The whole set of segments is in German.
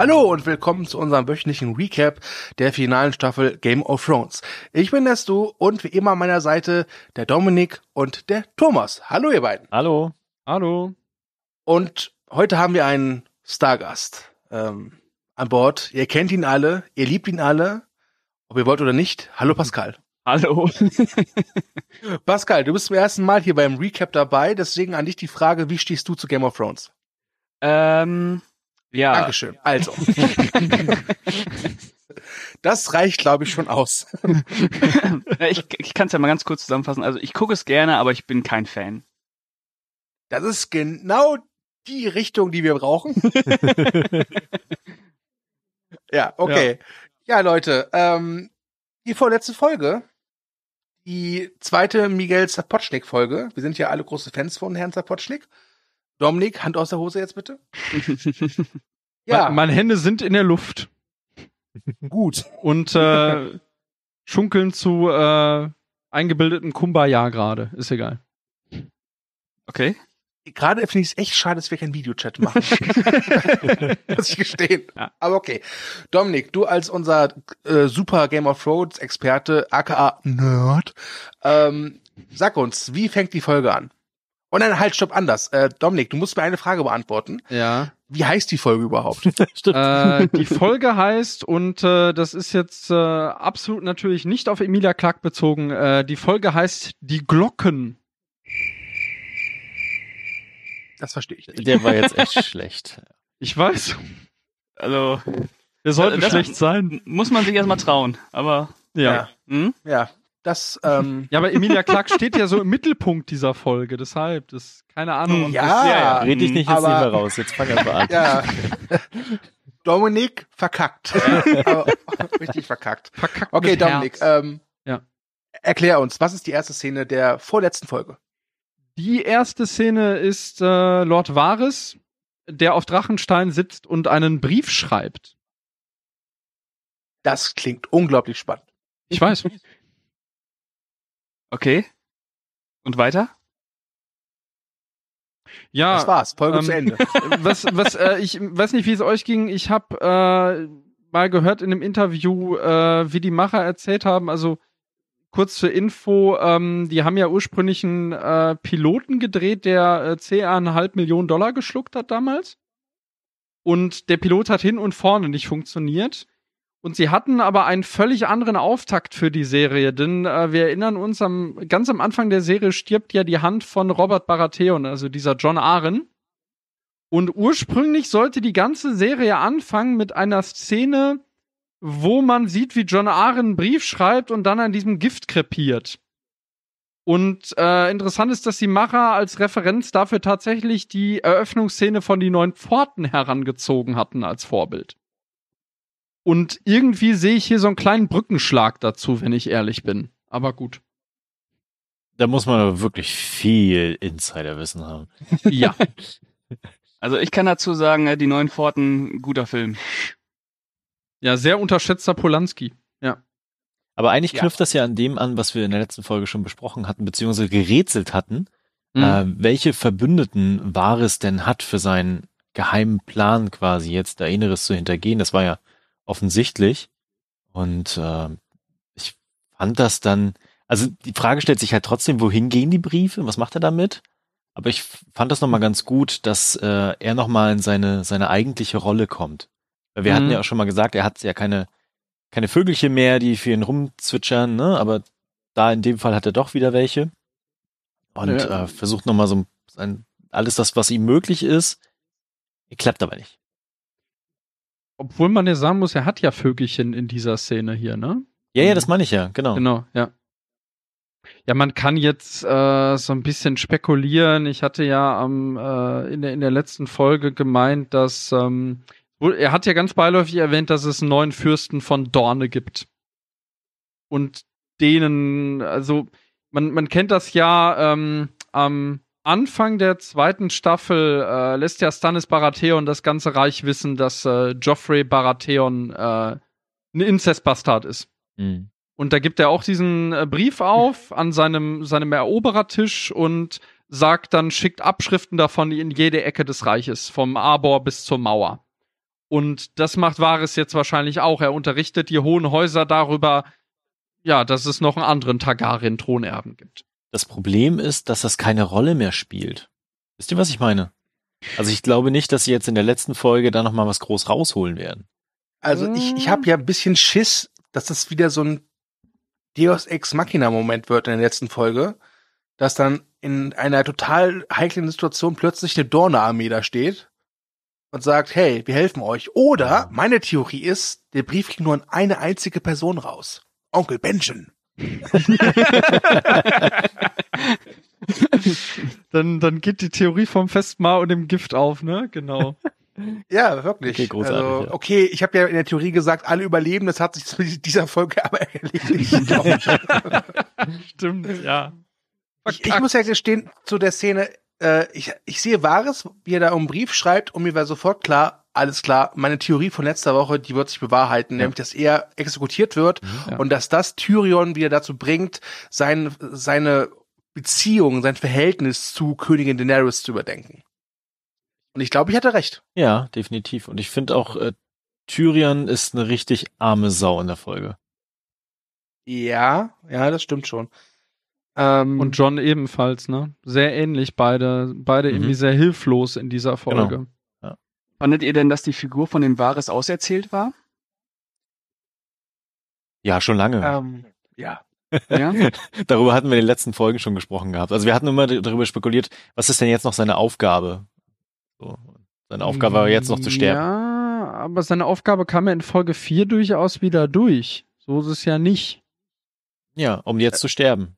Hallo und willkommen zu unserem wöchentlichen Recap der finalen Staffel Game of Thrones. Ich bin der Stu und wie immer an meiner Seite der Dominik und der Thomas. Hallo ihr beiden. Hallo. Hallo. Und heute haben wir einen Stargast ähm, an Bord. Ihr kennt ihn alle, ihr liebt ihn alle, ob ihr wollt oder nicht. Hallo Pascal. Hallo. Pascal, du bist zum ersten Mal hier beim Recap dabei, deswegen an dich die Frage, wie stehst du zu Game of Thrones? Ähm, ja. Dankeschön. Also. das reicht, glaube ich, schon aus. ich ich kann es ja mal ganz kurz zusammenfassen. Also ich gucke es gerne, aber ich bin kein Fan. Das ist genau die Richtung, die wir brauchen. ja, okay. Ja, ja Leute, ähm, die vorletzte Folge, die zweite Miguel Zapocznik-Folge. Wir sind ja alle große Fans von Herrn Zapocznik. Dominik, Hand aus der Hose jetzt bitte. ja. Me meine Hände sind in der Luft. Gut. Und äh, schunkeln zu äh, eingebildeten Kumbaya gerade. Ist egal. Okay. Gerade finde ich es echt schade, dass wir keinen Videochat machen. Muss ich gestehen. Ja. Aber okay. Dominik, du als unser äh, super Game of Thrones Experte, aka Nerd, ähm, sag uns, wie fängt die Folge an? Und dann halt, stopp, anders. Äh, Dominik, du musst mir eine Frage beantworten. Ja. Wie heißt die Folge überhaupt? Stimmt. Äh, die Folge heißt, und äh, das ist jetzt äh, absolut natürlich nicht auf Emilia Clark bezogen, äh, die Folge heißt Die Glocken. Das verstehe ich nicht. Der war jetzt echt schlecht. Ich weiß. Also, der sollte das schlecht sein. Muss man sich erstmal trauen, aber. Ja. Ja. Hm? ja. Das, ähm ja, aber Emilia Clark steht ja so im Mittelpunkt dieser Folge, deshalb, das, keine Ahnung. Ja, das, ja, ja. red dich nicht jetzt aber, nicht mehr raus, jetzt fang einfach an. Ja. Dominik verkackt. richtig verkackt. Verkackt okay, Dominik, ähm, ja. erklär uns, was ist die erste Szene der vorletzten Folge? Die erste Szene ist äh, Lord Varys, der auf Drachenstein sitzt und einen Brief schreibt. Das klingt unglaublich spannend. Ich weiß. Okay. Und weiter? Ja. Das war's. Folge ähm, zu Ende. Was, was, äh, ich weiß nicht, wie es euch ging. Ich habe äh, mal gehört in einem Interview, äh, wie die Macher erzählt haben. Also kurz zur Info, ähm, die haben ja ursprünglich einen äh, Piloten gedreht, der äh, ca. eine halb Million Dollar geschluckt hat damals. Und der Pilot hat hin und vorne nicht funktioniert. Und sie hatten aber einen völlig anderen Auftakt für die Serie, denn äh, wir erinnern uns, am, ganz am Anfang der Serie stirbt ja die Hand von Robert Baratheon, also dieser John Aren. Und ursprünglich sollte die ganze Serie anfangen mit einer Szene, wo man sieht, wie John Aren einen Brief schreibt und dann an diesem Gift krepiert. Und äh, interessant ist, dass die Macher als Referenz dafür tatsächlich die Eröffnungsszene von die neuen Pforten herangezogen hatten als Vorbild. Und irgendwie sehe ich hier so einen kleinen Brückenschlag dazu, wenn ich ehrlich bin. Aber gut. Da muss man aber wirklich viel Insiderwissen haben. Ja. Also ich kann dazu sagen, äh, die neuen Pforten, guter Film. Ja, sehr unterschätzter Polanski. Ja. Aber eigentlich knüpft ja. das ja an dem an, was wir in der letzten Folge schon besprochen hatten, beziehungsweise gerätselt hatten, mhm. äh, welche Verbündeten Vares denn hat für seinen geheimen Plan quasi jetzt da Inneres zu hintergehen. Das war ja offensichtlich. Und äh, ich fand das dann, also die Frage stellt sich halt trotzdem, wohin gehen die Briefe? Was macht er damit? Aber ich fand das nochmal ganz gut, dass äh, er nochmal in seine, seine eigentliche Rolle kommt. Weil wir mhm. hatten ja auch schon mal gesagt, er hat ja keine, keine Vögelchen mehr, die für ihn rumzwitschern, ne? Aber da in dem Fall hat er doch wieder welche. Und ja. äh, versucht nochmal so ein, alles das, was ihm möglich ist. Klappt aber nicht. Obwohl man ja sagen muss, er hat ja Vögelchen in dieser Szene hier, ne? Ja, ja, das meine ich ja, genau. Genau, ja. Ja, man kann jetzt äh, so ein bisschen spekulieren. Ich hatte ja ähm, äh, in, der, in der letzten Folge gemeint, dass ähm, er hat ja ganz beiläufig erwähnt, dass es einen neuen Fürsten von Dorne gibt. Und denen, also man, man kennt das ja ähm, am Anfang der zweiten Staffel äh, lässt ja Stannis Baratheon das ganze Reich wissen, dass äh, Joffrey Baratheon äh, ein Inzestbastard ist. Mhm. Und da gibt er auch diesen äh, Brief auf an seinem, seinem Eroberertisch und sagt dann, schickt Abschriften davon in jede Ecke des Reiches, vom Arbor bis zur Mauer. Und das macht Varys jetzt wahrscheinlich auch. Er unterrichtet die hohen Häuser darüber, ja, dass es noch einen anderen Targaryen-Thronerben gibt. Das Problem ist, dass das keine Rolle mehr spielt. Wisst ihr, was ich meine? Also ich glaube nicht, dass sie jetzt in der letzten Folge da noch mal was groß rausholen werden. Also ich, ich habe ja ein bisschen Schiss, dass das wieder so ein Deus Ex Machina Moment wird in der letzten Folge, dass dann in einer total heiklen Situation plötzlich eine Dorne-Armee da steht und sagt, hey, wir helfen euch. Oder meine Theorie ist, der Brief ging nur an eine einzige Person raus. Onkel Benjen. dann, dann geht die Theorie vom Festmahl und dem Gift auf, ne? Genau. Ja, wirklich. Okay, großartig, also, ja. okay ich habe ja in der Theorie gesagt, alle überleben, das hat sich zu dieser Folge aber erledigt. Stimmt, ja. Ich, ich, muss ja gestehen, zu der Szene, äh, ich, ich sehe Wahres, wie er da um Brief schreibt und mir war sofort klar, alles klar, meine Theorie von letzter Woche, die wird sich bewahrheiten, ja. nämlich, dass er exekutiert wird ja. und dass das Tyrion wieder dazu bringt, sein, seine Beziehung, sein Verhältnis zu Königin Daenerys zu überdenken. Und ich glaube, ich hatte recht. Ja, definitiv. Und ich finde auch, äh, Tyrion ist eine richtig arme Sau in der Folge. Ja, ja, das stimmt schon. Ähm, und John ebenfalls, ne? Sehr ähnlich, beide, beide mhm. irgendwie sehr hilflos in dieser Folge. Genau. Ja. Fandet ihr denn, dass die Figur von den Vares auserzählt war? Ja, schon lange. Ähm, ja. Ja? darüber hatten wir in den letzten Folgen schon gesprochen gehabt. Also wir hatten immer darüber spekuliert, was ist denn jetzt noch seine Aufgabe? So. Seine Aufgabe war jetzt noch zu sterben. Ja, aber seine Aufgabe kam ja in Folge 4 durchaus wieder durch. So ist es ja nicht. Ja, um jetzt zu sterben.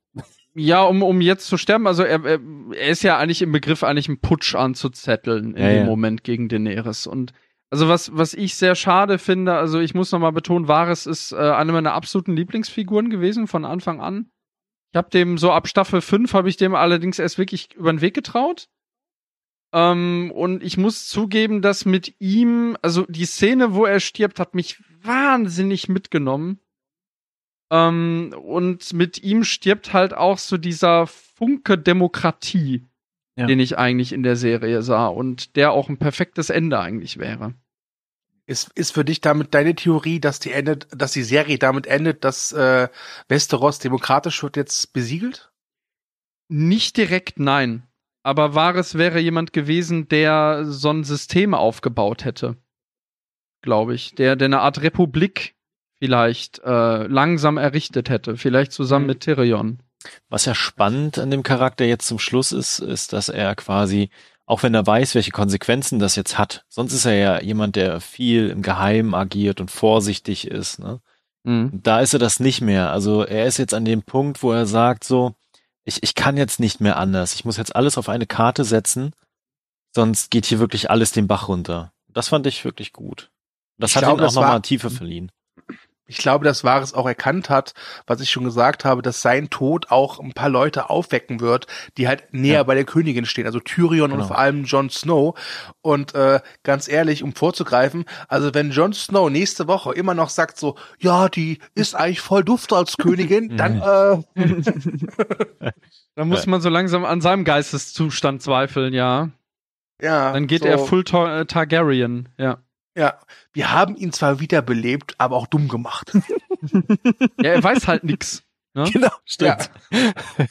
Ja, um, um jetzt zu sterben. Also er, er, er ist ja eigentlich im Begriff, eigentlich einen Putsch anzuzetteln in ja, dem ja. Moment gegen Daenerys. Und also was, was ich sehr schade finde, also ich muss nochmal betonen, Varys ist äh, eine meiner absoluten Lieblingsfiguren gewesen von Anfang an. Ich habe dem so ab Staffel 5 habe ich dem allerdings erst wirklich über den Weg getraut. Ähm, und ich muss zugeben, dass mit ihm, also die Szene, wo er stirbt, hat mich wahnsinnig mitgenommen. Ähm, und mit ihm stirbt halt auch so dieser Funke Demokratie, ja. den ich eigentlich in der Serie sah und der auch ein perfektes Ende eigentlich wäre. Ist, ist für dich damit deine Theorie, dass die endet, dass die Serie damit endet, dass äh, Westeros demokratisch wird jetzt besiegelt? Nicht direkt, nein. Aber Vares wäre jemand gewesen, der so ein System aufgebaut hätte. Glaube ich. Der, der eine Art Republik vielleicht äh, langsam errichtet hätte. Vielleicht zusammen mhm. mit Tyrion. Was ja spannend an dem Charakter jetzt zum Schluss ist, ist, dass er quasi, auch wenn er weiß, welche Konsequenzen das jetzt hat, sonst ist er ja jemand, der viel im Geheimen agiert und vorsichtig ist. Ne? Mhm. Da ist er das nicht mehr. Also er ist jetzt an dem Punkt, wo er sagt so, ich, ich kann jetzt nicht mehr anders. Ich muss jetzt alles auf eine Karte setzen, sonst geht hier wirklich alles den Bach runter. Das fand ich wirklich gut. Das ich hat glaub, ihm auch nochmal Tiefe verliehen ich glaube, dass Varys auch erkannt hat, was ich schon gesagt habe, dass sein Tod auch ein paar Leute aufwecken wird, die halt näher ja. bei der Königin stehen, also Tyrion genau. und vor allem Jon Snow. Und äh, ganz ehrlich, um vorzugreifen, also wenn Jon Snow nächste Woche immer noch sagt so, ja, die ist eigentlich voll Duft als Königin, dann äh, dann muss man so langsam an seinem Geisteszustand zweifeln, ja. Ja. Dann geht so. er full Tar Targaryen, ja. Ja, wir haben ihn zwar wiederbelebt, aber auch dumm gemacht. ja, er weiß halt nix. Ne? Genau, stimmt. Ja.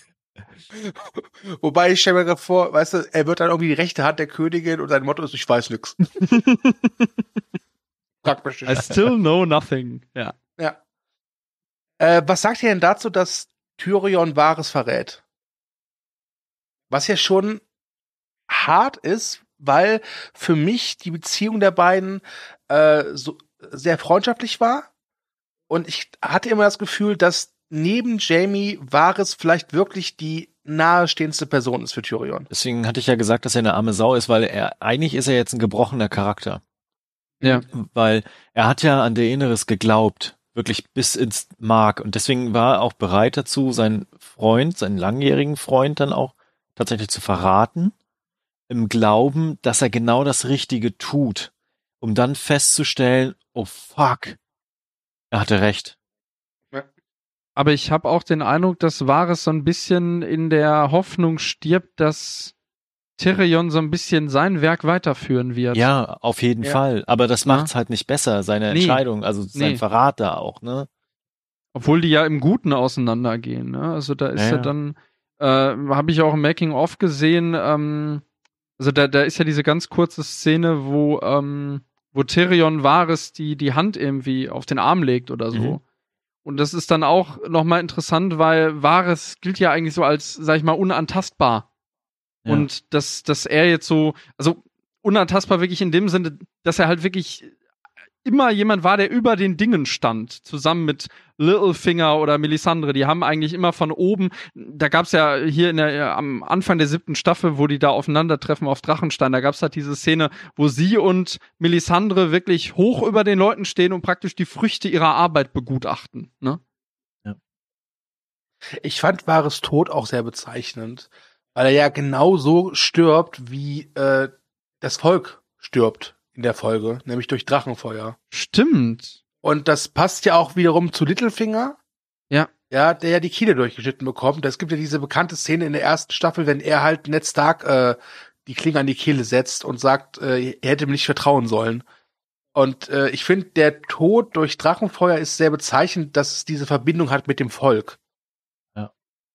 Wobei ich stelle mir vor, weißt du, er wird dann irgendwie die rechte Hand der Königin und sein Motto ist, ich weiß nix. Praktisch. I still know nothing. Ja. Ja. Äh, was sagt ihr denn dazu, dass Tyrion Wahres verrät? Was ja schon hart ist, weil für mich die Beziehung der beiden äh, so sehr freundschaftlich war. Und ich hatte immer das Gefühl, dass neben Jamie Varys vielleicht wirklich die nahestehendste Person ist für Tyrion. Deswegen hatte ich ja gesagt, dass er eine arme Sau ist, weil er eigentlich ist er jetzt ein gebrochener Charakter. Ja. Weil er hat ja an der Inneres geglaubt, wirklich bis ins Mark. Und deswegen war er auch bereit dazu, seinen Freund, seinen langjährigen Freund dann auch tatsächlich zu verraten im Glauben, dass er genau das Richtige tut, um dann festzustellen, oh fuck, er hatte recht. Aber ich habe auch den Eindruck, dass Wahres so ein bisschen in der Hoffnung stirbt, dass Tyrion so ein bisschen sein Werk weiterführen wird. Ja, auf jeden Ja. Fall. Aber das macht's halt nicht besser, seine Nee. Entscheidung, also sein Nee. Verrat da auch, ne? Obwohl die ja im Guten auseinandergehen. Ne? Also da ist Ja, ja, ja. dann, äh, habe ich auch im Making of gesehen, ähm, also da, da ist ja diese ganz kurze Szene, wo, ähm, wo Tyrion Varys die, die Hand irgendwie auf den Arm legt oder so. Mhm. Und das ist dann auch nochmal interessant, weil Varys gilt ja eigentlich so als, sag ich mal, unantastbar. Ja. Und dass, dass er jetzt so, also unantastbar wirklich in dem Sinne, dass er halt wirklich immer jemand war, der über den Dingen stand, zusammen mit Littlefinger oder Melisandre. Die haben eigentlich immer von oben, da gab's ja hier in der, am Anfang der siebten Staffel, wo die da aufeinandertreffen auf Drachenstein, da gab's halt diese Szene, wo sie und Melisandre wirklich hoch über den Leuten stehen und praktisch die Früchte ihrer Arbeit begutachten. Ne? Ich fand Wahres Tod auch sehr bezeichnend, weil er ja genau so stirbt, wie äh, das Volk stirbt in der Folge, nämlich durch Drachenfeuer. Stimmt. Und das passt ja auch wiederum zu Littlefinger. Ja. Ja, der ja die Kehle durchgeschnitten bekommt. Es gibt ja diese bekannte Szene in der ersten Staffel, wenn er halt Ned Stark äh, die Klinge an die Kehle setzt und sagt, äh, er hätte mir nicht vertrauen sollen. Und äh, ich finde, der Tod durch Drachenfeuer ist sehr bezeichnend, dass es diese Verbindung hat mit dem Volk.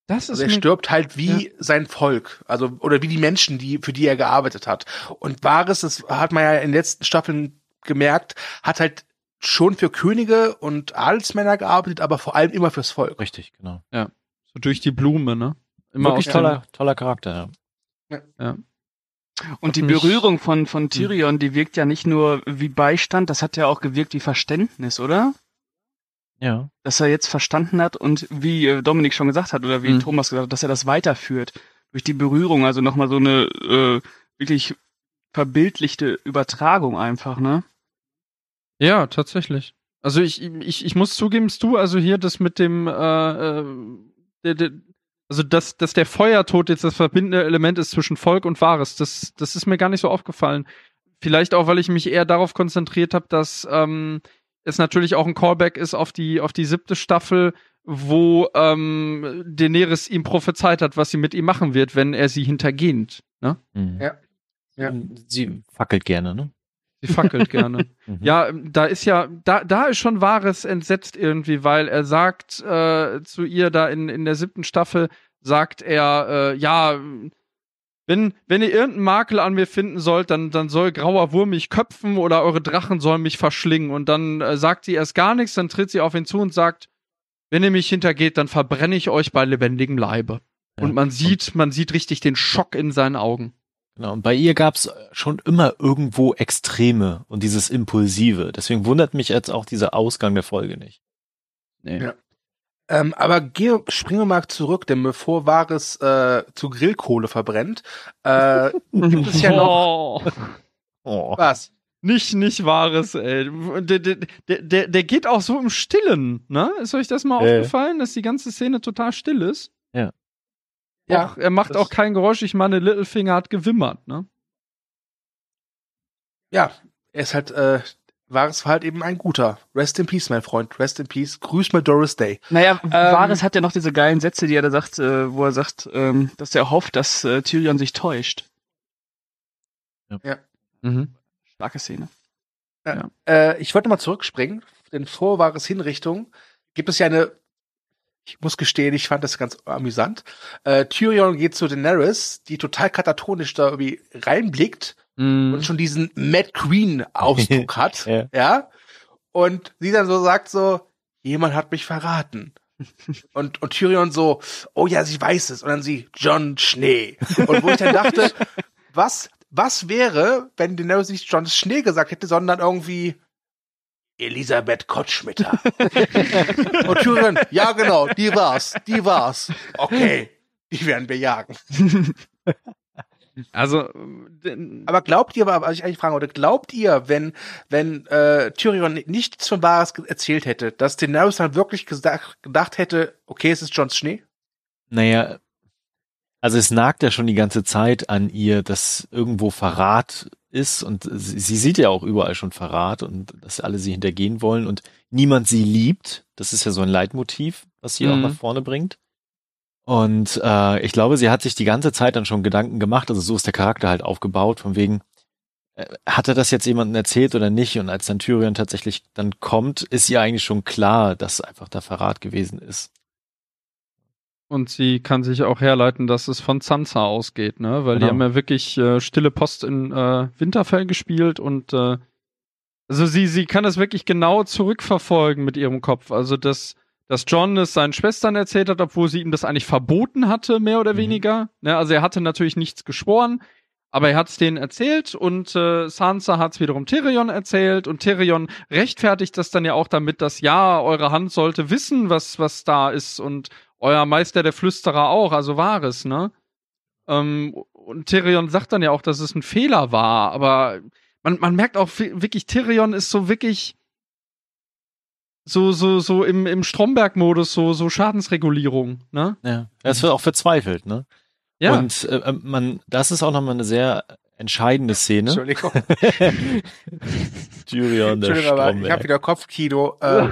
Das ist Also er stirbt halt wie sein Volk, also oder wie die Menschen, die für die er gearbeitet hat. Und Varys, das hat man ja in den letzten Staffeln gemerkt, hat halt schon für Könige und Adelsmänner gearbeitet, aber vor allem immer fürs Volk. Richtig, genau. so durch die Blume, ne? Immer Wirklich toller, toller Charakter, ja. Und die Berührung von, von Tyrion, die wirkt ja nicht nur wie Beistand, das hat ja auch gewirkt wie Verständnis, oder? Ja. Dass er jetzt verstanden hat und wie äh, Dominik schon gesagt hat oder wie Mhm. Thomas gesagt hat, dass er das weiterführt. Durch die Berührung, also nochmal so eine äh, wirklich verbildlichte Übertragung einfach, ne? Ja, tatsächlich. Also ich, ich, ich muss zugeben, du, also hier das mit dem, äh, äh, der, der, also dass, dass der Feuertod jetzt das verbindende Element ist zwischen Volk und Wahres, das, das ist mir gar nicht so aufgefallen. Vielleicht auch, weil ich mich eher darauf konzentriert habe, dass ähm, es natürlich auch ein Callback ist auf die, auf die siebte Staffel, wo ähm, Daenerys ihm prophezeit hat, was sie mit ihm machen wird, wenn er sie hintergeht. Ne? Mhm. Ja. Ja. Sie fackelt gerne, ne? Sie fackelt gerne. Mhm. Ja, da ist ja, da, da ist schon Wahres entsetzt irgendwie, weil er sagt äh, zu ihr da in, in der siebten Staffel, sagt er, äh, ja, wenn, wenn ihr irgendeinen Makel an mir finden sollt, dann, dann soll grauer Wurm mich köpfen oder eure Drachen sollen mich verschlingen. Und dann äh, sagt sie erst gar nichts, dann tritt sie auf ihn zu und sagt, wenn ihr mich hintergeht, dann verbrenne ich euch bei lebendigem Leibe. Ja. Und man sieht, man sieht richtig den Schock in seinen Augen. Genau, und bei ihr gab's schon immer irgendwo Extreme und dieses Impulsive. Deswegen wundert mich jetzt auch dieser Ausgang der Folge nicht. Nee. Ja. Ähm, aber geh, springen wir mal zurück, denn bevor Varys äh, zu Grillkohle verbrennt, äh, gibt es ja noch Oh. Oh. was? Nicht, nicht wahres, ey. Der, der, der, der, der geht auch so im Stillen, ne? Ist euch das mal Äh. aufgefallen, dass die ganze Szene total still ist? Ja. Ja, Auch, er macht auch kein Geräusch. Ich meine, Littlefinger hat gewimmert, ne? Ja, er ist halt, äh, War halt eben ein guter. Rest in peace, mein Freund. Rest in peace. Grüß mal Doris Day. Naja, Varys hat ja noch diese geilen Sätze, die er da sagt, äh, wo er sagt, ähm, dass er hofft, dass äh, Tyrion sich täuscht. Mhm. Starke Szene. Äh, ich wollte mal zurückspringen, denn vor Varys Hinrichtung gibt es ja eine, ich muss gestehen, ich fand das ganz amüsant. Äh, Tyrion geht zu Daenerys, die total katatonisch da irgendwie reinblickt Mhm. und schon diesen Mad Queen Ausdruck hat, Ja. ja. Und sie dann so sagt so, jemand hat mich verraten. Und, und Tyrion so, oh ja, sie weiß es. Und dann sie, John Schnee. Und wo ich dann dachte, was, was wäre, wenn Daenerys nicht John Schnee gesagt hätte, sondern irgendwie Elisabeth Kottschmitter. und Tyrion, ja genau, die war's, die war's. Okay, die werden wir jagen. Also, Aber glaubt ihr, was ich eigentlich fragen wollte, glaubt ihr, wenn, wenn äh, Tyrion nichts von Wahres erzählt hätte, dass Daenerys dann wirklich gesagt, gedacht hätte, okay, es ist Johns Schnee? Naja, also es nagt ja schon die ganze Zeit an ihr, dass irgendwo Verrat ist und sie, sie sieht ja auch überall schon Verrat und dass alle sie hintergehen wollen und niemand sie liebt. Das ist ja so ein Leitmotiv, was sie auch Mhm. nach vorne bringt. Und äh, ich glaube, sie hat sich die ganze Zeit dann schon Gedanken gemacht, also so ist der Charakter halt aufgebaut, von wegen, äh, hat er das jetzt jemandem erzählt oder nicht? Und als dann Tyrion tatsächlich dann kommt, ist ihr eigentlich schon klar, dass einfach der Verrat gewesen ist. Und sie kann sich auch herleiten, dass es von Sansa ausgeht, ne? Weil genau. die haben ja wirklich äh, stille Post in äh, Winterfell gespielt und äh, also sie, sie kann das wirklich genau zurückverfolgen mit ihrem Kopf. Also dass, dass John es seinen Schwestern erzählt hat, obwohl sie ihm das eigentlich verboten hatte, mehr oder mhm. weniger. Ne? Also er hatte natürlich nichts geschworen, aber er hat es denen erzählt und äh, Sansa hat es wiederum Tyrion erzählt und Tyrion rechtfertigt das dann ja auch damit, dass ja, eure Hand sollte wissen, was, was da ist und euer Meister der Flüsterer auch, also war es, ne? Ähm, und Tyrion sagt dann ja auch, dass es ein Fehler war, aber man, man merkt auch wirklich, Tyrion ist so wirklich so, so, so im, im Stromberg-Modus, so, so Schadensregulierung, ne? Ja. Es wird auch verzweifelt, ne? Ja. Und äh, man, das ist auch nochmal eine sehr entscheidende Szene. Entschuldigung. Tyrion, der Entschuldigung, aber ich habe wieder Kopfkino. Äh,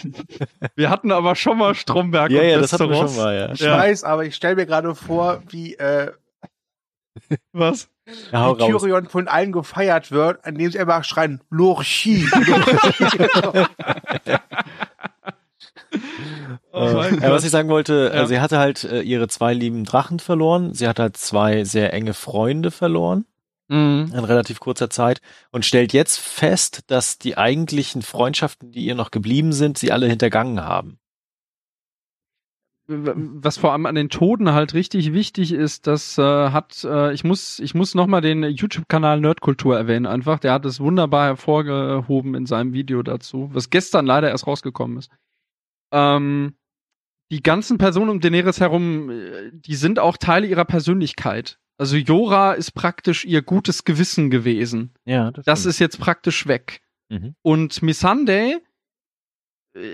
wir hatten aber schon mal Stromberg ja, und ja, das hatten wir schon mal, ja. Ich ja. weiß, aber ich stelle mir gerade vor, wie äh, was? Ja, wie Tyrion von allen gefeiert wird, indem sie einfach schreien, Lorchi. Oh äh, was ich sagen wollte, äh, ja. sie hatte halt äh, ihre zwei lieben Drachen verloren. Sie hat halt zwei sehr enge Freunde verloren mhm. in relativ kurzer Zeit und stellt jetzt fest, dass die eigentlichen Freundschaften, die ihr noch geblieben sind, sie alle hintergangen haben. Was vor allem an den Toten halt richtig wichtig ist, das äh, hat, äh, ich muss, ich muss nochmal den YouTube-Kanal Nerdkultur erwähnen einfach. Der hat es wunderbar hervorgehoben in seinem Video dazu, was gestern leider erst rausgekommen ist. Ähm, die ganzen Personen um Daenerys herum, äh, die sind auch Teile ihrer Persönlichkeit. Also Jora ist praktisch ihr gutes Gewissen gewesen. Ja, das, das ist jetzt praktisch weg. Mhm. Und Missandei,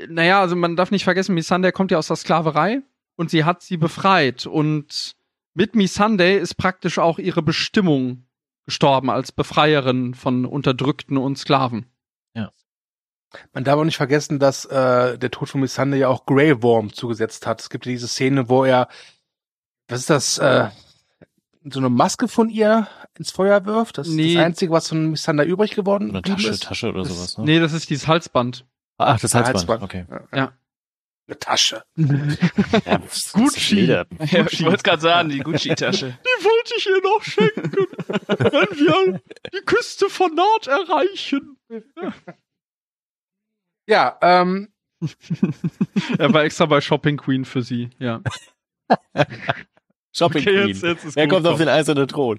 naja, also man darf nicht vergessen, Missandei kommt ja aus der Sklaverei und sie hat sie befreit. Und mit Missandei ist praktisch auch ihre Bestimmung gestorben als Befreierin von Unterdrückten und Sklaven. Ja. Man darf auch nicht vergessen, dass äh, der Tod von Missandei ja auch Grey Worm zugesetzt hat. Es gibt ja diese Szene, wo er, was ist das, äh, so eine Maske von ihr ins Feuer wirft. Das nee. ist das Einzige, was von Missandei übrig geworden ist. Eine Tasche, ist. Tasche oder sowas. Ne? Nee, das ist dieses Halsband. Ach, das Halsband. Halsband. Okay. Ja. Eine Tasche. ja, Gucci. Ja, ich wollte gerade sagen, die Gucci-Tasche. Die wollte ich ihr noch schenken, wenn wir die Küste von Nord erreichen. Ja, ähm. er war extra bei Shopping Queen für sie, ja. Shopping okay, Queen. Jetzt, jetzt Wer kommt auf den eisernen Thron?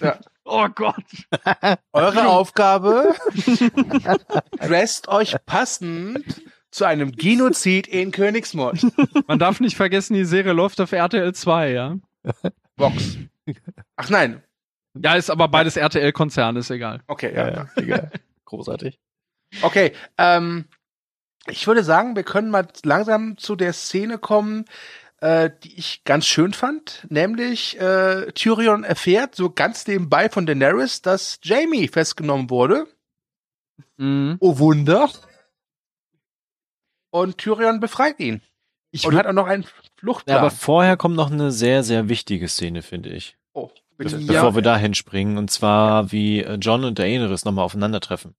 Ja. Oh Gott. Eure Aufgabe, dresst euch passend zu einem Genozid in Königsmund. Man darf nicht vergessen, die Serie läuft auf RTL 2, ja? Box. Ach nein. Ja, ist aber beides RTL-Konzern, ist egal. Okay, ja, ja. egal. Großartig. Okay, ähm, ich würde sagen, wir können mal langsam zu der Szene kommen, äh, die ich ganz schön fand, nämlich äh, Tyrion erfährt so ganz nebenbei von Daenerys, dass Jamie festgenommen wurde. Mhm. Oh Wunder. Und Tyrion befreit ihn. Ich und hat auch noch einen Fluchtplan. Ja, aber vorher kommt noch eine sehr, sehr wichtige Szene, finde ich. Oh, bitte. Be bevor ja. wir da hinspringen. Und zwar, wie äh, John und Daenerys nochmal aufeinandertreffen.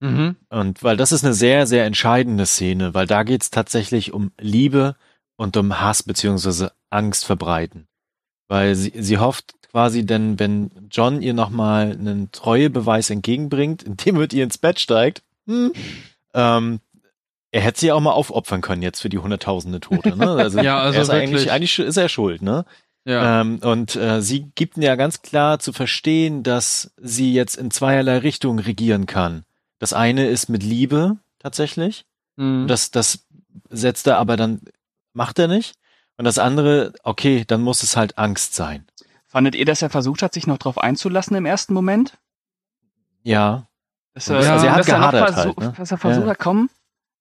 Mhm. Und weil das ist eine sehr, sehr entscheidende Szene, weil da geht's tatsächlich um Liebe und um Hass beziehungsweise Angst verbreiten. Weil sie, sie hofft quasi, denn wenn John ihr nochmal einen Treuebeweis entgegenbringt, indem er ihr ins Bett steigt, hm, ähm, er hätte sie auch mal aufopfern können jetzt für die hunderttausende Tote. Ne? Also, ja, also er ist eigentlich, eigentlich ist er schuld, ne? Ja. Ähm, und äh, sie gibt ja ganz klar zu verstehen, dass sie jetzt in zweierlei Richtungen regieren kann. Das eine ist mit Liebe tatsächlich. Mhm. Das, das setzt er aber dann, macht er nicht. Und das andere, okay, dann muss es halt Angst sein. Fandet ihr, dass er versucht hat, sich noch drauf einzulassen im ersten Moment? Ja. Dass er, ja. Also er hat dass gehadert er halt, ne? Dass er versucht ja. komm,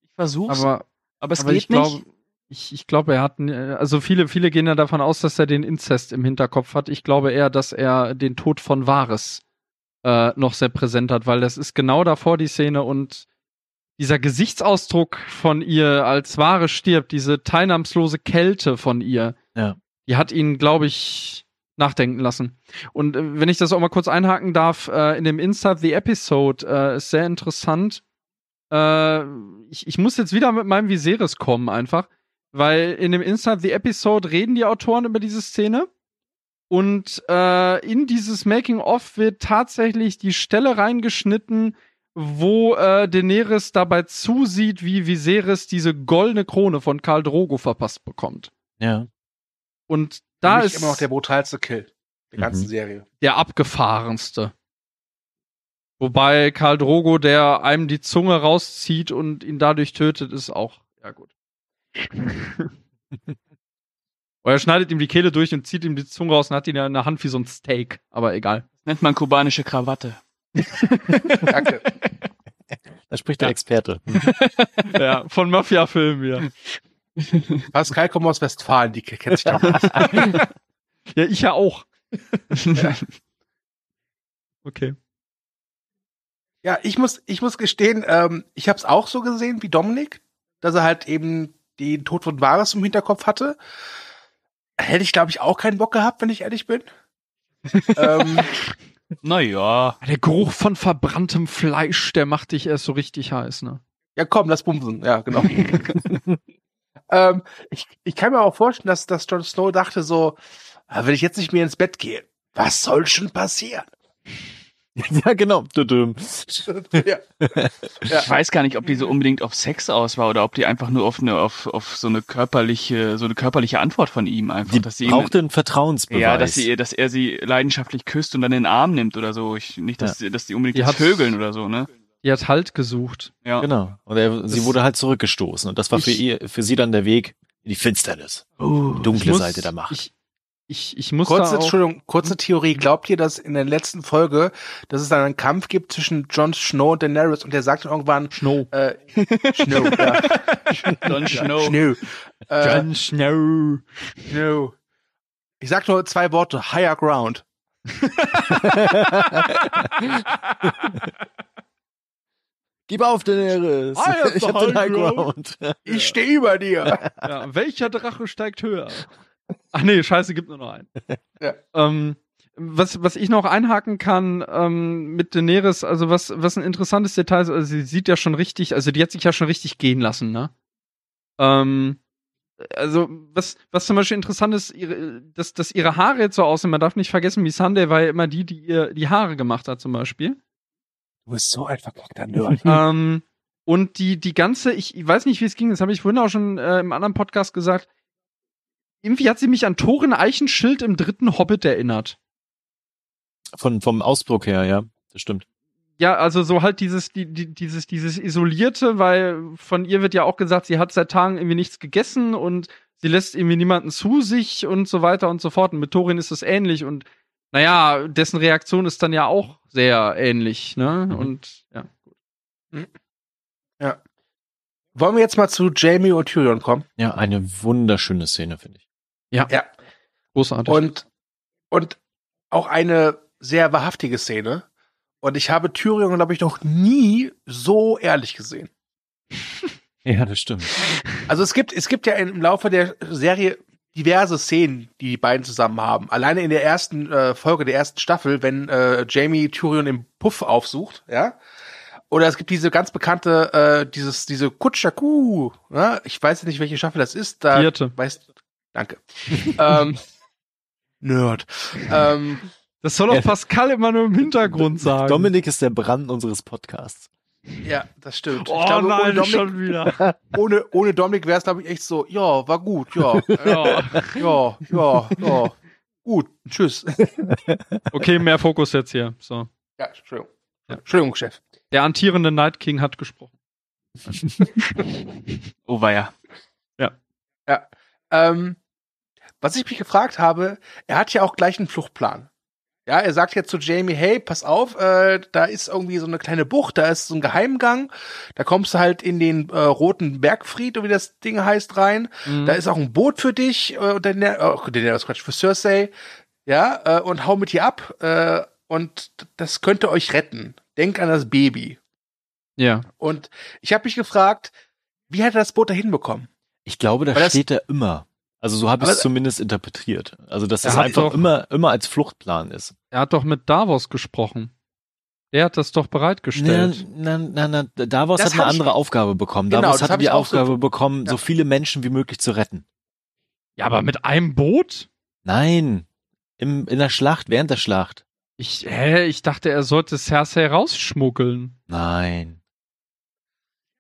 ich versuch's. Aber, aber es aber geht ich nicht. Glaub, ich, ich glaube, er hat, also viele, viele gehen ja davon aus, dass er den Inzest im Hinterkopf hat. Ich glaube eher, dass er den Tod von Vares äh, noch sehr präsent hat, weil das ist genau davor die Szene und dieser Gesichtsausdruck von ihr, als Ware stirbt, diese teilnahmslose Kälte von ihr, Ja. die hat ihn, glaube ich, nachdenken lassen. Und äh, wenn ich das auch mal kurz einhaken darf, äh, in dem Inside the Episode äh, ist sehr interessant. Äh, ich, ich muss jetzt wieder mit meinem Viserys kommen, einfach. Weil in dem Inside the Episode reden die Autoren über diese Szene. Und äh, in dieses Making-of wird tatsächlich die Stelle reingeschnitten, wo äh, Daenerys dabei zusieht, wie Viserys diese goldene Krone von Karl Drogo verpasst bekommt. Ja. Und da Für mich ist immer noch der brutalste Kill der ganzen Mhm. Serie. der abgefahrenste. Wobei Karl Drogo, der einem die Zunge rauszieht und ihn dadurch tötet, ist auch, ja gut. Oder er schneidet ihm die Kehle durch und zieht ihm die Zunge raus und hat ihn ja in der Hand wie so ein Steak. Aber egal. Nennt man kubanische Krawatte. Danke. Da spricht der Ja. Experte. ja, von Mafia-Filmen wieder. Pascal kommt aus Westfalen, die kennt sich da. Ja, ich ja auch. Okay. Ja, ich muss, ich muss gestehen, ähm, ich habe es auch so gesehen wie Dominik, dass er halt eben den Tod von Varys im Hinterkopf hatte. Hätte ich, glaube ich, auch keinen Bock gehabt, wenn ich ehrlich bin. ähm, naja. Der Geruch von verbranntem Fleisch, der macht dich erst so richtig heiß, ne? ja, komm, lass bumsen. Ja, genau. ähm, ich, ich kann mir auch vorstellen, dass, dass Jon Snow dachte so, ah, wenn ich jetzt nicht mehr ins Bett gehe, was soll schon passieren? ja, genau. Ja. Ja. Ich weiß gar nicht, ob die so unbedingt auf Sex aus war oder ob die einfach nur auf eine, auf, auf so eine körperliche, so eine körperliche Antwort von ihm einfach, Die dass sie brauchte einen Vertrauensbeweis. ja, dass sie, dass er sie leidenschaftlich küsst und dann in den Arm nimmt oder so. Ich, nicht, dass, sie- dass die unbedingt Die Vögeln oder so, ne? Die hat Halt gesucht. Ja. Genau. Und er, sie wurde halt zurückgestoßen. Und das war für ihr, für sie dann der Weg in die Finsternis. Oh, Die dunkle muss- Seite der Macht. Ich, ich, ich muss Kurze, da auch, Entschuldigung, kurze Theorie. Glaubt ihr, dass in der letzten Folge, dass es dann einen Kampf gibt zwischen Jon Snow und Daenerys und der sagt dann irgendwann, Snow. äh, Snow, ja, Jon Snow. Snow, äh, Jon Snow. Snow. Ich sag nur zwei Worte, higher ground. Gib auf, Daenerys. I have Ich hab den high. Ground. Ich stehe über dir. Ja, welcher Drache steigt höher? Ach nee, scheiße, gibt nur noch einen. Ja. Ähm, was, was ich noch einhaken kann ähm, mit Daenerys, also was, was ein interessantes Detail ist, also sie sieht ja schon richtig, also die hat sich ja schon richtig gehen lassen, ne? Ähm, also was, was zum Beispiel interessant ist, ihre, dass, dass ihre Haare jetzt so aussehen, man darf nicht vergessen, Missandei war ja immer die, die ihr die Haare gemacht hat zum Beispiel. Du bist so ein verkackter Nerd. ähm, und die, die ganze, ich, ich weiß nicht, wie es ging, das habe ich vorhin auch schon äh, im anderen Podcast gesagt. Irgendwie hat sie mich an Thorin Eichenschild im dritten Hobbit erinnert. Von, vom Ausdruck her, ja. Das stimmt. Ja, also so halt dieses, die, die, dieses, dieses Isolierte, weil von ihr wird ja auch gesagt, sie hat seit Tagen irgendwie nichts gegessen und sie lässt irgendwie niemanden zu sich und so weiter und so fort. Und mit Thorin ist es ähnlich und naja, dessen Reaktion ist dann ja auch sehr ähnlich, ne? Mhm. Und ja. Wollen wir jetzt mal zu Jamie und Tyrion kommen? Ja, eine wunderschöne Szene, finde ich. Ja. Ja. Großartig. Und, und auch eine sehr wahrhaftige Szene. Und ich habe Tyrion, glaube ich, noch nie so ehrlich gesehen. Ja, das stimmt. Also es gibt, es gibt ja im Laufe der Serie diverse Szenen, die die beiden zusammen haben. Alleine in der ersten äh, Folge der ersten Staffel, wenn äh, Jamie Tyrion im Puff aufsucht, ja. Oder es gibt diese ganz bekannte, äh, dieses, diese Kutschaku, ne? ich weiß nicht, welche Staffel das ist. Da Vierte. Weißt, danke. ähm, Nerd. Ähm, Das soll doch Ja. Pascal immer nur im Hintergrund sagen. Dominik ist der Brand unseres Podcasts. ja, das stimmt. Oh ich glaube, ohne nein, Dominik, schon wieder. ohne, ohne Dominik wäre es, glaube ich, echt so, ja, war gut, ja, ja. ja, ja, ja. Gut, tschüss. Okay, mehr Fokus jetzt hier. So. Ja, Entschuldigung. Ja. Entschuldigung, Chef. Der antierende Night King hat gesprochen. Oh weia. Ähm, was ich mich gefragt habe, er hat ja auch gleich einen Fluchtplan. Ja, er sagt jetzt zu Jamie, hey, pass auf, äh, da ist irgendwie so eine kleine Bucht, da ist so ein Geheimgang, da kommst du halt in den äh, roten Bergfried, oder wie das Ding heißt, rein. Mhm. Da ist auch ein Boot für dich, äh, und der, oh, der, das Quatsch, für Cersei, ja, äh, und hau mit dir ab, äh, und das könnte euch retten. Denk an das Baby. Ja. Und ich habe mich gefragt, wie hat er das Boot da hinbekommen? Ich glaube, da das- steht er immer. Also so habe ich es zumindest interpretiert. Also dass Er das einfach doch- immer, immer als Fluchtplan ist. Er hat doch mit Davos gesprochen. Der hat das doch bereitgestellt. Na, na, na, na, Davos Das hat eine andere Aufgabe bekommen. Genau, Davos hat die auch so- Aufgabe bekommen, Ja. so viele Menschen wie möglich zu retten. Ja, aber mit einem Boot? Nein, im, in der Schlacht, während der Schlacht. Ich, hä, ich dachte, er sollte Cersei rausschmuggeln. Nein.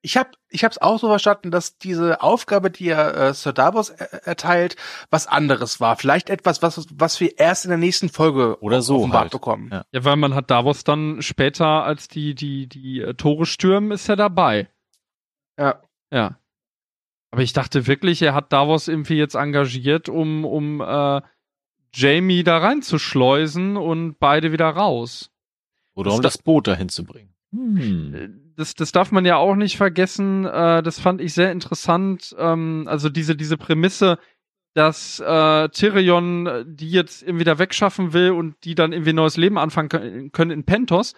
Ich habe ich hab's auch so verstanden, dass diese Aufgabe, die er äh, Sir Davos er erteilt, was anderes war. Vielleicht etwas, was, was wir erst in der nächsten Folge Oder so offenbart halt. bekommen. Ja. Ja, weil man hat Davos dann später, als die, die, die äh, Tore stürmen, ist er dabei. Ja. Ja. Aber ich dachte wirklich, er hat Davos irgendwie jetzt engagiert, um, um äh, Jamie da reinzuschleusen und beide wieder raus. Oder Das um da- das Boot dahin zu bringen. Hm. Das, das darf man ja auch nicht vergessen. Äh, das fand ich sehr interessant. Ähm, also diese, diese Prämisse, dass äh, Tyrion äh, die jetzt irgendwie da wegschaffen will und die dann irgendwie ein neues Leben anfangen können, in Pentos.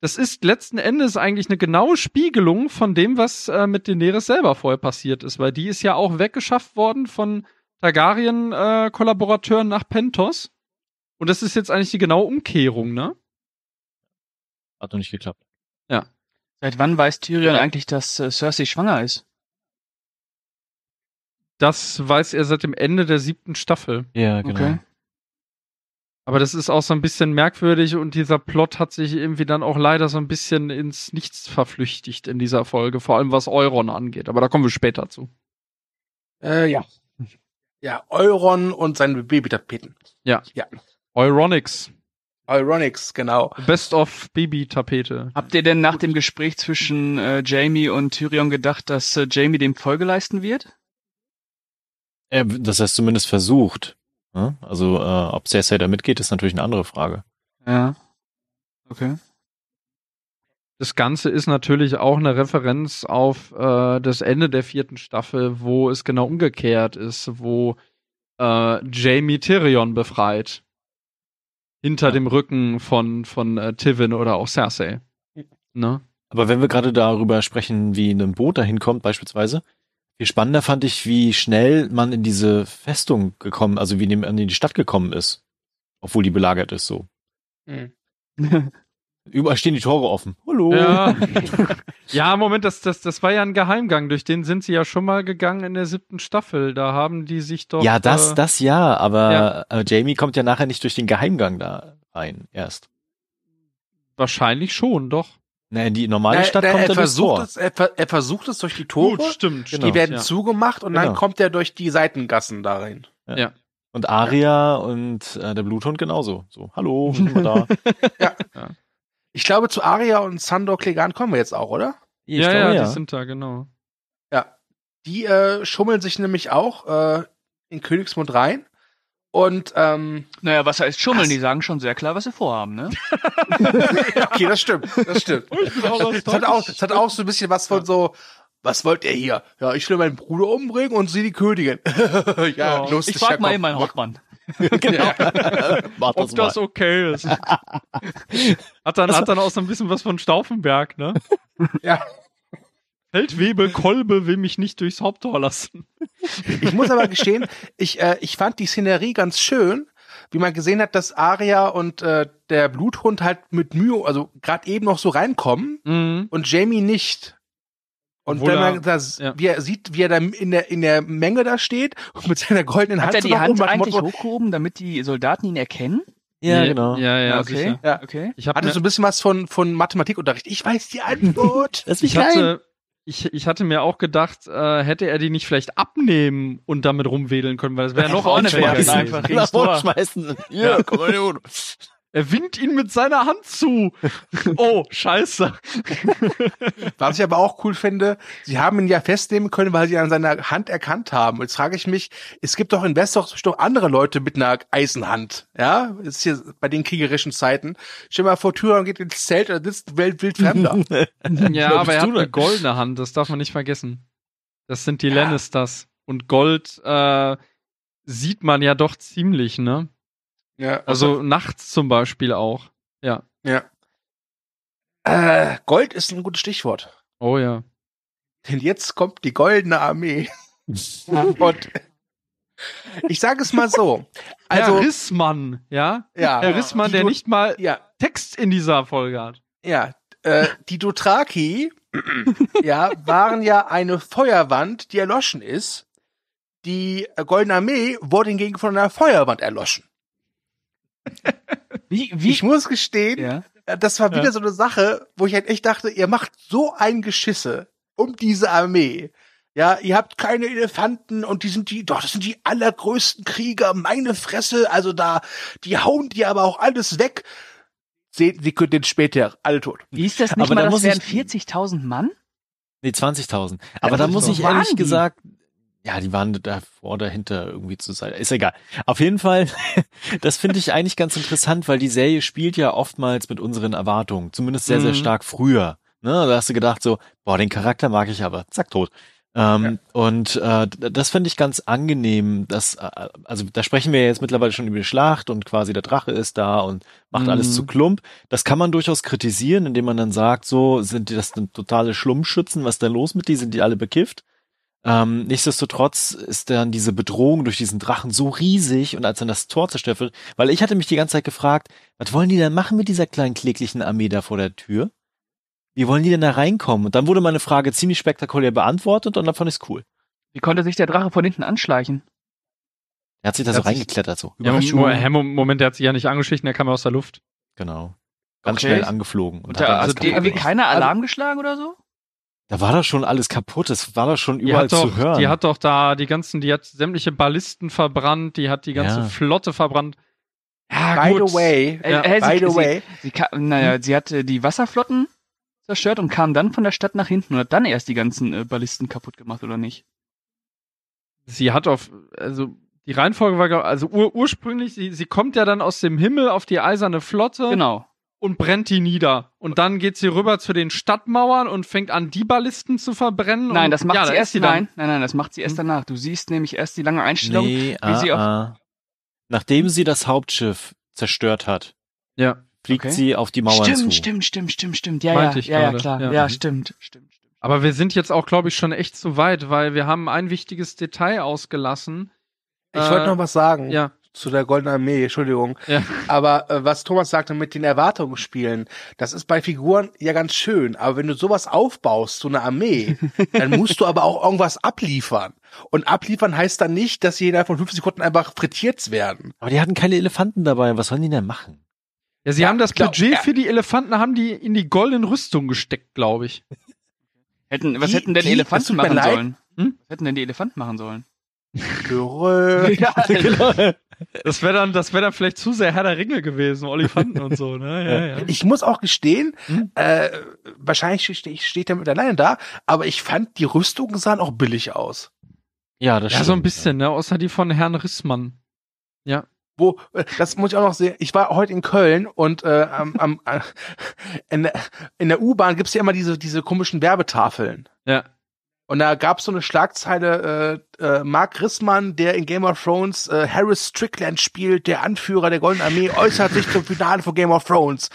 Das ist letzten Endes eigentlich eine genaue Spiegelung von dem, was äh, mit Daenerys selber vorher passiert ist, weil die ist ja auch weggeschafft worden von Targaryen-Kollaborateuren nach Pentos. Und das ist jetzt eigentlich die genaue Umkehrung, ne? Hat noch nicht geklappt. Seit wann weiß Tyrion eigentlich, dass äh, Cersei schwanger ist? Das weiß er seit dem Ende der siebten Staffel. Ja, genau. Okay. Aber das ist auch so ein bisschen merkwürdig und dieser Plot hat sich irgendwie dann auch leider so ein bisschen ins Nichts verflüchtigt in dieser Folge, vor allem was Euron angeht. Aber da kommen wir später zu. Äh, ja. Ja, Euron und seine Babytapeten. Euronics. Euronics, genau. Best of Baby-Tapete. Habt ihr denn nach dem Gespräch zwischen äh, Jamie und Tyrion gedacht, dass äh, Jamie dem Folge leisten wird? Er, dass er es zumindest versucht. Ne? Also, äh, ob Cersei da mitgeht, ist natürlich eine andere Frage. Ja. Okay. Das Ganze ist natürlich auch eine Referenz auf äh, das Ende der vierten Staffel, wo es genau umgekehrt ist, wo äh, Jamie Tyrion befreit. Hinter Ja. dem Rücken von, von äh, Tivin oder auch Cersei. Ne? Aber wenn wir gerade darüber sprechen, wie ein Boot dahin kommt, beispielsweise, viel spannender fand ich, wie schnell man in diese Festung gekommen, also wie man in die Stadt gekommen ist. Obwohl die belagert ist, so. Mhm. Überall stehen die Tore offen. Hallo. Ja. ja, Moment, das, das, das war ja ein Geheimgang. Durch den sind sie ja schon mal gegangen in der siebten Staffel. Da haben die sich doch. Ja, das, äh, das ja, aber Ja. Jamie kommt ja nachher nicht durch den Geheimgang da rein erst. Wahrscheinlich schon, doch. Na, in die normale Na, Stadt na, kommt er er versucht Tor. es, er, er versucht es durch die Tore. stimmt. Genau. Die werden ja. zugemacht und dann Genau. kommt er durch die Seitengassen da rein. Und Aria und äh, der Bluthund genauso. So, hallo, sind wir da? Ich glaube, zu Arya und Sandor Clegane kommen wir jetzt auch, oder? Ich ja, glaube, ja, die sind da, genau. Ja. Die äh, schummeln sich nämlich auch äh, in Königsmund rein. Und ähm, Naja, was heißt schummeln? Was? Die sagen schon sehr klar, was sie vorhaben, ne? okay, das stimmt, das stimmt. Das hat, auch, das hat auch so ein bisschen was von so, was wollt ihr hier? Ja, ich will meinen Bruder umbringen und sie die Königin. ja, Ja. lustig. Ich frag mal eben meinen Hauptmann. genau. Mach Ob das mal. okay ist. hat, dann, hat dann auch so ein bisschen was von Stauffenberg, ne? Ja. Feldwebel Kolbe will mich nicht durchs Haupttor lassen. Ich muss aber gestehen, ich, äh, ich fand die Szenerie ganz schön, wie man gesehen hat, dass Arya und äh, der Bluthund halt mit Mühe, also gerade eben noch so reinkommen Mhm. und Jamie nicht. Und Obwohl wenn man das, ja. wie er sieht, wie er da in der, in der Menge da steht und mit seiner goldenen Hand Hat er so die oben Hand dem eigentlich Motto, hochgehoben, damit die Soldaten ihn erkennen? Ja, genau. Ja, ja, okay. sicher. Ja. Okay. Ich habe hatte so ein bisschen was von, von Mathematikunterricht. Ich weiß die Antwort. Lass ich hatte, ich, ich hatte mir auch gedacht, äh, hätte er die nicht vielleicht abnehmen und damit rumwedeln können, weil das wäre noch werfen gewesen. einfach. das Nach schmeißen. Ja, komm mal. Er winkt ihn mit seiner Hand zu. Oh, scheiße. Was ich aber auch cool finde, sie haben ihn ja festnehmen können, weil sie an seiner Hand erkannt haben. Jetzt frage ich mich, es gibt doch in Westeros bestimmt auch andere Leute mit einer Eisenhand. Ja, das ist hier bei den kriegerischen Zeiten. Stell mal vor, Tyrion geht ins Zelt und da sitzt wildfremder. Ja, aber er hat eine goldene Hand, das darf man nicht vergessen. Das sind die Ja. Lannisters. Und Gold äh, sieht man ja doch ziemlich, ne? Ja, Also nachts zum Beispiel auch. Ja. ja. Äh, Gold ist ein gutes Stichwort. Oh ja. Denn jetzt kommt die goldene Armee. Und ich sage es mal so. Also, Herr Rissmann, ja? Ja. Herr Rissmann, der nicht mal ja. Text in dieser Folge hat. Ja, äh, die Dothraki, ja, waren ja eine Feuerwand, die erloschen ist. Die Goldene Armee wurde hingegen von einer Feuerwand erloschen. Wie, wie? Ich muss gestehen, Ja. äh, das war wieder Ja. so eine Sache, wo ich halt echt dachte, ihr macht so ein Geschisse um diese Armee. Ja, ihr habt keine Elefanten und die sind die, doch, das sind die allergrößten Krieger, meine Fresse, also da, die hauen die aber auch alles weg. Seht, sie können den später alle tot. Wie ist das nicht Aber mal, da das muss wären ich- 40.000 Mann? Nee, 20.000. Aber Ja, da muss ich ehrlich gesagt, ja, die waren davor, dahinter irgendwie zu sein. Ist egal. Auf jeden Fall, das finde ich eigentlich ganz interessant, weil die Serie spielt ja oftmals mit unseren Erwartungen. Zumindest sehr, sehr Mhm. stark früher. Ne? Da hast du gedacht so, boah, den Charakter mag ich aber. Zack, tot. Ähm, Und äh, das finde ich ganz angenehm. Dass, äh, also da sprechen wir jetzt mittlerweile schon über die Schlacht und quasi der Drache ist da und macht Mhm. alles zu Klump. Das kann man durchaus kritisieren, indem man dann sagt, so sind die das denn totale Schlummschützen, was ist denn los mit die? Sind die alle bekifft? Ähm, nichtsdestotrotz ist dann diese Bedrohung durch diesen Drachen so riesig und als dann das Tor zerstört wird, weil ich hatte mich die ganze Zeit gefragt, was wollen die denn machen mit dieser kleinen kläglichen Armee da vor der Tür? Wie wollen die denn da reinkommen? Und dann wurde meine Frage ziemlich spektakulär beantwortet und dann fand ich's cool. Wie konnte sich der Drache von hinten anschleichen? Er hat sich da Er so reingeklettert so. Ja, Überraschung. Mo Mo Moment, der hat sich ja nicht angeschlichen, der kam aus der Luft. Genau. Ganz Okay. schnell angeflogen. Und Und hat da, also die, kaputt wie gemacht. keiner Alarm geschlagen oder so? Da war doch schon alles kaputt. Es war doch schon Die überall doch, zu hören. die hat doch da die ganzen, die hat sämtliche Ballisten verbrannt, die hat die ganze Ja. Flotte verbrannt. Ja, By gut. the way, Äh, Ja, äh, by sie, the way, Sie, sie, naja, sie hat äh, die Wasserflotten zerstört und kam dann von der Stadt nach hinten und hat dann erst die ganzen äh, Ballisten kaputt gemacht, oder nicht? Sie hat auf, also die Reihenfolge war, also ur ursprünglich, sie, sie kommt ja dann aus dem Himmel auf die eiserne Flotte Genau. Und brennt die nieder. Und dann geht sie rüber zu den Stadtmauern und fängt an, die Ballisten zu verbrennen. Nein, das macht ja, sie erst. dann. nein, nein, nein, das macht sie erst Hm. danach. Du siehst nämlich erst die lange Einstellung. Nee, wie sie auf- ah, ah. Nachdem sie das Hauptschiff zerstört hat, Ja. fliegt Okay. sie auf die Mauern stimmt, zu. stimmt, stimmt, stimmt, stimmt. Ja, Meinte ja, ich ja, ja, klar. Ja. Ja, stimmt, stimmt, stimmt. Aber wir sind jetzt auch, glaube ich, schon echt zu weit, weil wir haben ein wichtiges Detail ausgelassen. ich Äh, wollte noch was sagen Ja. Zu der Goldenen Armee, Entschuldigung. Ja. Aber äh, was Thomas sagte mit den Erwartungen spielen, das ist bei Figuren ja ganz schön. Aber wenn du sowas aufbaust, so eine Armee, dann musst du aber auch irgendwas abliefern. Und abliefern heißt dann nicht, dass sie innerhalb von fünf Sekunden einfach frittiert werden. Aber die hatten keine Elefanten dabei. Was sollen die denn machen? Ja, sie Ja, haben das glaub- Budget ja. für die Elefanten, haben die in die goldenen Rüstung gesteckt, glaube ich. Hätten, was Die- hätten denn die- Elefanten machen leid. sollen? Hm? Was hätten denn die Elefanten machen sollen? Ja, Das wäre dann, das wäre dann vielleicht zu sehr Herr der Ringe gewesen, Olifanten und so, ne? Ja, ja. Ich muss auch gestehen, Hm? äh, wahrscheinlich steht steht er mit alleine da, aber ich fand, die Rüstungen sahen auch billig aus. Ja, das Ja, stimmt. so ein bisschen, ne? Außer die von Herrn Rissmann. Wo, äh, das muss ich auch noch sehen. Ich war heute in Köln und äh, am, am, äh, in, der- in der U-Bahn gibt's ja immer diese, diese komischen Werbetafeln. Ja. Und da gab's so eine Schlagzeile, äh, äh, Mark Rissmann, der in Game of Thrones äh, Harris Strickland spielt, der Anführer der Goldenen Armee, äußert sich zum Finale von Game of Thrones.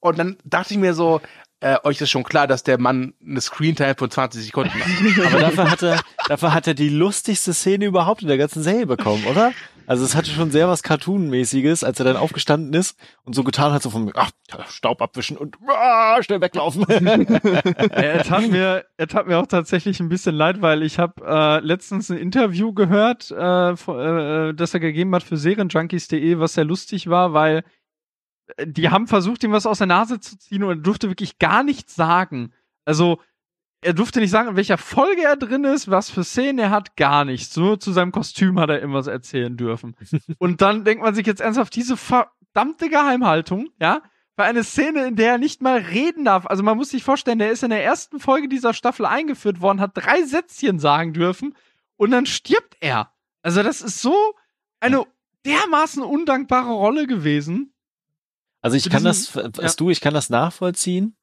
Und dann dachte ich mir so, äh, euch ist schon klar, dass der Mann eine Screentime von 20 Sekunden hat. Aber dafür hat er, dafür hat er die lustigste Szene überhaupt in der ganzen Serie bekommen, oder? Also es hatte schon sehr was Cartoon-mäßiges, als er dann aufgestanden ist und so getan hat, so von, ach, Staub abwischen und ah, schnell weglaufen. er tat mir, er tat mir auch tatsächlich ein bisschen leid, weil ich habe äh, letztens ein Interview gehört, äh, von- äh, das er gegeben hat für Serienjunkies.de, was sehr lustig war, weil äh, die haben versucht, ihm was aus der Nase zu ziehen und er durfte wirklich gar nichts sagen. Also er durfte nicht sagen, in welcher Folge er drin ist, was für Szenen er hat, gar nichts. Nur zu seinem Kostüm hat er immer was erzählen dürfen. und dann denkt man sich jetzt ernsthaft, diese verdammte Geheimhaltung, ja, für eine Szene, in der er nicht mal reden darf. Also man muss sich vorstellen, der ist in der ersten Folge dieser Staffel eingeführt worden, hat drei Sätzchen sagen dürfen und dann stirbt er. Also das ist so eine dermaßen undankbare Rolle gewesen. Also ich kann das, weißt du, ich kann das nachvollziehen.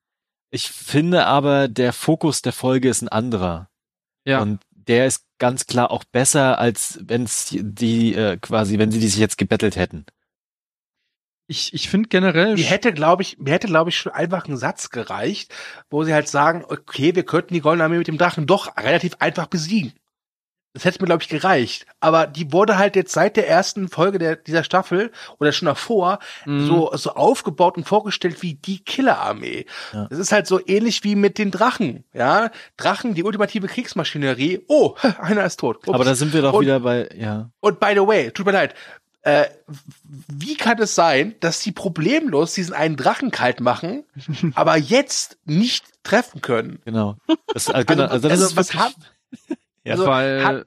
Ich finde aber, der Fokus der Folge ist ein anderer. Ja. Und der ist ganz klar auch besser, als wenn es die äh, quasi, wenn sie die sich jetzt gebettelt hätten. ich, ich finde generell. Mir hätte, glaube ich, mir hätte, glaube ich, schon einfach ein Satz gereicht, wo sie halt sagen, okay, wir könnten die Goldene Armee mit dem Drachen doch relativ einfach besiegen. Das hätte mir, glaube ich, gereicht. Aber die wurde halt jetzt seit der ersten Folge der, dieser Staffel oder schon davor mhm. so, so aufgebaut und vorgestellt wie die Killerarmee. Ja. Das ist halt so ähnlich wie mit den Drachen. Ja, Drachen, die ultimative Kriegsmaschinerie. Oh, einer ist tot. Ups. Aber da sind wir doch und, wieder bei, ja. Und by the way, tut mir leid, äh, wie kann es sein, dass sie problemlos diesen einen Drachen kalt machen, aber jetzt nicht treffen können? Genau. Das, genau also, also, also was haben, ja, also, weil hat,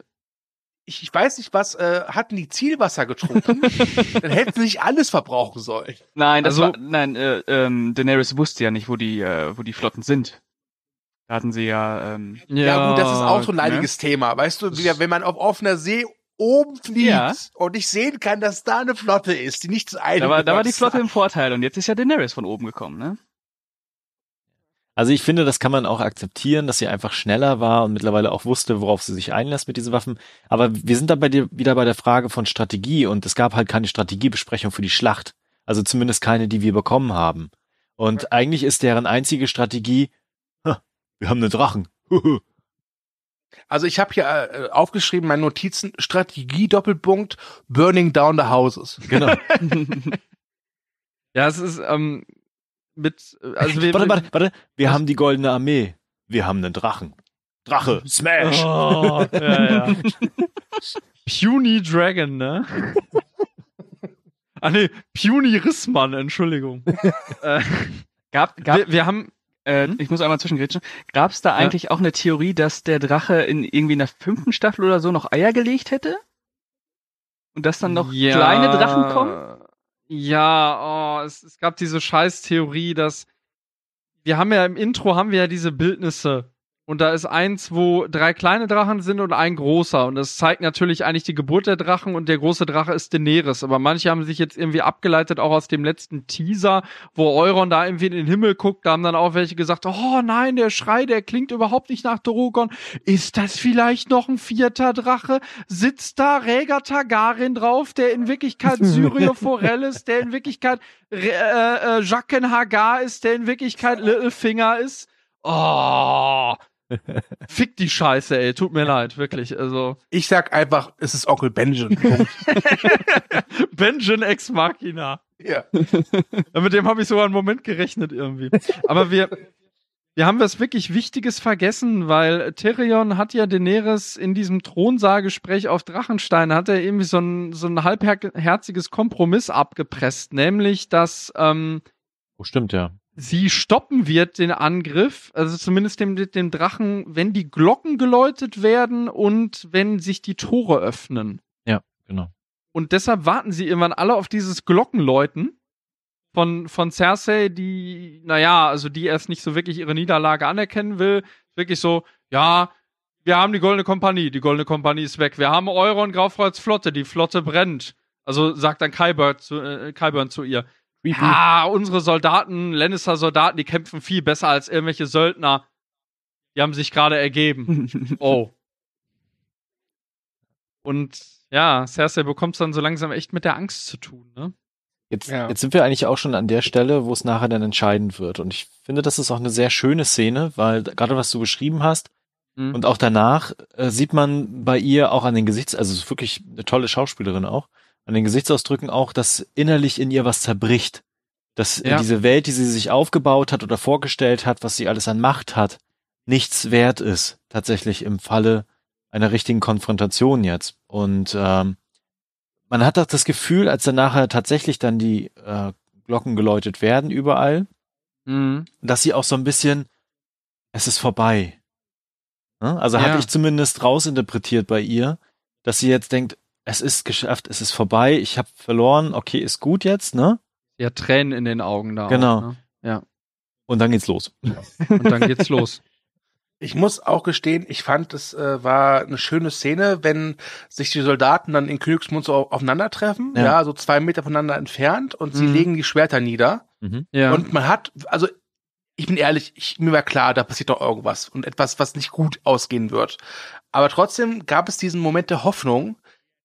ich, ich weiß nicht, was äh, hatten die Zielwasser getrunken? dann hätten sie nicht alles verbrauchen sollen. Nein, das also, war, nein, äh, ähm, Daenerys wusste ja nicht, wo die, äh, wo die Flotten sind. Da hatten sie ja. Ähm, ja, ja gut, das ist auch so ein leidiges ne? Thema, weißt du, wie, wenn man auf offener See oben fliegt ja. und ich sehen kann, dass da eine Flotte ist, die nicht zu einem. Da war, da war die Flotte im Vorteil und jetzt ist ja Daenerys von oben gekommen, ne? Also ich finde, das kann man auch akzeptieren, dass sie einfach schneller war und mittlerweile auch wusste, worauf sie sich einlässt mit diesen Waffen. Aber wir sind dann bei dir wieder bei der Frage von Strategie und es gab halt keine Strategiebesprechung für die Schlacht. Also zumindest keine, die wir bekommen haben. Und ja. eigentlich ist deren einzige Strategie, wir haben einen Drachen. also ich habe hier äh, aufgeschrieben, meine Notizen, Strategie Doppelpunkt, Burning Down the Houses. Genau. ja, es ist, ähm, mit, also wir, warte, warte, warte, wir was? haben die goldene Armee. Wir haben einen Drachen. Drache, Smash! Oh, ja, ja. Puny Dragon, ne? ah ne, Puny Rissmann, Entschuldigung. äh, gab, gab, wir, wir haben, äh, hm? ich muss einmal zwischengrätschen. Gab es da eigentlich ja. auch eine Theorie, dass der Drache in irgendwie in der fünften Staffel oder so noch Eier gelegt hätte? Und dass dann noch ja. kleine Drachen kommen? Ja, oh, es, es gab diese Scheiß-Theorie, dass wir haben ja im Intro haben wir ja diese Bildnisse und da ist eins, wo drei kleine Drachen sind und ein großer. Und das zeigt natürlich eigentlich die Geburt der Drachen und der große Drache ist Daenerys. Aber manche haben sich jetzt irgendwie abgeleitet, auch aus dem letzten Teaser, wo Euron da irgendwie in den Himmel guckt. Da haben dann auch welche gesagt, oh nein, der Schrei, der klingt überhaupt nicht nach Drogon. Ist das vielleicht noch ein vierter Drache? Sitzt da Rhaegar Targaryen drauf, der in Wirklichkeit Syrio Forel ist, der in Wirklichkeit äh, äh, Jaqen Hagar ist, der in Wirklichkeit Littlefinger ist? Oh, Fick die Scheiße, ey. Tut mir leid, wirklich. Also. Ich sag einfach, es ist Onkel Benjamin. Benjamin ex Machina. Ja. Mit dem habe ich sogar einen Moment gerechnet irgendwie. Aber wir, wir haben was wirklich Wichtiges vergessen, weil Tyrion hat ja Daenerys in diesem Thronsaargespräch auf Drachenstein hat er irgendwie so ein, so ein halbherziges Kompromiss abgepresst, nämlich dass ähm, Oh, stimmt, ja sie stoppen wird, den Angriff, also zumindest dem, dem Drachen, wenn die Glocken geläutet werden und wenn sich die Tore öffnen. Ja, genau. Und deshalb warten sie irgendwann alle auf dieses Glockenläuten von, von Cersei, die, naja, also die erst nicht so wirklich ihre Niederlage anerkennen will. Wirklich so, ja, wir haben die Goldene Kompanie, die Goldene Kompanie ist weg. Wir haben Euron Graufreuz Flotte, die Flotte brennt. Also sagt dann Kyburn zu, äh, Kyburn zu ihr ja, unsere Soldaten, Lannister-Soldaten, die kämpfen viel besser als irgendwelche Söldner. Die haben sich gerade ergeben. oh. Und ja, Cersei bekommt es dann so langsam echt mit der Angst zu tun, ne? Jetzt, ja. jetzt sind wir eigentlich auch schon an der Stelle, wo es nachher dann entscheidend wird. Und ich finde, das ist auch eine sehr schöne Szene, weil gerade was du beschrieben hast mhm. und auch danach äh, sieht man bei ihr auch an den Gesichts, also ist wirklich eine tolle Schauspielerin auch, an den Gesichtsausdrücken auch, dass innerlich in ihr was zerbricht. Dass ja. diese Welt, die sie sich aufgebaut hat oder vorgestellt hat, was sie alles an Macht hat, nichts wert ist, tatsächlich im Falle einer richtigen Konfrontation jetzt. Und ähm, man hat auch das Gefühl, als dann nachher tatsächlich dann die äh, Glocken geläutet werden überall, mhm. dass sie auch so ein bisschen, es ist vorbei. Ne? Also ja. habe ich zumindest rausinterpretiert bei ihr, dass sie jetzt denkt, es ist geschafft, es ist vorbei, ich habe verloren, okay, ist gut jetzt, ne? Ja, Tränen in den Augen da. Genau. Auch, ne? Ja. Und dann geht's los. Und dann geht's los. Ich muss auch gestehen, ich fand, es äh, war eine schöne Szene, wenn sich die Soldaten dann in Königsmund so aufeinandertreffen, ja, ja so zwei Meter voneinander entfernt und sie mhm. legen die Schwerter nieder. Mhm. Ja. Und man hat, also ich bin ehrlich, ich, mir war klar, da passiert doch irgendwas und etwas, was nicht gut ausgehen wird. Aber trotzdem gab es diesen Moment der Hoffnung,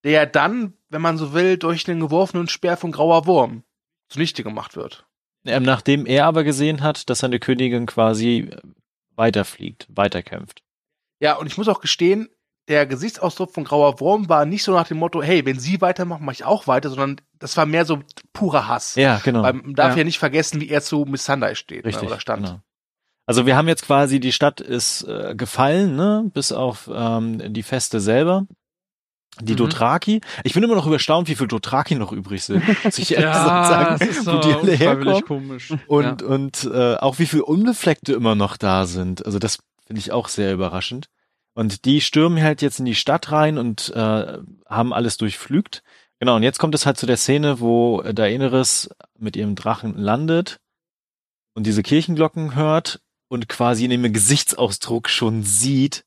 der dann, wenn man so will, durch den geworfenen Speer von Grauer Wurm zunichte gemacht wird. Ähm, nachdem er aber gesehen hat, dass seine Königin quasi weiterfliegt, weiterkämpft. Ja, und ich muss auch gestehen, der Gesichtsausdruck von Grauer Wurm war nicht so nach dem Motto, hey, wenn sie weitermachen, mache ich auch weiter, sondern das war mehr so purer Hass. Ja, genau. Weil man darf ja, ja nicht vergessen, wie er zu Miss Sunday steht ne, Richtig, ne, oder stand. Genau. Also wir haben jetzt quasi, die Stadt ist äh, gefallen, ne, bis auf ähm, die Feste selber. Die mhm. Dothraki. Ich bin immer noch überstaunt, wie viel Dothraki noch übrig sind. Muss ich ehrlich ja, sagen, das ist wo die alle herkommen. Komisch. Und, ja. und äh, auch wie viel Unbefleckte immer noch da sind. Also das finde ich auch sehr überraschend. Und die stürmen halt jetzt in die Stadt rein und äh, haben alles durchflügt. Genau, und jetzt kommt es halt zu der Szene, wo Daenerys mit ihrem Drachen landet und diese Kirchenglocken hört und quasi in dem Gesichtsausdruck schon sieht,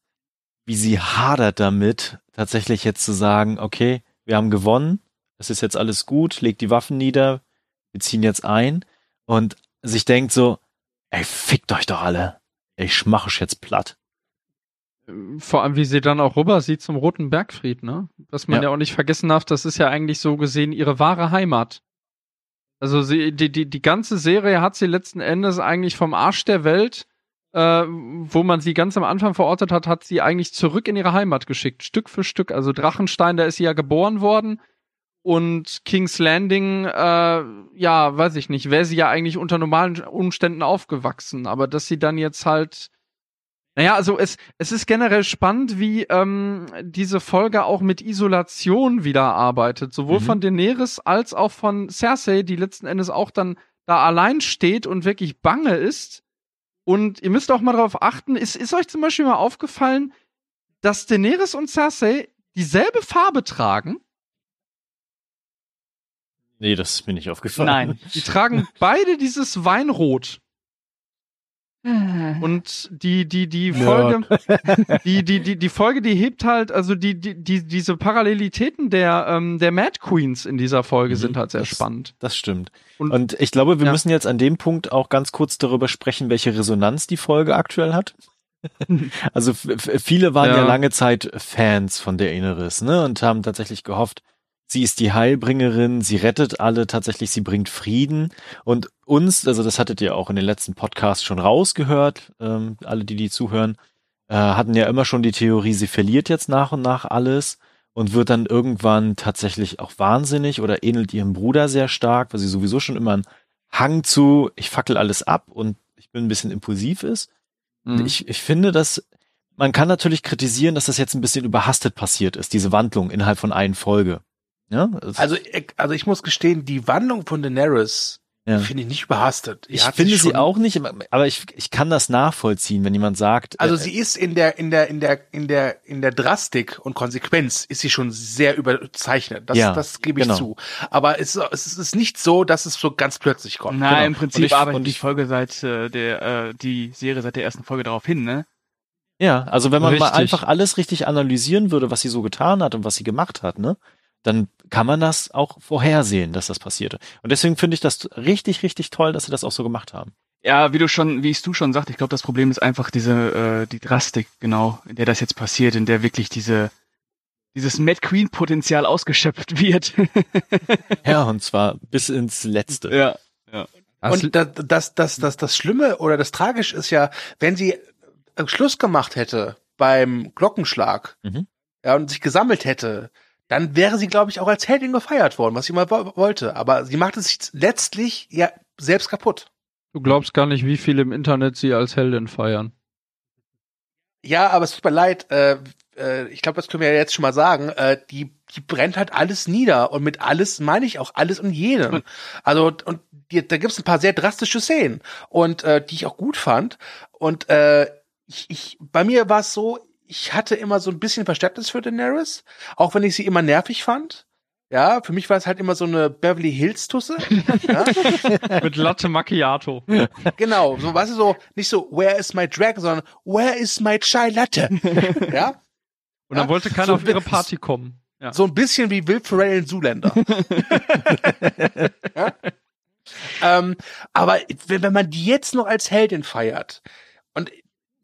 wie sie hadert damit, tatsächlich jetzt zu sagen, okay, wir haben gewonnen, es ist jetzt alles gut, legt die Waffen nieder, wir ziehen jetzt ein und sich denkt so, ey, fickt euch doch alle, ich schmach euch jetzt platt. Vor allem, wie sie dann auch rüber sieht zum Roten Bergfried, ne? Was man ja. ja auch nicht vergessen darf, das ist ja eigentlich so gesehen ihre wahre Heimat. Also sie, die, die, die ganze Serie hat sie letzten Endes eigentlich vom Arsch der Welt äh, wo man sie ganz am Anfang verortet hat, hat sie eigentlich zurück in ihre Heimat geschickt, Stück für Stück. Also Drachenstein, da ist sie ja geboren worden. Und King's Landing, äh, ja, weiß ich nicht, wäre sie ja eigentlich unter normalen Umständen aufgewachsen. Aber dass sie dann jetzt halt naja, also es, es ist generell spannend, wie ähm, diese Folge auch mit Isolation wieder arbeitet. Sowohl mhm. von Daenerys als auch von Cersei, die letzten Endes auch dann da allein steht und wirklich bange ist. Und ihr müsst auch mal darauf achten, ist, ist euch zum Beispiel mal aufgefallen, dass Daenerys und Cersei dieselbe Farbe tragen? Nee, das ist mir nicht aufgefallen. Nein. Die tragen beide dieses Weinrot. Und die, die, die Folge, die, die, die, die Folge, die hebt halt, also die, die, die diese Parallelitäten der, ähm, der Mad Queens in dieser Folge mhm, sind halt sehr das, spannend. Das stimmt. Und, Und ich glaube, wir ja. müssen jetzt an dem Punkt auch ganz kurz darüber sprechen, welche Resonanz die Folge aktuell hat. also viele waren ja. ja lange Zeit Fans von der Inneres, ne, und haben tatsächlich gehofft, Sie ist die Heilbringerin, sie rettet alle tatsächlich, sie bringt Frieden. Und uns, also das hattet ihr auch in den letzten Podcasts schon rausgehört, ähm, alle, die die zuhören, äh, hatten ja immer schon die Theorie, sie verliert jetzt nach und nach alles und wird dann irgendwann tatsächlich auch wahnsinnig oder ähnelt ihrem Bruder sehr stark, weil sie sowieso schon immer einen Hang zu, ich fackel alles ab und ich bin ein bisschen impulsiv ist. Mhm. Ich, ich finde, dass man kann natürlich kritisieren, dass das jetzt ein bisschen überhastet passiert ist, diese Wandlung innerhalb von einer Folge. Ja, also, also ich muss gestehen, die Wandlung von Daenerys ja. finde ich nicht überhastet. Ich finde sie auch nicht, aber ich, ich kann das nachvollziehen, wenn jemand sagt. Also äh, sie ist in der in der in der in der in der Drastik und Konsequenz ist sie schon sehr überzeichnet. Das ja, das gebe ich genau. zu. Aber es, es ist nicht so, dass es so ganz plötzlich kommt. Nein, genau. im Prinzip ich, arbeitet die Folge seit äh, der äh, die Serie seit der ersten Folge darauf hin, ne? Ja, also wenn man richtig. mal einfach alles richtig analysieren würde, was sie so getan hat und was sie gemacht hat, ne? Dann kann man das auch vorhersehen, dass das passierte. Und deswegen finde ich das richtig, richtig toll, dass sie das auch so gemacht haben. Ja, wie du schon, wie ich du schon sagst, ich glaube, das Problem ist einfach diese, äh, die Drastik, genau, in der das jetzt passiert, in der wirklich diese, dieses Mad Queen Potenzial ausgeschöpft wird. ja, und zwar bis ins Letzte. Ja, ja. Und das, das, das, das, das Schlimme oder das Tragische ist ja, wenn sie Schluss gemacht hätte beim Glockenschlag, mhm. ja, und sich gesammelt hätte, dann wäre sie, glaube ich, auch als Heldin gefeiert worden, was sie mal wollte. Aber sie macht es sich letztlich ja selbst kaputt. Du glaubst gar nicht, wie viele im Internet sie als Heldin feiern. Ja, aber es tut mir leid, äh, äh, ich glaube, das können wir ja jetzt schon mal sagen, äh, die, die brennt halt alles nieder. Und mit alles meine ich auch alles und jeden. Also, und die, da gibt's ein paar sehr drastische Szenen und äh, die ich auch gut fand. Und äh, ich, ich, bei mir war es so, ich hatte immer so ein bisschen Verständnis für Daenerys, auch wenn ich sie immer nervig fand. Ja, für mich war es halt immer so eine Beverly Hills Tusse. ja? Mit Latte Macchiato. Genau, so weißt du so nicht so Where is my drag, sondern Where is my chai latte? ja? Und dann ja? wollte keiner so auf ihre Party kommen. Ja. So ein bisschen wie Will Ferrell in Zuländer. ja? ähm, aber wenn, wenn man die jetzt noch als Heldin feiert und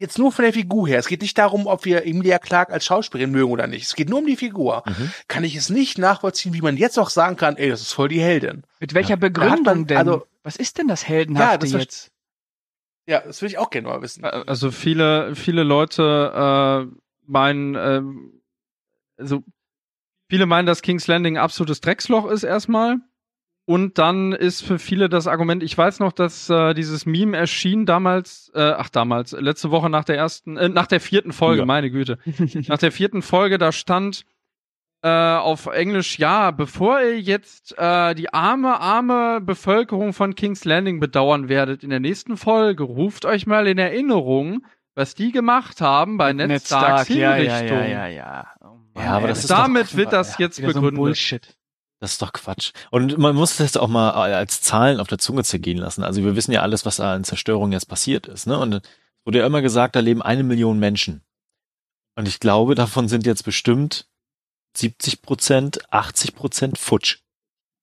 jetzt nur von der Figur her, es geht nicht darum, ob wir Emilia Clark als Schauspielerin mögen oder nicht. Es geht nur um die Figur. Mhm. Kann ich es nicht nachvollziehen, wie man jetzt auch sagen kann, ey, das ist voll die Heldin. Mit welcher ja. Begründung man, denn? Also, was ist denn das Heldenhafte ja, das jetzt? Ja, das will ich auch gerne mal wissen. Also viele, viele Leute äh, meinen, äh, also viele meinen, dass King's Landing ein absolutes Drecksloch ist erstmal. Und dann ist für viele das Argument, ich weiß noch, dass äh, dieses Meme erschien damals, äh, ach damals, letzte Woche nach der ersten, äh, nach der vierten Folge, ja. meine Güte. nach der vierten Folge, da stand äh, auf Englisch, ja, bevor ihr jetzt äh, die arme, arme Bevölkerung von King's Landing bedauern werdet in der nächsten Folge, ruft euch mal in Erinnerung, was die gemacht haben bei Ned, Starks Stark, ja, ja, ja, ja, ja. Oh Mann, ja, aber das ist damit doch, wird das ja, jetzt begründet. So Bullshit. Das ist doch Quatsch. Und man muss das auch mal als Zahlen auf der Zunge zergehen lassen. Also wir wissen ja alles, was an Zerstörung jetzt passiert ist. Ne? Und es wurde ja immer gesagt, da leben eine Million Menschen. Und ich glaube, davon sind jetzt bestimmt 70 Prozent, 80 Prozent futsch.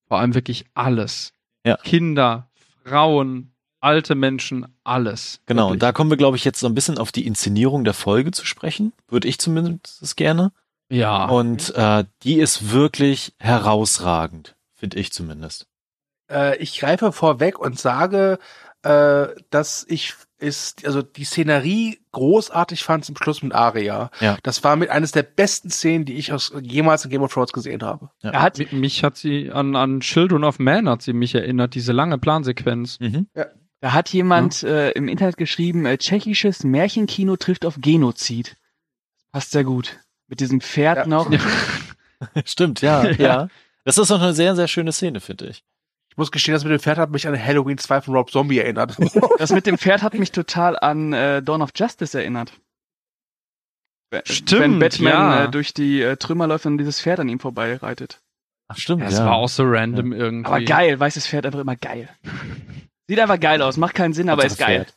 Vor allem wirklich alles. Ja. Kinder, Frauen, alte Menschen, alles. Genau, wirklich. und da kommen wir, glaube ich, jetzt so ein bisschen auf die Inszenierung der Folge zu sprechen. Würde ich zumindest gerne. Ja. Und äh, die ist wirklich herausragend, finde ich zumindest. Äh, ich greife vorweg und sage, äh, dass ich ist, also die Szenerie großartig fand zum Schluss mit Aria. Ja. Das war mit eines der besten Szenen, die ich aus jemals in Game of Thrones gesehen habe. Ja. Er hat mich hat sie an an Children of Man hat sie mich erinnert, diese lange Plansequenz. Mhm. Ja. Da hat jemand ja. äh, im Internet geschrieben, äh, tschechisches Märchenkino trifft auf Genozid. Passt sehr gut. Mit diesem Pferd ja. noch. Stimmt, ja, ja, ja. Das ist auch eine sehr, sehr schöne Szene, finde ich. Ich muss gestehen, das mit dem Pferd hat mich an Halloween 2 von Rob Zombie erinnert. das mit dem Pferd hat mich total an äh, Dawn of Justice erinnert. Stimmt, Wenn Batman ja. äh, durch die äh, Trümmer läuft und dieses Pferd an ihm vorbeireitet. Ach stimmt, Das ja. war auch so random ja. irgendwie. Aber geil, weißes Pferd einfach immer geil. Sieht einfach geil aus, macht keinen Sinn, aber ist geil.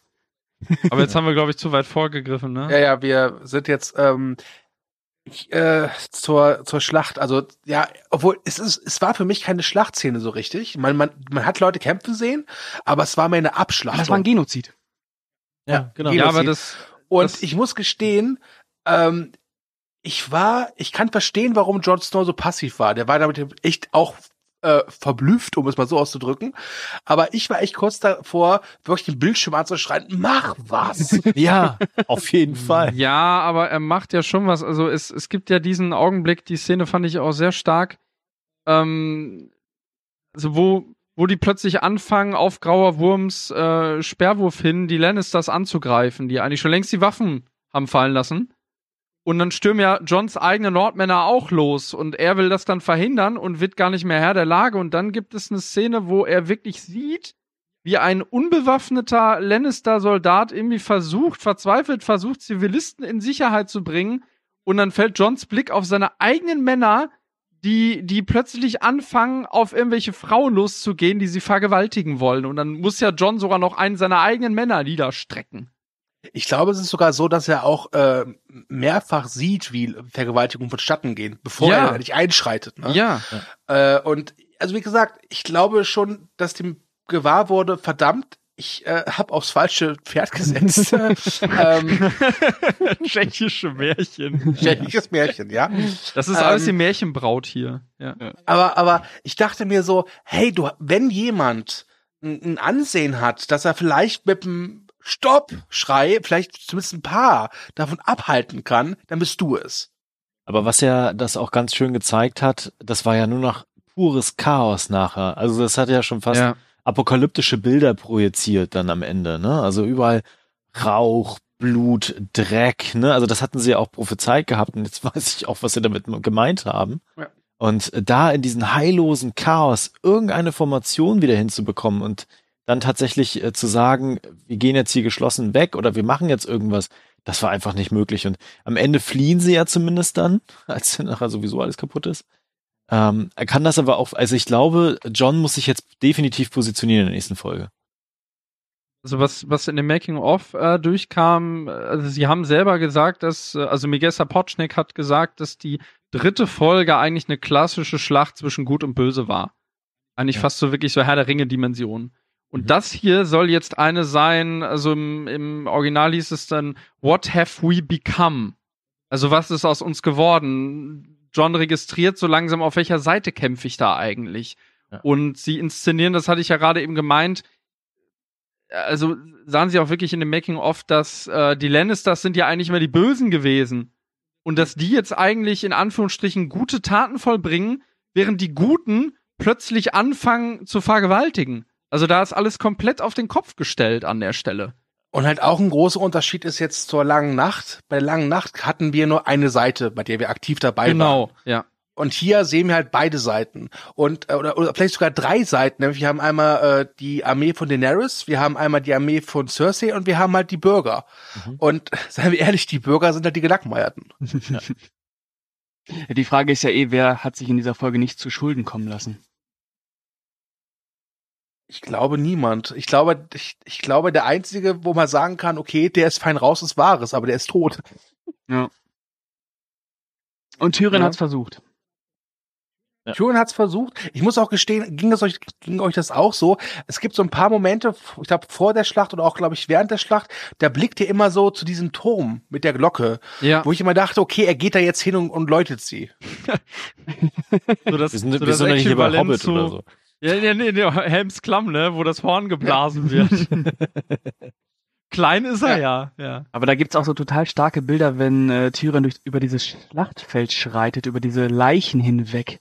Aber jetzt haben wir, glaube ich, zu weit vorgegriffen, ne? Ja, ja, wir sind jetzt ähm, äh, zur, zur Schlacht. Also, ja, obwohl es ist, es war für mich keine Schlachtszene so richtig. Man, man, man hat Leute kämpfen sehen, aber es war mehr eine Abschlacht. Das war ein Genozid. Ja, genau. Genozid. Ja, aber das. Und das ich muss gestehen, ähm, ich war, ich kann verstehen, warum Jon Snow so passiv war. Der war damit echt auch äh, verblüfft, um es mal so auszudrücken. Aber ich war echt kurz davor, wirklich den Bildschirm anzuschreien, mach was! ja, auf jeden Fall. Ja, aber er macht ja schon was. Also es, es gibt ja diesen Augenblick, die Szene fand ich auch sehr stark, ähm, also wo, wo die plötzlich anfangen, auf grauer Wurms äh, Sperrwurf hin die Lannisters anzugreifen, die eigentlich schon längst die Waffen haben fallen lassen. Und dann stürmen ja Johns eigene Nordmänner auch los und er will das dann verhindern und wird gar nicht mehr Herr der Lage. Und dann gibt es eine Szene, wo er wirklich sieht, wie ein unbewaffneter Lannister-Soldat irgendwie versucht, verzweifelt versucht, Zivilisten in Sicherheit zu bringen. Und dann fällt Johns Blick auf seine eigenen Männer, die, die plötzlich anfangen, auf irgendwelche Frauen loszugehen, die sie vergewaltigen wollen. Und dann muss ja John sogar noch einen seiner eigenen Männer niederstrecken. Ich glaube, es ist sogar so, dass er auch äh, mehrfach sieht, wie Vergewaltigungen vonstatten gehen, bevor ja. er nicht einschreitet. Ne? Ja. Äh, und also wie gesagt, ich glaube schon, dass dem gewahr wurde, verdammt, ich äh, habe aufs falsche Pferd gesetzt. ähm, Tschechische Märchen. Tschechisches Märchen, ja. Das ist alles ähm, die Märchenbraut hier. Ja. Aber, aber ich dachte mir so, hey, du, wenn jemand ein, ein Ansehen hat, dass er vielleicht mit dem Stopp-Schrei vielleicht zumindest ein paar davon abhalten kann, dann bist du es. Aber was ja das auch ganz schön gezeigt hat, das war ja nur noch pures Chaos nachher. Also das hat ja schon fast ja. apokalyptische Bilder projiziert dann am Ende, ne? Also überall Rauch, Blut, Dreck, ne? Also das hatten sie ja auch prophezeit gehabt und jetzt weiß ich auch, was sie damit gemeint haben. Ja. Und da in diesen heillosen Chaos irgendeine Formation wieder hinzubekommen und dann tatsächlich äh, zu sagen, wir gehen jetzt hier geschlossen weg oder wir machen jetzt irgendwas, das war einfach nicht möglich. Und am Ende fliehen sie ja zumindest dann, als nachher sowieso alles kaputt ist. Ähm, er kann das aber auch, also ich glaube, John muss sich jetzt definitiv positionieren in der nächsten Folge. Also was, was in dem Making-of äh, durchkam, also sie haben selber gesagt, dass, äh, also Miguel Sapochnik hat gesagt, dass die dritte Folge eigentlich eine klassische Schlacht zwischen Gut und Böse war. Eigentlich ja. fast so wirklich so Herr der Ringe-Dimension. Und mhm. das hier soll jetzt eine sein, also im, im Original hieß es dann, What have we become? Also was ist aus uns geworden? John registriert so langsam, auf welcher Seite kämpfe ich da eigentlich? Ja. Und sie inszenieren, das hatte ich ja gerade eben gemeint, also sahen sie auch wirklich in dem Making-of, dass äh, die Lannisters sind ja eigentlich immer die Bösen gewesen. Und dass die jetzt eigentlich in Anführungsstrichen gute Taten vollbringen, während die Guten plötzlich anfangen zu vergewaltigen. Also da ist alles komplett auf den Kopf gestellt an der Stelle. Und halt auch ein großer Unterschied ist jetzt zur langen Nacht. Bei der langen Nacht hatten wir nur eine Seite, bei der wir aktiv dabei genau, waren. Genau, ja. Und hier sehen wir halt beide Seiten und äh, oder, oder vielleicht sogar drei Seiten. Wir haben einmal äh, die Armee von Daenerys, wir haben einmal die Armee von Cersei und wir haben halt die Bürger. Mhm. Und seien wir ehrlich, die Bürger sind halt die Gelackmeierten. Ja. Die Frage ist ja eh, wer hat sich in dieser Folge nicht zu Schulden kommen lassen? Ich glaube niemand. Ich glaube, ich, ich glaube, der einzige, wo man sagen kann, okay, der ist fein raus, ist Wahres, aber der ist tot. Ja. Und Tyrion ja. hat's versucht. Ja. Tyrion hat's versucht. Ich muss auch gestehen, ging es euch, ging euch das auch so? Es gibt so ein paar Momente, ich glaube vor der Schlacht oder auch, glaube ich, während der Schlacht, da blickt ihr immer so zu diesem Turm mit der Glocke, ja. wo ich immer dachte, okay, er geht da jetzt hin und, und läutet sie. so das, wir sind, so wir sind nicht hier bei Hobbit zu, oder so. Ja, ja, nee, nee, Helms Klamm, ne, wo das Horn geblasen wird. Klein ist er ja. ja. ja. Aber da gibt's auch so total starke Bilder, wenn äh, Tyrion durch, über dieses Schlachtfeld schreitet, über diese Leichen hinweg.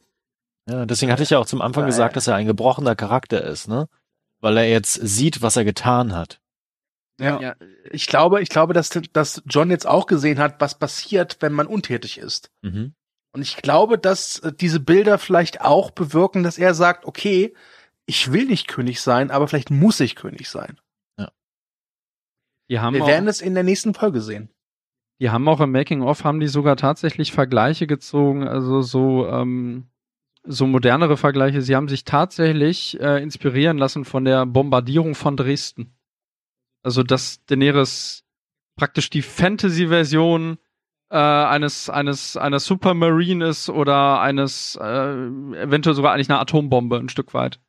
Ja, deswegen hatte ich ja auch zum Anfang ja, gesagt, dass er ein gebrochener Charakter ist, ne? Weil er jetzt sieht, was er getan hat. Ja. ja. Ich glaube, ich glaube, dass, dass John jetzt auch gesehen hat, was passiert, wenn man untätig ist. Mhm. Und ich glaube, dass äh, diese Bilder vielleicht auch bewirken, dass er sagt, okay, ich will nicht König sein, aber vielleicht muss ich König sein. Ja. Die haben Wir werden es in der nächsten Folge sehen. Die haben auch im Making of haben die sogar tatsächlich Vergleiche gezogen, also so ähm, so modernere Vergleiche. Sie haben sich tatsächlich äh, inspirieren lassen von der Bombardierung von Dresden. Also dass Daenerys praktisch die Fantasy-Version äh, eines eines einer Supermarine ist oder eines äh, eventuell sogar eigentlich eine Atombombe ein Stück weit.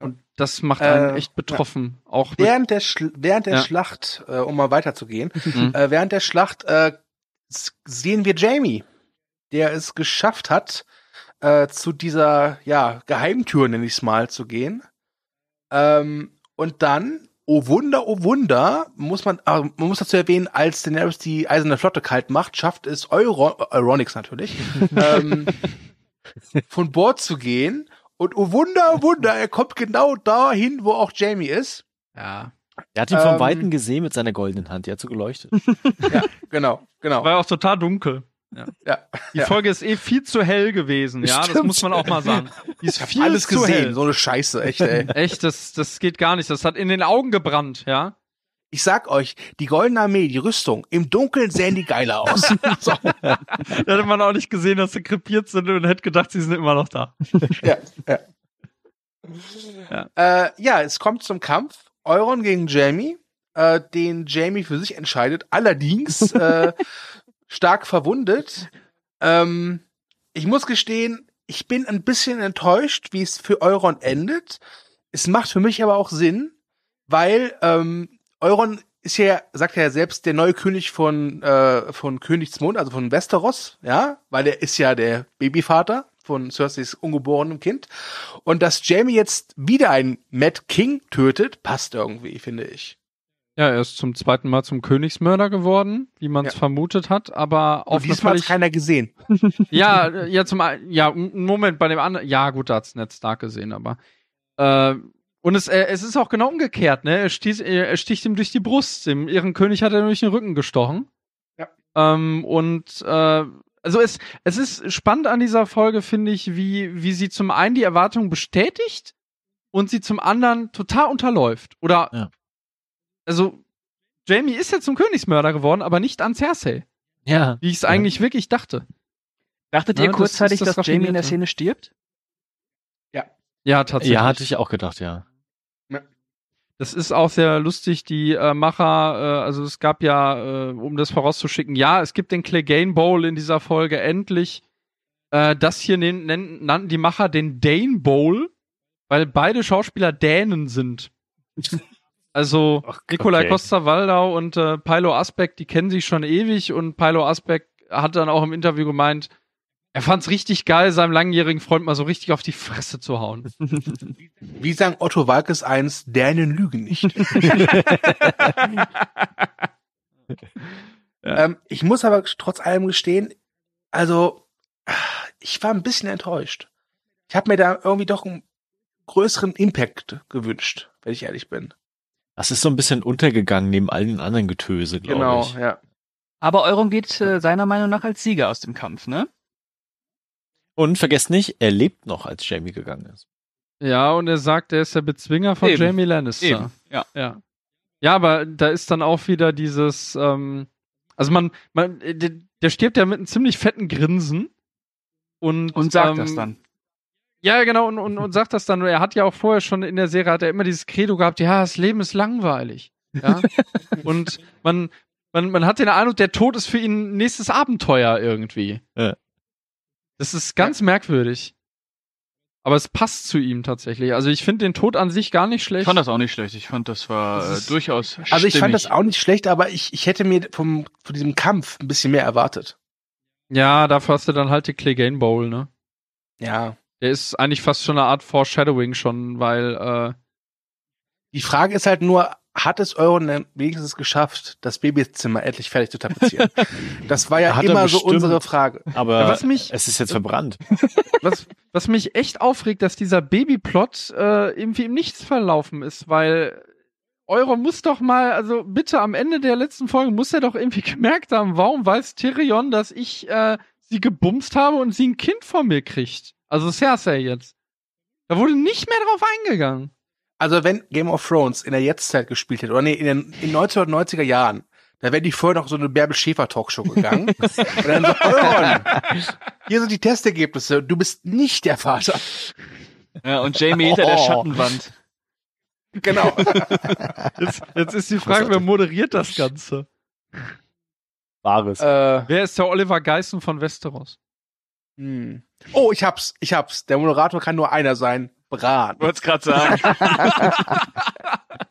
Und das macht einen äh, echt betroffen. Ja. Auch während der Schl während der ja. Schlacht, äh, um mal weiterzugehen, mhm. äh, während der Schlacht äh, sehen wir Jamie, der es geschafft hat, äh, zu dieser ja Geheimtür, nenne ich es mal, zu gehen. Ähm, und dann oh Wunder, oh Wunder, muss man, äh, man muss dazu erwähnen, als Daenerys die Eiserne Flotte kalt macht, schafft es Euro, Euronix natürlich, ähm, von Bord zu gehen. Und oh Wunder, oh Wunder, er kommt genau dahin, wo auch Jamie ist. Ja. Er hat ihn ähm, vom Weiten gesehen mit seiner goldenen Hand, die hat so geleuchtet. ja, genau, genau. War ja auch total dunkel. Ja. ja. Die ja. Folge ist eh viel zu hell gewesen, ja, Stimmt. das muss man auch mal sagen. Die ist viel alles zu gesehen, hell. so eine Scheiße, echt, ey. echt, das, das geht gar nicht. Das hat in den Augen gebrannt, ja. Ich sag euch, die Goldene Armee, die Rüstung, im Dunkeln sehen die geiler aus. so. da hätte man auch nicht gesehen, dass sie krepiert sind und hätte gedacht, sie sind immer noch da. ja, ja. Ja. Äh, ja, es kommt zum Kampf. Euron gegen Jamie, äh, den Jamie für sich entscheidet. Allerdings äh, stark verwundet. Ähm, ich muss gestehen, ich bin ein bisschen enttäuscht, wie es für Euron endet. Es macht für mich aber auch Sinn, weil ähm, Euron ist ja, sagt er ja selbst, der neue König von, äh, von Königsmund, also von Westeros, ja, weil er ist ja der Babyvater von Cerseis ungeborenem Kind. Und dass Jamie jetzt wieder einen Mad King tötet, passt irgendwie, finde ich. Ja, er ist zum zweiten Mal zum Königsmörder geworden, wie man es ja. vermutet hat, aber auf diesmal hat keiner gesehen. ja, ja, zum ja, Moment, bei dem anderen, ja, gut, da hat's Ned Stark gesehen, aber äh, und es, äh, es ist auch genau umgekehrt, ne? Er, stieß, er sticht ihm durch die Brust. Dem ihren König hat er durch den Rücken gestochen. Ja. Ähm, und äh, also es, es ist spannend an dieser Folge, finde ich, wie, wie sie zum einen die Erwartung bestätigt und sie zum anderen total unterläuft. Oder ja also Jamie ist ja zum Königsmörder geworden, aber nicht an Cersei. Ja. Wie ich es eigentlich wirklich dachte. Dachtet ihr ja, kurzzeitig, das dass Jamie in der Szene stirbt? Ja. Ja, tatsächlich. Ja, hatte ich auch gedacht, ja. Das ist auch sehr lustig, die äh, Macher, äh, also es gab ja, äh, um das vorauszuschicken, ja, es gibt den Clegane Bowl in dieser Folge endlich. Äh, das hier nannten die Macher den Dane Bowl. weil beide Schauspieler Dänen sind. Also Ach, Nikolai okay. Costa-Waldau und äh, Pilo Asbeck, die kennen sich schon ewig und Pilo Asbeck hat dann auch im Interview gemeint, er fand's richtig geil, seinem langjährigen Freund mal so richtig auf die Fresse zu hauen. Wie sagen Otto Walkes eins, Dänen lügen nicht. ja. ähm, ich muss aber trotz allem gestehen, also ich war ein bisschen enttäuscht. Ich habe mir da irgendwie doch einen größeren Impact gewünscht, wenn ich ehrlich bin. Das ist so ein bisschen untergegangen neben all den anderen Getöse, glaube genau, ich. Genau, ja. Aber Euron geht äh, seiner Meinung nach als Sieger aus dem Kampf, ne? Und vergesst nicht, er lebt noch, als Jamie gegangen ist. Ja, und er sagt, er ist der Bezwinger von Eben. Jamie Lannister. Eben. Ja. ja. Ja, aber da ist dann auch wieder dieses, ähm, also man, man, der, der stirbt ja mit einem ziemlich fetten Grinsen und, und sagt ähm, das dann. Ja, genau, und, und, und sagt das dann. Er hat ja auch vorher schon in der Serie, hat er immer dieses Credo gehabt, ja, das Leben ist langweilig. Ja. und man, man, man hat den Eindruck, der Tod ist für ihn nächstes Abenteuer irgendwie. Ja. Das ist ganz ja. merkwürdig. Aber es passt zu ihm tatsächlich. Also ich finde den Tod an sich gar nicht schlecht. Ich fand das auch nicht schlecht. Ich fand das war das äh, durchaus Also ich fand das auch nicht schlecht, aber ich, ich hätte mir vom, von diesem Kampf ein bisschen mehr erwartet. Ja, dafür hast du dann halt die Clegane Bowl, ne? Ja. Der ist eigentlich fast schon eine Art Foreshadowing schon, weil äh, die Frage ist halt nur, hat es Euron wenigstens geschafft, das Babyzimmer endlich fertig zu tapezieren? Das war ja immer so unsere Frage. Aber was mich, es ist jetzt verbrannt. Was, was mich echt aufregt, dass dieser Babyplot äh, irgendwie im Nichts verlaufen ist, weil Euron muss doch mal, also bitte am Ende der letzten Folge muss er doch irgendwie gemerkt haben, warum weiß Tyrion, dass ich äh, sie gebumst habe und sie ein Kind von mir kriegt. Also Cersei jetzt. Da wurde nicht mehr drauf eingegangen. Also wenn Game of Thrones in der Jetztzeit gespielt hätte, oder nee, in den in 1990er Jahren, da wäre die vorher noch so eine Bärbel Schäfer Talkshow gegangen. und dann so, Euron, hier sind die Testergebnisse, du bist nicht der Vater. Ja, und Jamie hinter oh. der Schattenwand. Genau. Jetzt, jetzt ist die Frage, wer moderiert das Ganze? Wahres. Äh, wer ist der Oliver Geissen von Westeros? Hm. Oh, ich hab's, ich hab's. Der Moderator kann nur einer sein. Bran. Wollt's gerade sagen.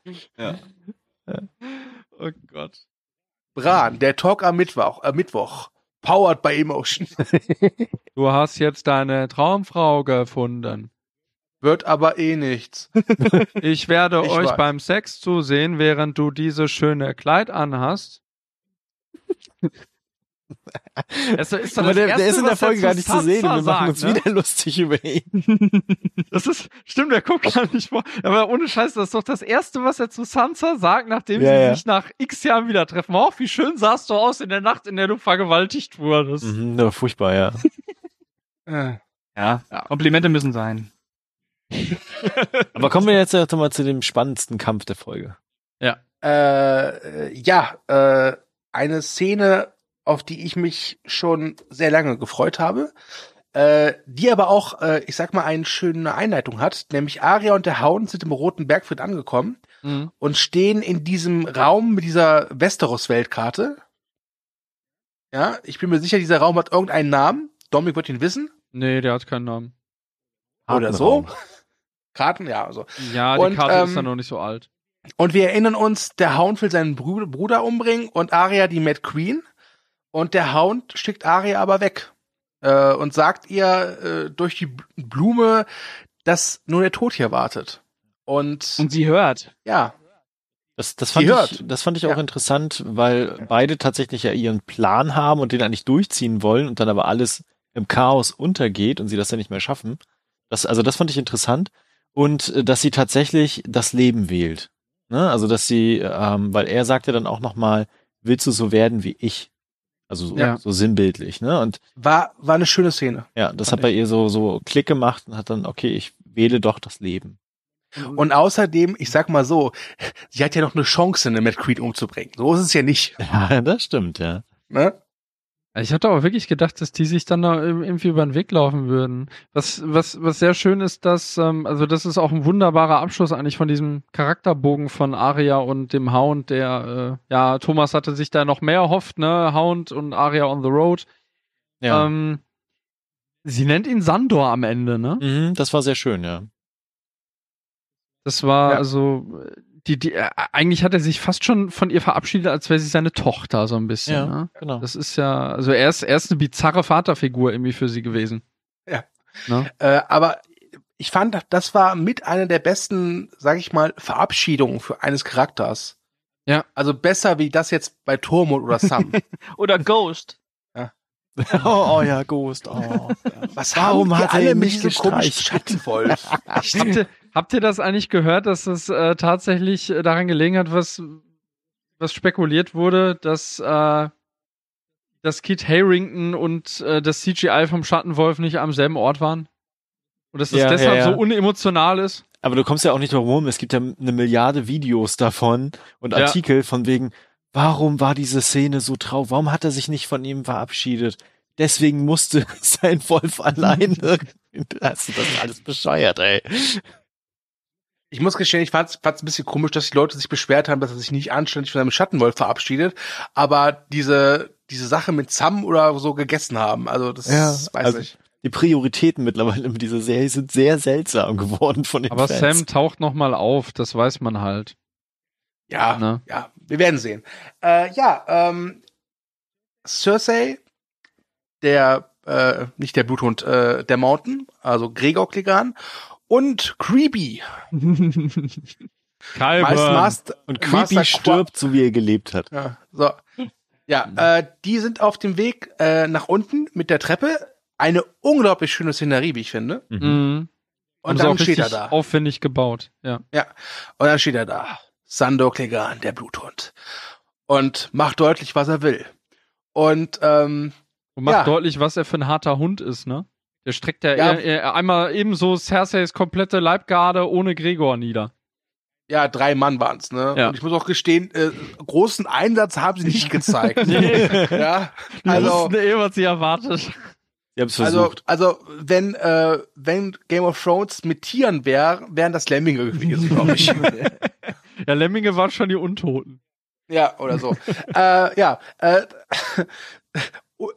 ja. Oh Gott. Bran, der Talk am Mittwoch, äh, Mittwoch. Powered by Emotion. Du hast jetzt deine Traumfrau gefunden. Wird aber eh nichts. Ich werde ich euch weiß. beim Sex zusehen, während du dieses schöne Kleid anhast. Also ist Aber der, Erste, der, ist in der Folge gar nicht zu sehen und wir machen uns ne? wieder lustig über ihn. Das ist, stimmt, der guckt gar nicht vor. Aber ohne Scheiß, das ist doch das Erste, was er zu Sansa sagt, nachdem ja, sie ja. sich nach x Jahren wieder treffen. Auch wie schön sahst du aus in der Nacht, in der du vergewaltigt wurdest. Mhm, ja, furchtbar, ja. ja. ja, Komplimente müssen sein. Aber kommen wir jetzt mal zu dem spannendsten Kampf der Folge. Ja. Äh, ja, äh, eine Szene auf die ich mich schon sehr lange gefreut habe, äh, die aber auch, äh, ich sag mal, eine schöne Einleitung hat, nämlich Aria und der Hound sind im Roten Bergfried angekommen mhm. und stehen in diesem Raum mit dieser Westeros-Weltkarte. Ja, ich bin mir sicher, dieser Raum hat irgendeinen Namen. Dominik wird ihn wissen. Nee, der hat keinen Namen. Oder so. Karten, ja, also. Ja, die und, Karte ähm, ist ja noch nicht so alt. Und wir erinnern uns, der Hound will seinen Bruder umbringen und Aria die Mad Queen. Und der Hound schickt Arya aber weg äh, und sagt ihr äh, durch die Blume, dass nur der Tod hier wartet. Und, und sie hört. Ja. Das, das, fand ich, das fand ich auch ja. interessant, weil beide tatsächlich ja ihren Plan haben und den eigentlich durchziehen wollen und dann aber alles im Chaos untergeht und sie das ja nicht mehr schaffen. Das, also das fand ich interessant. Und äh, dass sie tatsächlich das Leben wählt. Ne? Also dass sie, ähm, weil er sagte dann auch nochmal, willst du so werden wie ich? Also so, ja. so sinnbildlich, ne? Und war war eine schöne Szene. Ja, das hat bei ihr so so Klick gemacht und hat dann okay, ich wähle doch das Leben. Und außerdem, ich sag mal so, sie hat ja noch eine Chance, eine Matt Creed umzubringen. So ist es ja nicht. Ja, das stimmt, ja. Ne? Ich hatte auch wirklich gedacht, dass die sich dann noch irgendwie über den Weg laufen würden. Was, was, was sehr schön ist, dass, ähm, also das ist auch ein wunderbarer Abschluss eigentlich von diesem Charakterbogen von Aria und dem Hound, der, äh, ja, Thomas hatte sich da noch mehr erhofft, ne, Hound und Aria on the Road. Ja. Ähm, sie nennt ihn Sandor am Ende, ne? Mhm, das war sehr schön, ja. Das war ja. also die, die, äh, eigentlich hat er sich fast schon von ihr verabschiedet, als wäre sie seine Tochter, so ein bisschen. Ja, ne? genau. Das ist ja, also er ist, er ist eine bizarre Vaterfigur irgendwie für sie gewesen. Ja. Ne? Äh, aber ich fand, das war mit einer der besten, sag ich mal, Verabschiedungen für eines Charakters. Ja. Also besser wie das jetzt bei Tormund oder Sam. oder Ghost. Ja. oh, oh, ja, Ghost. Oh. Was Warum hat alle mich so komisch Schattenwolf? habt, ihr, habt ihr das eigentlich gehört, dass es äh, tatsächlich äh, daran gelegen hat, was, was spekuliert wurde, dass, äh, dass Kit Harrington und äh, das CGI vom Schattenwolf nicht am selben Ort waren? Und dass das ja, deshalb ja, ja. so unemotional ist? Aber du kommst ja auch nicht drum rum. Es gibt ja eine Milliarde Videos davon und Artikel von wegen, warum war diese Szene so traurig? Warum hat er sich nicht von ihm verabschiedet? Deswegen musste sein Wolf alleine. das ist alles bescheuert, ey. Ich muss gestehen, ich fand es ein bisschen komisch, dass die Leute sich beschwert haben, dass er sich nicht anständig von seinem Schattenwolf verabschiedet, aber diese, diese Sache mit Sam oder so gegessen haben. Also das ja, weiß also, ich die Prioritäten mittlerweile in dieser Serie sind sehr seltsam geworden von den Aber Fans. Sam taucht noch mal auf, das weiß man halt. Ja, ne? ja, wir werden sehen. Äh, ja, ähm, Cersei, der, äh, nicht der Bluthund, äh, der Mountain, also Gregor Klegan und Creepy. Master, und Creepy Master stirbt, so wie er gelebt hat. Ja, so. Ja, äh, die sind auf dem Weg äh, nach unten mit der Treppe eine unglaublich schöne Szenerie, wie ich finde. Mhm. mhm. Und, dann steht er da. Aufwendig gebaut, ja. Ja. Und dann steht er da. Sandor Klegan, der Bluthund. Und macht deutlich, was er will. Und, ähm, und macht ja. deutlich, was er für ein harter Hund ist, ne? Der streckt ja, ja. Er, er einmal ebenso Cerseis komplette Leibgarde ohne Gregor nieder. Ja, drei Mann waren's, ne? Ja. Und ich muss auch gestehen, äh, großen Einsatz haben sie nicht gezeigt. nee. ja, also, die wussten eh, was sie erwartet. Ich hab's also, versucht. Also, also wenn, äh, wenn Game of Thrones mit Tieren wäre, wären das Lemminge gewesen, glaube ich. ja, Lemminge waren schon die Untoten. Ja, oder so. äh, ja, äh,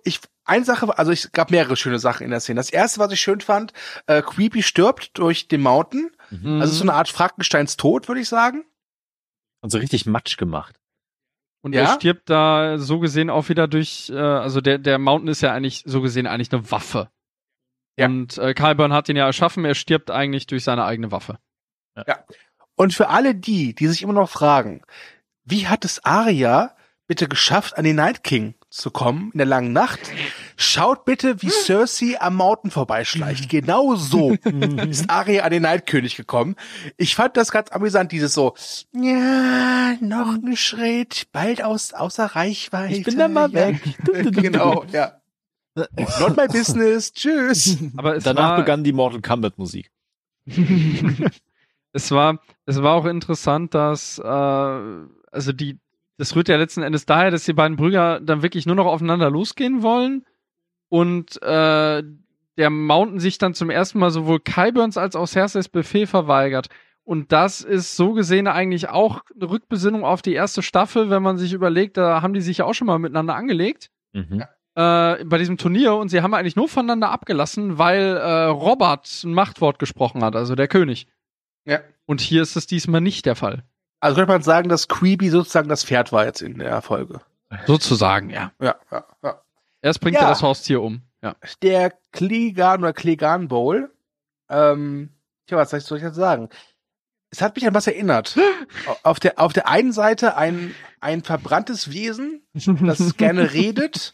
ich, eine Sache, also es gab mehrere schöne Sachen in der Szene. Das erste, was ich schön fand, äh, Creepy stirbt durch den Mountain. Mhm. Also so eine Art Frankensteins Tod, würde ich sagen. Und so richtig Matsch gemacht. Und ja? er stirbt da so gesehen auch wieder durch, äh, also der, der Mountain ist ja eigentlich so gesehen eigentlich eine Waffe. Ja. Und äh, Kyburn hat ihn ja erschaffen, er stirbt eigentlich durch seine eigene Waffe. Ja. ja. Und für alle die, die sich immer noch fragen, wie hat es Arya bitte geschafft, an den Night King zu kommen in der langen Nacht? Schaut bitte, wie Cersei am Mountain vorbeischleicht. Genau so ist Arya an den Neidkönig gekommen. Ich fand das ganz amüsant, dieses so, ja, noch ein Schritt, bald aus, außer Reichweite. Ich bin dann mal weg. genau, ja. Not my business. Tschüss. Aber danach war, begann die Mortal Kombat Musik. es war, es war auch interessant, dass, äh, also die, das rührt ja letzten Endes daher, dass die beiden Brüder dann wirklich nur noch aufeinander losgehen wollen und äh, der Mountain sich dann zum ersten Mal sowohl Kyburns als auch Cerseis Befehl verweigert. Und das ist so gesehen eigentlich auch eine Rückbesinnung auf die erste Staffel, wenn man sich überlegt, da haben die sich ja auch schon mal miteinander angelegt. Mhm. Äh, bei diesem Turnier und sie haben eigentlich nur voneinander abgelassen, weil äh, Robert ein Machtwort gesprochen hat, also der König. Ja. Und hier ist es diesmal nicht der Fall. Also könnte man sagen, dass Creepy sozusagen das Pferd war jetzt in der Folge. Sozusagen, ja. Ja, ja, ja. Erst bringt ja. er das Haustier um. Ja. Der Klegan oder Klegan Bowl. Ähm, tja, was soll ich jetzt sagen? Es hat mich an was erinnert. auf der, auf der einen Seite ein, ein verbranntes Wesen, das gerne redet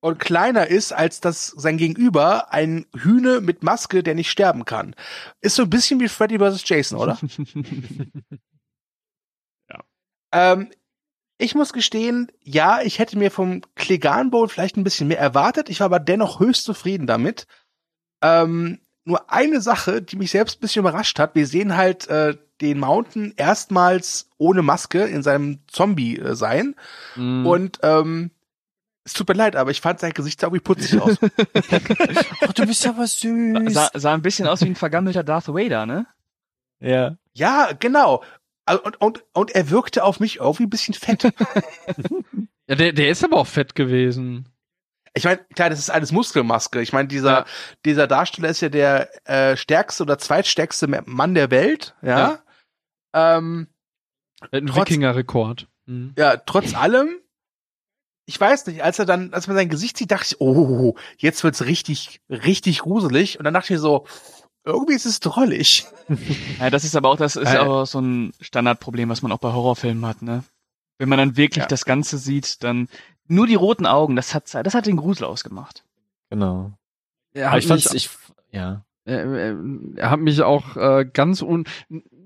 und kleiner ist als das sein Gegenüber, ein Hühne mit Maske, der nicht sterben kann. Ist so ein bisschen wie Freddy vs. Jason, oder? Ähm, ich muss gestehen, ja, ich hätte mir vom Klegan Bowl vielleicht ein bisschen mehr erwartet. Ich war aber dennoch höchst zufrieden damit. Ähm, nur eine Sache, die mich selbst ein bisschen überrascht hat. Wir sehen halt äh, den Mountain erstmals ohne Maske in seinem Zombie äh, sein. Mm. Und ähm, es tut mir leid, aber ich fand sein Gesicht sah irgendwie putzig aus. Ach, du bist ja was süß. Sah, sah ein bisschen aus wie ein vergammelter Darth Vader, ne? Ja. Ja, genau. Also, und, und, und er wirkte auf mich irgendwie ein bisschen fett. ja, der, der ist aber auch fett gewesen. Ich meine, klar, das ist alles Muskelmaske. Ich meine, dieser, ja. dieser Darsteller ist ja der äh, stärkste oder zweitstärkste Mann der Welt, ja. ja. Ähm, ein Wikinger-Rekord. Mhm. Ja, trotz allem, ich weiß nicht, als er dann, als man sein Gesicht sieht, dachte ich, oh, jetzt wird's richtig, richtig gruselig. Und dann dachte ich so, irgendwie ist es drollig. Ja, das ist aber auch, das ist äh, auch so ein Standardproblem, was man auch bei Horrorfilmen hat, ne? Wenn man dann wirklich ja. das Ganze sieht, dann nur die roten Augen, das hat, das hat den Grusel ausgemacht. Genau. Ja, ich fand's, ich, ja. Er, er hat mich auch äh, ganz un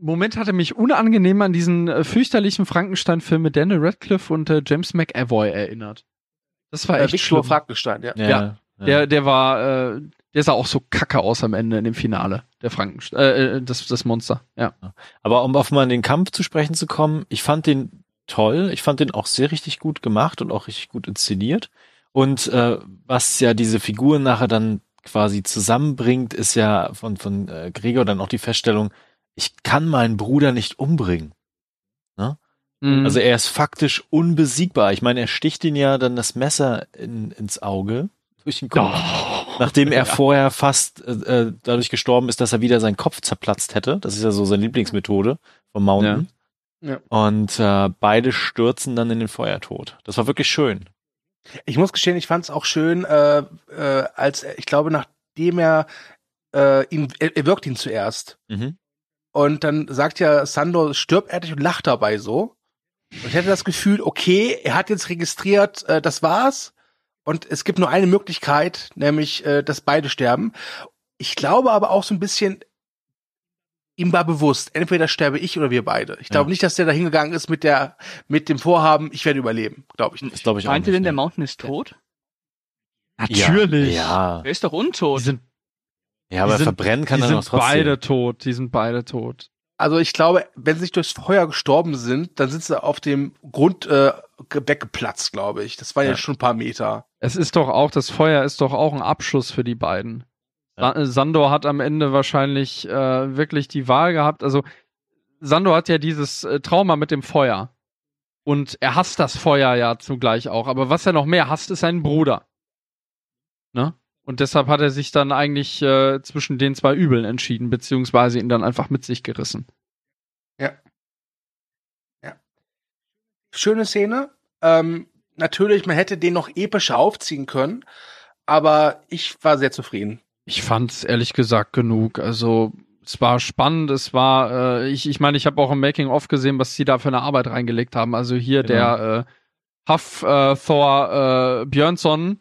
Moment hatte mich unangenehm an diesen äh, fürchterlichen Frankenstein-Film mit Daniel Radcliffe und äh, James McAvoy erinnert. Das war echt äh, schlimm. Frankenstein, ja. Ja, ja. Der, der war, äh, der sah auch so kacke aus am Ende in dem Finale, der Frankenstein, äh, äh, das, das Monster, ja. Aber um auf mal den Kampf zu sprechen zu kommen, ich fand den toll, ich fand den auch sehr richtig gut gemacht und auch richtig gut inszeniert. Und äh, was ja diese Figuren nachher dann quasi zusammenbringt, ist ja von, von äh, Gregor dann auch die Feststellung, ich kann meinen Bruder nicht umbringen. Ne? Mhm. Also er ist faktisch unbesiegbar. Ich meine, er sticht ihn ja dann das Messer in, ins Auge durch den Kopf. Oh. Nachdem er ja. vorher fast äh, äh, dadurch gestorben ist, dass er wieder seinen Kopf zerplatzt hätte. Das ist ja so seine Lieblingsmethode vom Mountain. Ja. Und äh, beide stürzen dann in den Feuertod. Das war wirklich schön. Ich muss gestehen, ich fand es auch schön, äh, äh, als ich glaube, nachdem er äh, ihn, er, er wirkt ihn zuerst. Mhm. Und dann sagt ja Sando, stirbt er und lacht dabei so. Und ich hatte das Gefühl, okay, er hat jetzt registriert, äh, das war's. Und es gibt nur eine Möglichkeit, nämlich, äh, dass beide sterben. Ich glaube aber auch so ein bisschen, ihm war bewusst, entweder sterbe ich oder wir beide. Ich glaube ja. nicht, dass der da hingegangen ist mit der, mit dem Vorhaben, ich werde überleben. Glaube ich nicht. Das glaube ich auch Meint ihr denn, der Mountain ist tot? Natürlich. Ja. Er ist doch untot. Die sind, ja, aber sind, verbrennen kann er noch trotzdem. Die sind beide tot. Die sind beide tot. Also ich glaube, wenn sie sich durchs Feuer gestorben sind, dann sind sie auf dem Grund äh, weggeplatzt, glaube ich. Das waren ja. ja schon ein paar Meter. Es ist doch auch, das Feuer ist doch auch ein Abschuss für die beiden. Ja. Sandor hat am Ende wahrscheinlich äh, wirklich die Wahl gehabt. Also Sandor hat ja dieses äh, Trauma mit dem Feuer. Und er hasst das Feuer ja zugleich auch. Aber was er noch mehr hasst, ist sein Bruder. Ne? Und deshalb hat er sich dann eigentlich äh, zwischen den zwei Übeln entschieden, beziehungsweise ihn dann einfach mit sich gerissen. Ja. Ja. Schöne Szene. Ähm, natürlich, man hätte den noch epischer aufziehen können, aber ich war sehr zufrieden. Ich fand es ehrlich gesagt genug. Also es war spannend, es war, äh, ich, ich meine, ich habe auch im Making-of gesehen, was sie da für eine Arbeit reingelegt haben. Also hier genau. der äh, Huff äh, Thor äh, Björnsson,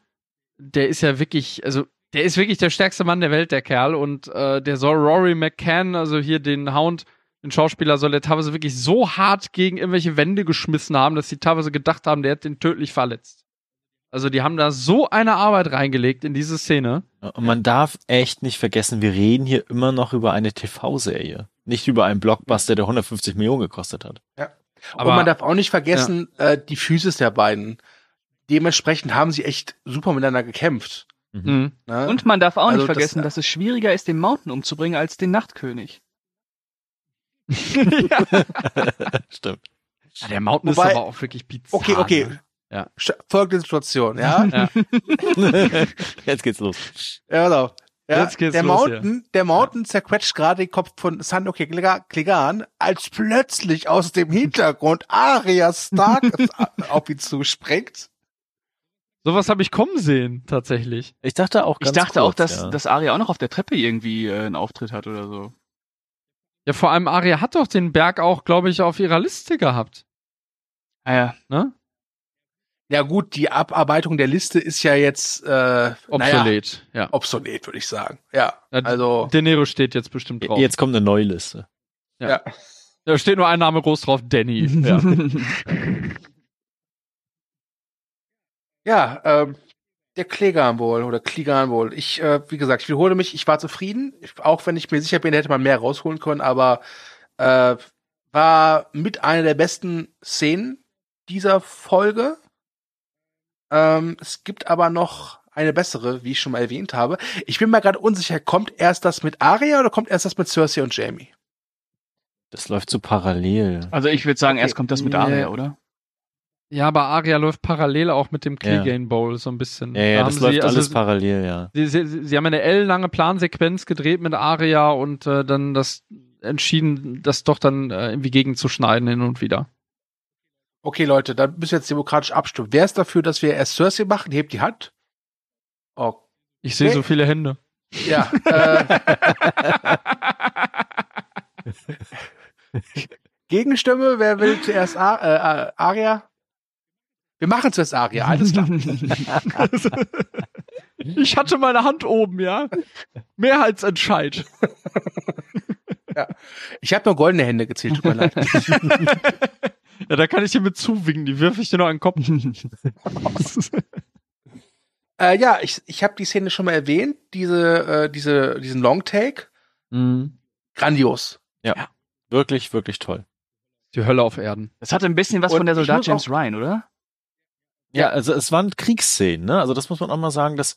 der ist ja wirklich, also der ist wirklich der stärkste Mann der Welt, der Kerl. Und äh, der soll Rory McCann, also hier den Hound, den Schauspieler, soll er teilweise wirklich so hart gegen irgendwelche Wände geschmissen haben, dass sie teilweise gedacht haben, der hat den tödlich verletzt. Also die haben da so eine Arbeit reingelegt in diese Szene. Und man darf echt nicht vergessen, wir reden hier immer noch über eine TV-Serie. Nicht über einen Blockbuster, der 150 Millionen gekostet hat. Ja. Aber Und man darf auch nicht vergessen, ja. äh, die Physis der beiden. Dementsprechend haben sie echt super miteinander gekämpft. Mhm. Ne? Und man darf auch also nicht vergessen, das, dass es schwieriger ist, den Mountain umzubringen als den Nachtkönig. Stimmt. Ja, der Mountain Wobei, ist aber auch wirklich bizarr. Okay, okay. Ne? Ja. Folgende Situation, ja? ja. Jetzt geht's los. Ja, genau. Ja, Jetzt geht's der los, Mountain, ja. der Mountain zerquetscht gerade den Kopf von Sandok Klegan, als plötzlich aus dem Hintergrund Arya Stark auf ihn zuspringt. Sowas habe ich kommen sehen, tatsächlich. Ich dachte auch ganz Ich dachte kurz, auch, dass, ja. dass Arya auch noch auf der Treppe irgendwie äh, einen Auftritt hat oder so. Ja, vor allem Arya hat doch den Berg auch, glaube ich, auf ihrer Liste gehabt. Ah ja. Ne? Ja gut, die Abarbeitung der Liste ist ja jetzt äh, obsolet. Naja, ja. Obsolet, würde ich sagen. Ja. Also Denero steht jetzt bestimmt drauf. Jetzt kommt eine neue Liste. Ja. ja. Da steht nur ein Name groß drauf, Danny. ja, ja ähm, der Klegan wohl oder Kligan wohl. Ich, äh, wie gesagt, ich wiederhole mich, ich war zufrieden, auch wenn ich mir sicher bin, hätte man mehr rausholen können, aber äh, war mit einer der besten Szenen dieser Folge. Ähm, es gibt aber noch eine bessere, wie ich schon mal erwähnt habe. Ich bin mal gerade unsicher, kommt erst das mit Arya oder kommt erst das mit Cersei und Jamie? Das läuft so parallel. Also ich würde sagen, okay. erst kommt das mit Arya, oder? Ja, aber Arya läuft parallel auch mit dem Clegane ja. Bowl so ein bisschen. Ja, ja da das läuft sie, also alles parallel, ja. Sie, sie, sie, haben eine ellenlange Plansequenz gedreht mit Arya und äh, dann das entschieden, das doch dann äh, irgendwie gegenzuschneiden hin und wieder. Okay, Leute, dann müssen wir jetzt demokratisch abstimmen. Wer ist dafür, dass wir erst Cersei machen? Hebt die Hand. Okay. Ich sehe so viele Hände. Ja. Äh, Gegenstimme, wer will zuerst A äh, Aria? Wir machen zuerst Aria, alles klar. ich hatte meine Hand oben, ja. Mehrheitsentscheid. ja. Ich habe nur goldene Hände gezählt, tut mir leid. ja, da kann ich dir mit zuwinken, die wirf ich dir noch an den Kopf. äh, ja, ich, ich habe die Szene schon mal erwähnt, diese, äh, diese, diesen Long Take. Mhm. Grandios. Ja, ja, wirklich, wirklich toll. Die Hölle auf Erden. Das hatte ein bisschen was Und von der Soldat James Ryan, oder? Ja, also es waren Kriegsszenen, ne? Also das muss man auch mal sagen, dass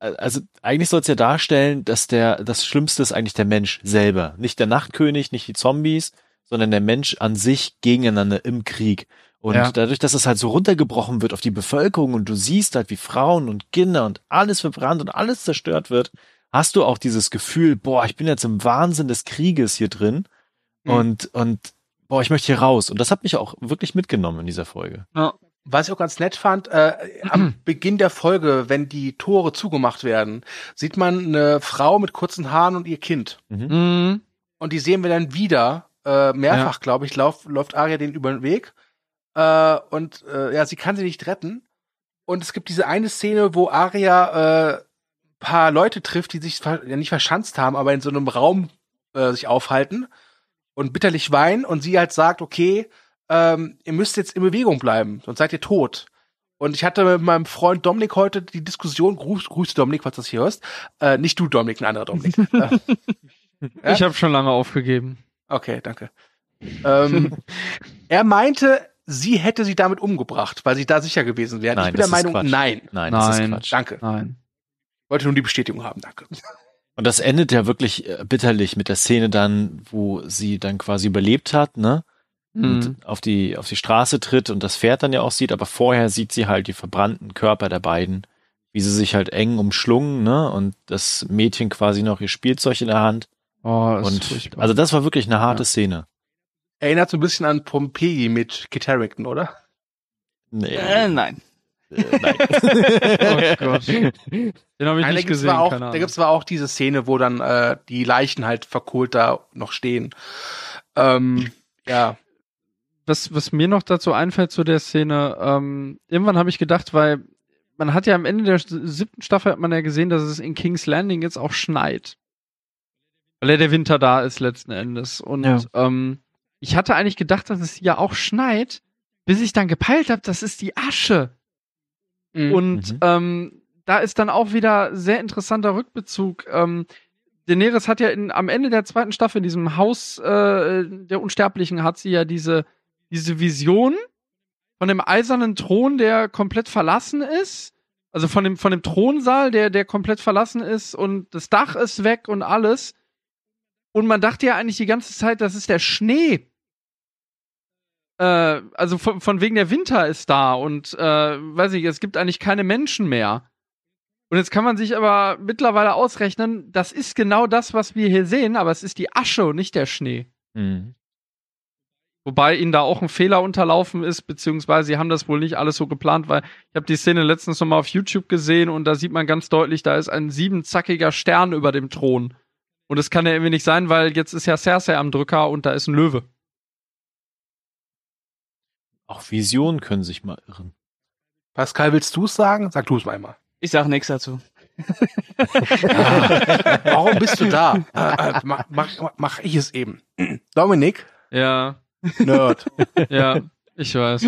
also eigentlich soll es ja darstellen, dass der das Schlimmste ist eigentlich der Mensch selber, nicht der Nachtkönig, nicht die Zombies, sondern der Mensch an sich gegeneinander im Krieg. Und ja. dadurch, dass es halt so runtergebrochen wird auf die Bevölkerung und du siehst halt, wie Frauen und Kinder und alles verbrannt und alles zerstört wird, hast du auch dieses Gefühl, boah, ich bin jetzt im Wahnsinn des Krieges hier drin mhm. und und boah, ich möchte hier raus. Und das hat mich auch wirklich mitgenommen in dieser Folge. Ja. Was ich auch ganz nett fand, äh, am Beginn der Folge, wenn die Tore zugemacht werden, sieht man eine Frau mit kurzen Haaren und ihr Kind. Mhm. mhm. Und die sehen wir dann wieder, äh, mehrfach, ja. glaube ich, lauf, läuft Aria den über den Weg. Äh, und äh, ja, sie kann sie nicht retten. Und es gibt diese eine Szene, wo Aria äh, paar Leute trifft, die sich ja nicht verschanzt haben, aber in so einem Raum äh, sich aufhalten und bitterlich weinen und sie halt sagt, okay, ähm, ihr müsst jetzt in Bewegung bleiben, sonst seid ihr tot. Und ich hatte mit meinem Freund Dominik heute die Diskussion, Gruß, Grüß Dominik, falls du das hier hörst. Äh, nicht du, Dominik, ein anderer Dominik. Äh, ich habe schon lange aufgegeben. Okay, danke. ähm, er meinte, sie hätte sie damit umgebracht, weil sie da sicher gewesen wäre. Ich bin der Meinung, Quatsch. nein. Nein, das nein. ist Quatsch. Danke. Nein. Wollte nur die Bestätigung haben, danke. Und das endet ja wirklich äh, bitterlich mit der Szene dann, wo sie dann quasi überlebt hat, ne? Und mhm. auf die, auf die Straße tritt und das Pferd dann ja auch sieht, aber vorher sieht sie halt die verbrannten Körper der beiden, wie sie sich halt eng umschlungen, ne, und das Mädchen quasi noch ihr Spielzeug in der Hand. Oh, und furchtbar. also das war wirklich eine harte ja. Szene. Erinnert so ein bisschen an Pompeii mit Kit Harington, oder? Nee. Äh, nein. Äh, nein. oh Gott. Den habe ich Nein, nicht da gesehen. Auch, da gibt's zwar auch diese Szene, wo dann äh, die Leichen halt verkohlt da noch stehen. Ähm, ja was, was mir noch dazu einfällt zu der Szene, ähm, irgendwann habe ich gedacht, weil man hat ja am Ende der siebten Staffel hat man ja gesehen, dass es in King's Landing jetzt auch schneit. Weil ja der Winter da ist letzten Endes. Und ja. ähm, ich hatte eigentlich gedacht, dass es ja auch schneit, bis ich dann gepeilt habe, das ist die Asche. Mhm. Und mhm. ähm, da ist dann auch wieder sehr interessanter Rückbezug. Ähm, Daenerys hat ja in, am Ende der zweiten Staffel in diesem Haus äh, der Unsterblichen hat sie ja diese diese Vision von dem eisernen Thron, der komplett verlassen ist. Also von dem, von dem Thronsaal, der, der komplett verlassen ist und das Dach ist weg und alles. Und man dachte ja eigentlich die ganze Zeit, das ist der Schnee. Äh, also von, von wegen der Winter ist da und äh, weiß ich, es gibt eigentlich keine Menschen mehr. Und jetzt kann man sich aber mittlerweile ausrechnen, das ist genau das, was wir hier sehen, aber es ist die Asche und nicht der Schnee. Mhm. Wobei ihnen da auch ein Fehler unterlaufen ist, beziehungsweise sie haben das wohl nicht alles so geplant, weil ich habe die Szene letztens nochmal auf YouTube gesehen und da sieht man ganz deutlich, da ist ein siebenzackiger Stern über dem Thron. Und das kann ja irgendwie nicht sein, weil jetzt ist ja Cersei am Drücker und da ist ein Löwe. Auch Visionen können sich mal irren. Pascal, willst du es sagen? Sag du es mal einmal. Ich sag nichts dazu. warum bist du da? Äh, äh, mach, mach, mach ich es eben. Dominik? Ja. Nerd. ja, ich weiß.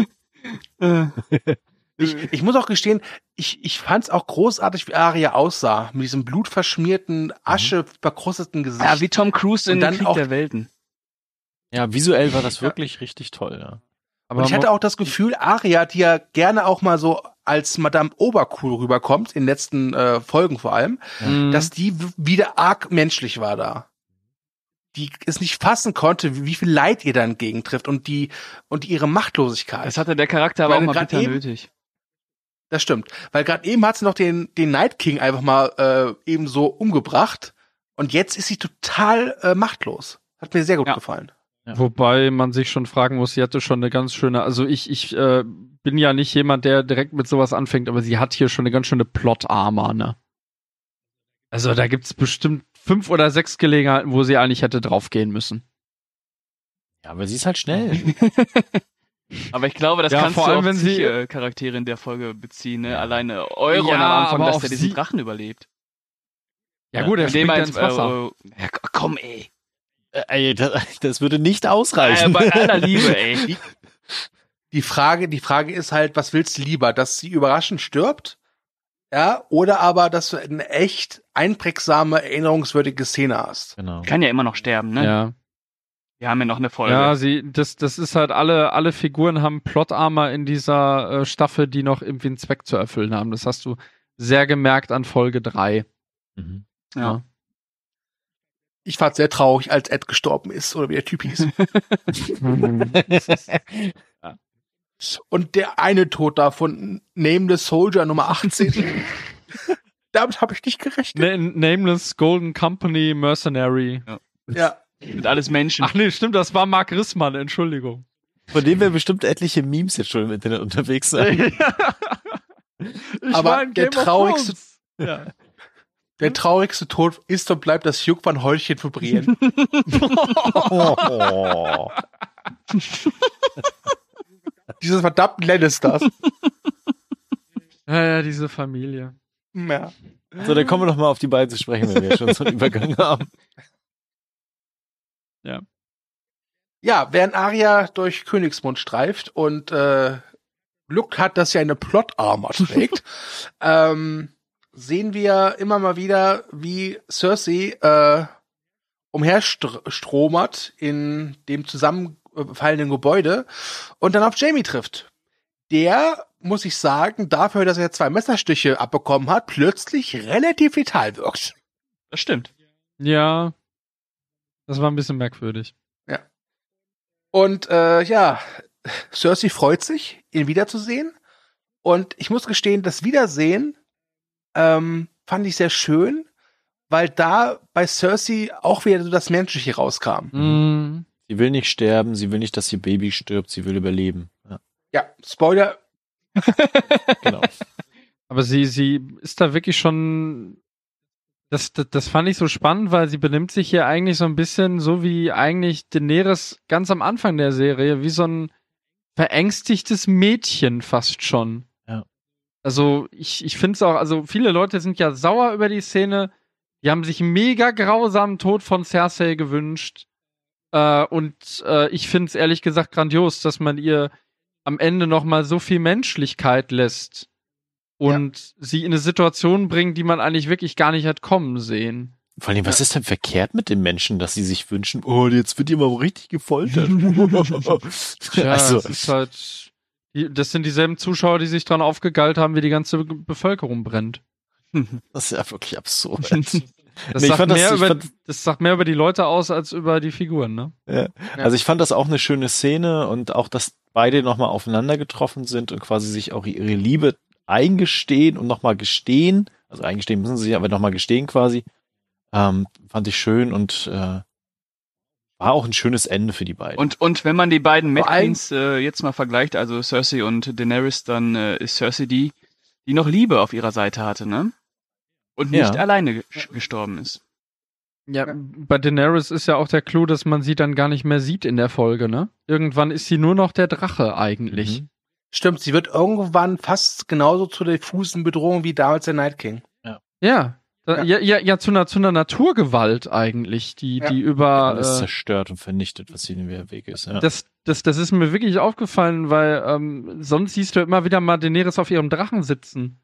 Ich, ich muss auch gestehen, ich, ich fand es auch großartig, wie Aria aussah. Mit diesem blutverschmierten, mhm. Asche verkrusteten Gesicht. Ja, wie Tom Cruise in dann Krieg auch, der Welten. Ja, visuell war das wirklich ja. richtig toll, ja. Aber ich hatte auch das Gefühl, Aria, die ja gerne auch mal so als Madame Obercool rüberkommt, in den letzten äh, Folgen vor allem, mhm. dass die wieder arg menschlich war da die es nicht fassen konnte, wie, viel Leid ihr dann entgegentrifft und die und ihre Machtlosigkeit. Das hatte der Charakter aber auch mal bitter eben, nötig. Das stimmt, weil gerade eben hat sie noch den den Night King einfach mal äh, eben so umgebracht und jetzt ist sie total äh, machtlos. Hat mir sehr gut ja. gefallen. Ja. Wobei man sich schon fragen muss, sie hatte schon eine ganz schöne, also ich, ich äh, bin ja nicht jemand, der direkt mit sowas anfängt, aber sie hat hier schon eine ganz schöne Plot-Armor, ne? Also da gibt's bestimmt fünf oder sechs Gelegenheiten, wo sie eigentlich hätte draufgehen müssen. Ja, aber sie ist halt schnell. aber ich glaube, das ja, kannst vor du allem, wenn sie äh, Charaktere in der Folge beziehen, ne? Alleine Euro ja, am Anfang, dass der diesen Drachen überlebt. Ja, ja gut, er springt ins Wasser. Äh, ja, komm, ey. Äh, ey, das, das, würde nicht ausreichen. Äh, bei aller Liebe, ey. Die, die, Frage, die Frage ist halt, was willst du lieber, dass sie überraschend stirbt? Ja, oder aber, dass du eine echt einprägsame, erinnerungswürdige Szene hast. Genau. Kann ja immer noch sterben, ne? Ja. Wir haben ja noch eine Folge. Ja, sie, das, das ist halt alle, alle Figuren haben Plot-Armor in dieser äh, Staffel, die noch irgendwie einen Zweck zu erfüllen haben. Das hast du sehr gemerkt an Folge 3. Mhm. Ja. ja. Ich fand sehr traurig, als Ed gestorben ist oder wie der Typ hieß. Und der eine Tod da von Nameless Soldier Nummer 18. Damit habe ich nicht gerechnet. N Nameless Golden Company Mercenary. Ja. ja. Mit alles Menschen. Ach nee, stimmt, das war Mark Rissmann, Entschuldigung. Von dem wir bestimmt etliche Memes jetzt schon im Internet unterwegs sind. Aber der traurigste, ja. Der traurigste Tod ist und bleibt das Juck van Häulchen für Brien. oh. Dieses verdammten Lannisters. Ja, ja, diese Familie. Ja. So, dann kommen wir doch mal auf die beiden zu sprechen, wenn wir schon so einen Übergang haben. Ja. Ja, während Arya durch Königsmund streift und äh, Glück hat, dass sie eine Plot-Armor trägt, ähm, sehen wir immer mal wieder, wie Cersei äh, umherstromert in dem zusammenfallenden Gebäude und dann auf Jamie trifft. Der, muss ich sagen, dafür, dass er zwei Messerstiche abbekommen hat, plötzlich relativ vital wirkt. Das stimmt. Ja. Das war ein bisschen merkwürdig. Ja. Und äh, ja, Cersei freut sich, ihn wiederzusehen. Und ich muss gestehen, das Wiedersehen ähm, fand ich sehr schön, weil da bei Cersei auch wieder so das Menschliche rauskam. Mm. Sie will nicht sterben, sie will nicht, dass ihr Baby stirbt, sie will überleben. Ja, ja Spoiler. genau. Aber sie, sie ist da wirklich schon. Das, das, das fand ich so spannend, weil sie benimmt sich hier eigentlich so ein bisschen so wie eigentlich Daenerys ganz am Anfang der Serie, wie so ein verängstigtes Mädchen fast schon. Also ich, ich finde es auch, also viele Leute sind ja sauer über die Szene. Die haben sich mega grausamen Tod von Cersei gewünscht. Äh, und äh, ich finde es ehrlich gesagt grandios, dass man ihr am Ende nochmal so viel Menschlichkeit lässt und ja. sie in eine Situation bringt, die man eigentlich wirklich gar nicht hat kommen sehen. Vor allem, was ja. ist denn verkehrt mit den Menschen, dass sie sich wünschen, oh, jetzt wird ihr mal richtig gefoltert? ja, also, es ist halt, das sind dieselben Zuschauer, die sich dran aufgegeilt haben, wie die ganze Bevölkerung brennt. Das ist ja wirklich absurd. Das, nee, sagt mehr das, über, das sagt mehr über die Leute aus als über die Figuren, ne? Ja. Also ich fand das auch eine schöne Szene und auch, dass beide nochmal aufeinander getroffen sind und quasi sich auch ihre Liebe eingestehen und nochmal gestehen. Also eingestehen müssen sie sich aber nochmal gestehen quasi. Ähm, fand ich schön und äh, war auch ein schönes Ende für die beiden. Und, und wenn man die beiden Mad Queens äh, jetzt mal vergleicht, also Cersei und Daenerys, dann äh, ist Cersei die, die noch Liebe auf ihrer Seite hatte, ne? Und nicht ja. alleine gestorben ist. Ja, bei Daenerys ist ja auch der Clou, dass man sie dann gar nicht mehr sieht in der Folge, ne? Irgendwann ist sie nur noch der Drache eigentlich. Mhm. Stimmt, sie wird irgendwann fast genauso zu der diffusen Bedrohung wie damals der Night King. Ja. Ja, ja. ja, ja, ja, zu einer, zu einer Naturgewalt eigentlich, die, ja. die über. Alles äh, zerstört und vernichtet, was ihnen im Weg ist. Ja. Das, das, das ist mir wirklich aufgefallen, weil ähm, sonst siehst du immer wieder mal Daenerys auf ihrem Drachen sitzen.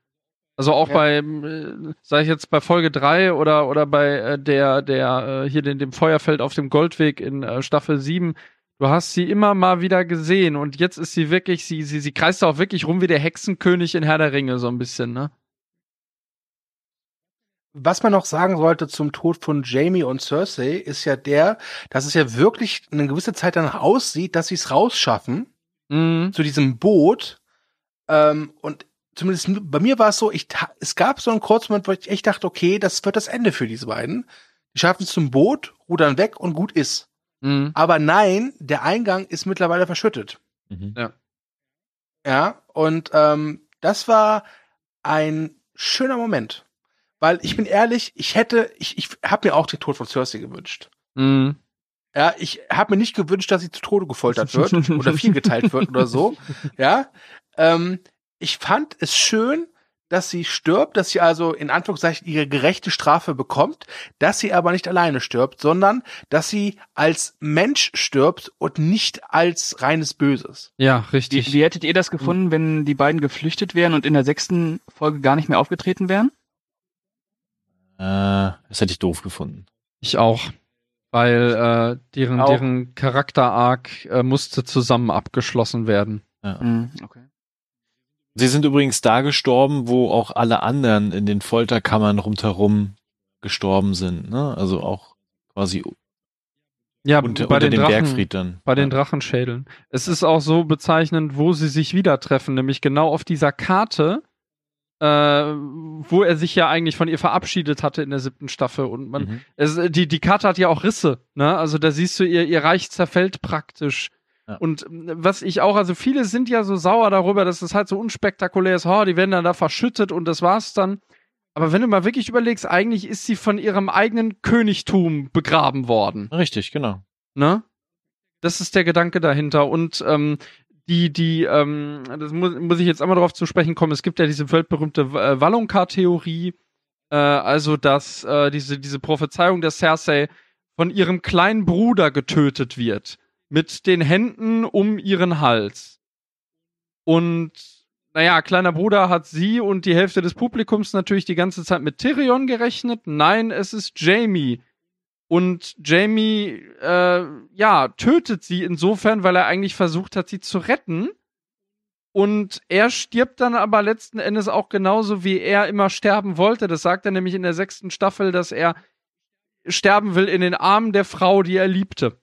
Also auch ja. bei, äh, sag ich jetzt bei Folge 3 oder, oder bei äh, der, der, äh, hier den, dem Feuerfeld auf dem Goldweg in äh, Staffel 7. Du hast sie immer mal wieder gesehen und jetzt ist sie wirklich, sie, sie, sie kreist auch wirklich rum wie der Hexenkönig in Herr der Ringe, so ein bisschen, ne? was man noch sagen sollte zum Tod von Jamie und Cersei, ist ja der, dass es ja wirklich eine gewisse Zeit danach aussieht, dass sie es rausschaffen mhm. zu diesem Boot. Ähm, und zumindest bei mir war es so, ich, es gab so einen kurzen Moment, wo ich echt dachte, okay, das wird das Ende für diese beiden. Die schaffen es zum Boot, rudern weg und gut ist. Mhm. Aber nein, der Eingang ist mittlerweile verschüttet. Mhm. Ja. Ja, und ähm, das war ein schöner Moment. Weil ich bin ehrlich, ich hätte, ich, ich habe mir auch den Tod von Cersei gewünscht. Mhm. Ja, ich habe mir nicht gewünscht, dass sie zu Tode gefoltert wird oder viel geteilt wird oder so. Ja, ähm, ich fand es schön, dass sie stirbt, dass sie also in Anführungszeichen ihre gerechte Strafe bekommt, dass sie aber nicht alleine stirbt, sondern dass sie als Mensch stirbt und nicht als reines Böses. Ja, richtig. Wie, wie hättet ihr das gefunden, wenn die beiden geflüchtet wären und in der sechsten Folge gar nicht mehr aufgetreten wären? Äh, das hätte ich doof gefunden. Ich auch. Weil äh, deren, auch. deren Charakter-Arc äh, musste zusammen abgeschlossen werden. Ja. Mhm, okay. Sie sind übrigens da gestorben, wo auch alle anderen in den Folterkammern rundherum gestorben sind, ne? Also auch quasi ja, unter, bei unter den, Drachen, Bergfried dann. Bei ja. den Drachenschädeln. Es ist auch so bezeichnend, wo sie sich wieder treffen, nämlich genau auf dieser Karte, äh, wo er sich ja eigentlich von ihr verabschiedet hatte in der siebten Staffel. Und man, mhm. es, die, die Karte hat ja auch Risse, ne? Also da siehst du, ihr, ihr Reich zerfällt praktisch. Und äh, was ich auch, also viele sind ja so sauer darüber, dass es halt so unspektakulär ist, oh, die werden dann da verschüttet und das war's dann. Aber wenn du mal wirklich überlegst, eigentlich ist sie von ihrem eigenen Königtum begraben worden. Richtig, genau. Ne? Das ist der Gedanke dahinter. Und ähm, die, die, ähm, das muss, muss ich jetzt einmal darauf zu sprechen kommen, es gibt ja diese weltberühmte äh, Wallonka-Theorie, äh, also dass äh, diese, diese Prophezeiung, dass Cersei von ihrem kleinen Bruder getötet wird mit den Händen um ihren Hals. Und naja, kleiner Bruder hat sie und die Hälfte des Publikums natürlich die ganze Zeit mit Tyrion gerechnet. Nein, es ist Jamie. Und Jamie, äh, ja, tötet sie insofern, weil er eigentlich versucht hat, sie zu retten. Und er stirbt dann aber letzten Endes auch genauso, wie er immer sterben wollte. Das sagt er nämlich in der sechsten Staffel, dass er sterben will in den Armen der Frau, die er liebte.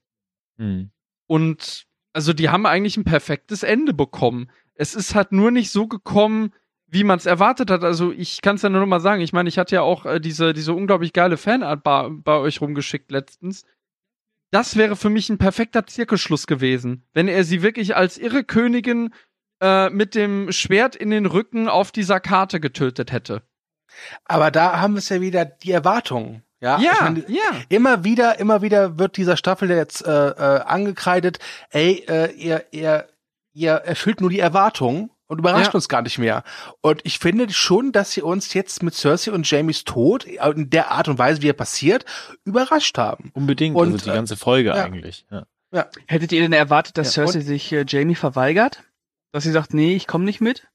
Hm. Und also die haben eigentlich ein perfektes Ende bekommen. Es ist halt nur nicht so gekommen, wie man es erwartet hat. Also ich kann es ja nur noch mal sagen. Ich meine, ich hatte ja auch äh, diese, diese unglaublich geile Fanart bei, bei euch rumgeschickt letztens. Das wäre für mich ein perfekter Zirkelschluss gewesen, wenn er sie wirklich als irre Königin äh, mit dem Schwert in den Rücken auf dieser Karte getötet hätte. Aber da haben wir es ja wieder die Erwartungen. Ja, ja, meine, ja. Immer wieder, immer wieder wird dieser Staffel jetzt äh, äh, angekreidet, ey, äh, ihr, ihr, ihr erfüllt nur die Erwartungen und überrascht ja. uns gar nicht mehr. Und ich finde schon, dass sie uns jetzt mit Cersei und Jamies Tod in der Art und Weise, wie er passiert, überrascht haben. Unbedingt, und, also die ganze Folge äh, eigentlich. Ja. Ja. Hättet ihr denn erwartet, dass ja, Cersei sich äh, Jamie verweigert? Dass sie sagt, nee, ich komme nicht mit?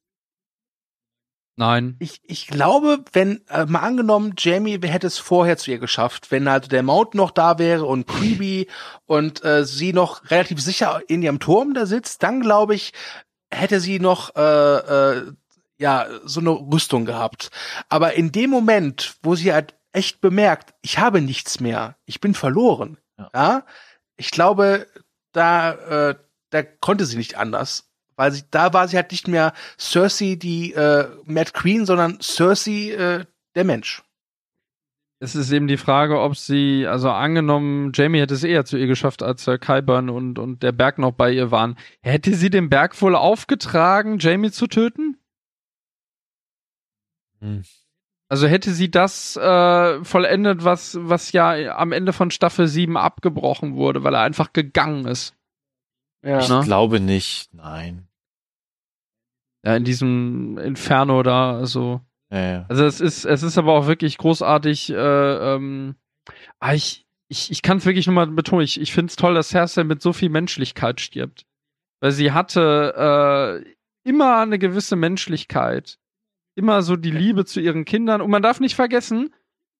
Nein. Ich, ich glaube, wenn, äh, mal angenommen, Jamie hätte es vorher zu ihr geschafft, wenn halt der Mount noch da wäre und Creepy und äh, sie noch relativ sicher in ihrem Turm da sitzt, dann glaube ich, hätte sie noch äh, äh, ja so eine Rüstung gehabt. Aber in dem Moment, wo sie halt echt bemerkt, ich habe nichts mehr, ich bin verloren, ja, ja ich glaube, da äh, da konnte sie nicht anders weil sie, da war sie halt nicht mehr Cersei, die äh, Mad Queen, sondern Cersei, äh, der Mensch. Es ist eben die Frage, ob sie, also angenommen, Jamie hätte es eher zu ihr geschafft, als äh, Kyburn und, und der Berg noch bei ihr waren. Hätte sie den Berg wohl aufgetragen, Jamie zu töten? Hm. Also hätte sie das äh, vollendet, was, was ja am Ende von Staffel 7 abgebrochen wurde, weil er einfach gegangen ist. Ja. Ich ne? glaube nicht, nein ja, in diesem Inferno da, also. Ja, ja. Also es ist, es ist aber auch wirklich großartig, äh, ähm, ah, ich, ich, ich kann es wirklich nochmal betonen, ich, ich finde es toll, dass Cersei mit so viel Menschlichkeit stirbt. Weil sie hatte äh, immer eine gewisse Menschlichkeit. Immer so die Liebe zu ihren Kindern. Und man darf nicht vergessen,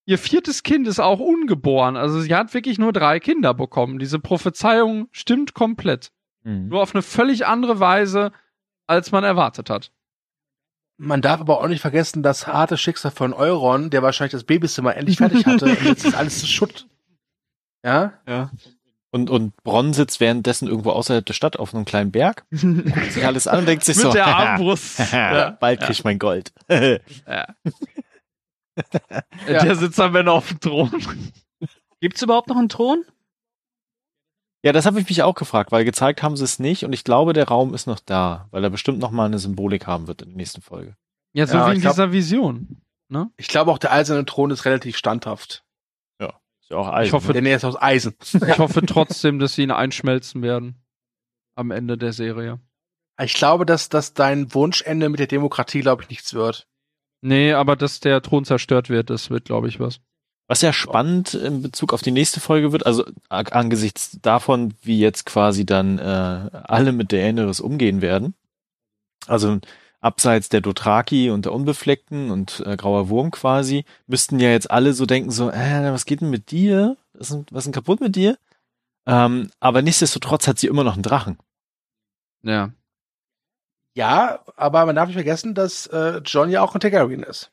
ihr viertes Kind ist auch ungeboren. Also sie hat wirklich nur drei Kinder bekommen. Diese Prophezeiung stimmt komplett. Mhm. Nur auf eine völlig andere Weise als man erwartet hat. Man darf aber auch nicht vergessen, das harte Schicksal von Euron, der wahrscheinlich das Babyzimmer endlich fertig hatte und jetzt ist alles zu Schutt. Ja? Ja. Und, und Bronn sitzt währenddessen irgendwo außerhalb der Stadt auf einem kleinen Berg, guckt sich alles an und denkt sich Mit so, der Armbrust. ja, bald krieg ich mein Gold. ja. Der sitzt am Ende auf dem Thron. Gibt's überhaupt noch einen Thron? Ja, das habe ich mich auch gefragt, weil gezeigt haben sie es nicht und ich glaube, der Raum ist noch da, weil er bestimmt noch mal eine Symbolik haben wird in der nächsten Folge. Ja, so ja, wie in glaub, dieser Vision. Ne? Ich glaube auch, der eiserne Thron ist relativ standhaft. Ja, ist ja auch Eisen. Ich hoffe, der Nähe ist aus Eisen. ich hoffe trotzdem, dass sie ihn einschmelzen werden am Ende der Serie. Ich glaube, dass, dass dein Wunschende mit der Demokratie, glaube ich, nichts wird. Nee, aber dass der Thron zerstört wird, das wird, glaube ich, was. Was ja spannend in Bezug auf die nächste Folge wird, also angesichts davon, wie jetzt quasi dann äh, alle mit der Daenerys umgehen werden. Also abseits der Dothraki und der Unbefleckten und äh, Grauer Wurm quasi, müssten ja jetzt alle so denken, so, äh, was geht denn mit dir? Was ist, was ist denn kaputt mit dir? Ähm, aber nichtsdestotrotz hat sie immer noch einen Drachen. Ja. Ja, aber man darf nicht vergessen, dass äh, John ja auch ein Targaryen ist.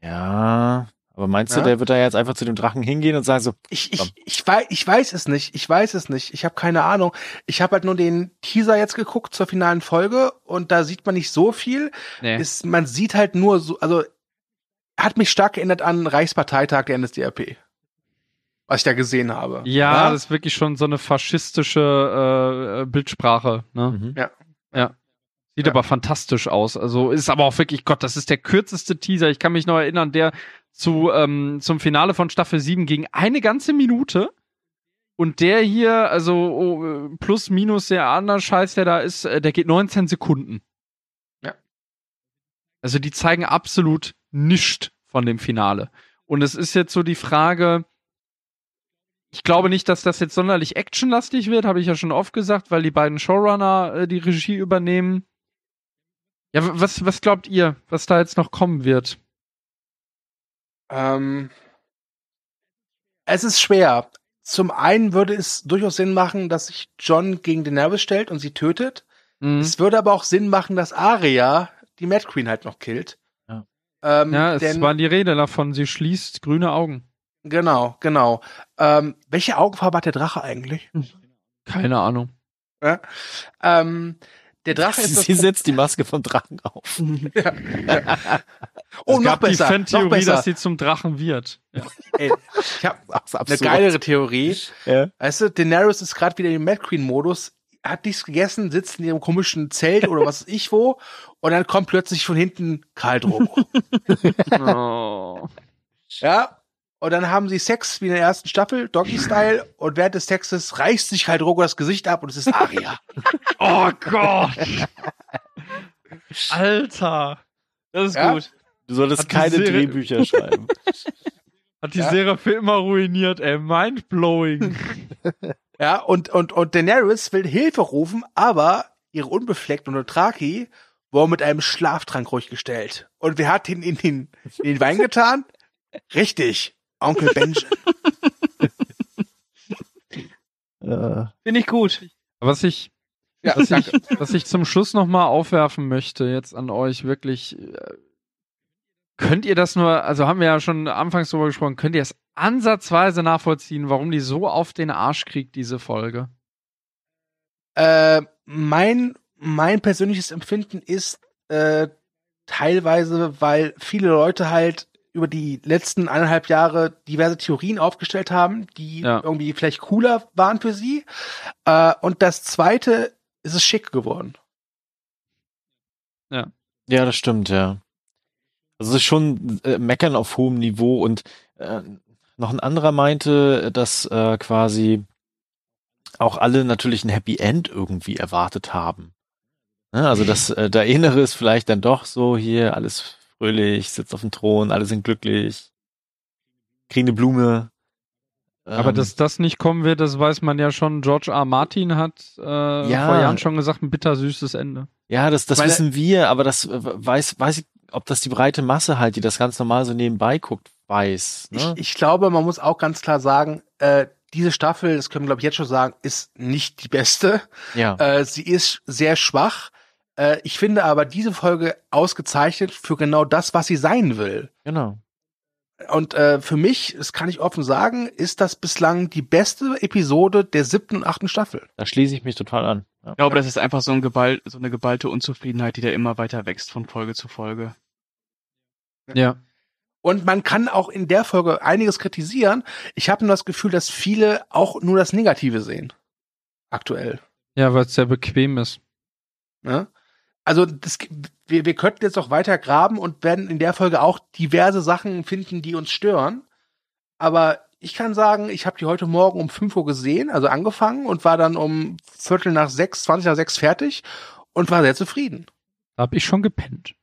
Ja, aber meinst ja? du, der wird da jetzt einfach zu dem Drachen hingehen und sagen so? Ich, ich, ich, weiß, ich weiß es nicht. Ich weiß es nicht. Ich habe keine Ahnung. Ich habe halt nur den Teaser jetzt geguckt zur finalen Folge und da sieht man nicht so viel. Nee. Ist, man sieht halt nur so, also hat mich stark erinnert an Reichsparteitag der NSDAP. Was ich da gesehen habe. Ja, ja? das ist wirklich schon so eine faschistische äh, Bildsprache. Ne? Mhm. Ja. Ja. Sieht ja. aber fantastisch aus. Also ist aber auch wirklich, Gott, das ist der kürzeste Teaser. Ich kann mich noch erinnern, der zu, ähm, zum Finale von Staffel 7 ging eine ganze Minute. Und der hier, also oh, plus minus der andere Scheiß, der da ist, äh, der geht 19 Sekunden. Ja. Also die zeigen absolut nichts von dem Finale. Und es ist jetzt so die Frage, ich glaube nicht, dass das jetzt sonderlich actionlastig wird, habe ich ja schon oft gesagt, weil die beiden Showrunner äh, die Regie übernehmen. Ja, was, was glaubt ihr, was da jetzt noch kommen wird? Ähm, es ist schwer. Zum einen würde es durchaus Sinn machen, dass sich John gegen Daenerys stellt und sie tötet. Mhm. Es würde aber auch Sinn machen, dass Arya die Mad Queen halt noch killt. Ja, ähm, ja es denn, war die Rede davon. Sie schließt grüne Augen. Genau, genau. Ähm, welche Augenfarbe hat der Drache eigentlich? Keine Ahnung. Ja? Ähm, der Drache ist. Sie setzt die Maske vom Drachen auf. ja, ja. Oh, es noch gab besser. Die Fan-Theorie, dass sie zum Drachen wird. Ja. Ey, ich habe eine geilere Theorie. Ja. Weißt du, Daenerys ist gerade wieder im Mad Queen Modus, hat nichts gegessen, sitzt in ihrem komischen Zelt oder was weiß ich wo, und dann kommt plötzlich von hinten Karl Drogo. oh. Ja, und dann haben sie Sex wie in der ersten Staffel, Doggy-Style, und während des Sexes reißt sich halt Drogo das Gesicht ab und es ist Aria. oh Gott! Alter! Das ist ja? gut. Du solltest Hat keine Drehbücher schreiben. Hat die ja? Serie für immer ruiniert, ey. Mindblowing. ja, und, und, und Daenerys will Hilfe rufen, aber ihre unbefleckte Notraki wurde mit einem Schlaftrank ruhig gestellt. Und wer hat ihn in den, in den Wein getan? Richtig. Onkel Benjamin. Äh. Finde ich gut. Was ich, ja, was, ich, was ich zum Schluss nochmal aufwerfen möchte, jetzt an euch wirklich, äh, könnt ihr das nur, also haben wir ja schon anfangs drüber gesprochen, könnt ihr es ansatzweise nachvollziehen, warum die so auf den Arsch kriegt, diese Folge? Äh, mein, mein persönliches Empfinden ist äh, teilweise, weil viele Leute halt über die letzten eineinhalb Jahre diverse Theorien aufgestellt haben, die ja. irgendwie vielleicht cooler waren für sie. Äh, und das zweite ist es schick geworden. Ja. Ja, das stimmt, ja. Also es ist schon äh, Meckern auf hohem Niveau und äh, noch ein anderer meinte, dass äh, quasi auch alle natürlich ein Happy End irgendwie erwartet haben. Ne? Also dass äh, der Innere ist vielleicht dann doch so hier alles fröhlich, sitzt auf dem Thron, alle sind glücklich, kriegen eine Blume. Aber ähm, dass das nicht kommen wird, das weiß man ja schon. George R. Martin hat äh, ja, vor Jahren schon gesagt, ein bittersüßes Ende. Ja, das, das Meine, wissen wir, aber das äh, weiß, weiß ich, ob das die breite Masse halt, die das ganz normal so nebenbei guckt, weiß. Ne? Ich, ich glaube, man muss auch ganz klar sagen, äh, diese Staffel, das können wir glaube ich jetzt schon sagen, ist nicht die beste. Ja. Äh, sie ist sehr schwach. Äh, ich finde aber diese Folge ausgezeichnet für genau das, was sie sein will. Genau. Und äh, für mich, das kann ich offen sagen, ist das bislang die beste Episode der siebten und achten Staffel. Da schließe ich mich total an. Ja. Ich glaube, das ist einfach so, ein Geball, so eine geballte Unzufriedenheit, die da immer weiter wächst von Folge zu Folge. Ja. Und man kann auch in der Folge einiges kritisieren. Ich habe nur das Gefühl, dass viele auch nur das Negative sehen. Aktuell. Ja, weil es sehr bequem ist. Ja? Also das, wir, wir könnten jetzt auch weiter graben und werden in der Folge auch diverse Sachen finden, die uns stören. Aber ich kann sagen, ich habe die heute Morgen um 5 Uhr gesehen, also angefangen und war dann um Viertel nach sechs, 20 nach sechs fertig und war sehr zufrieden. Da hab ich schon gepennt.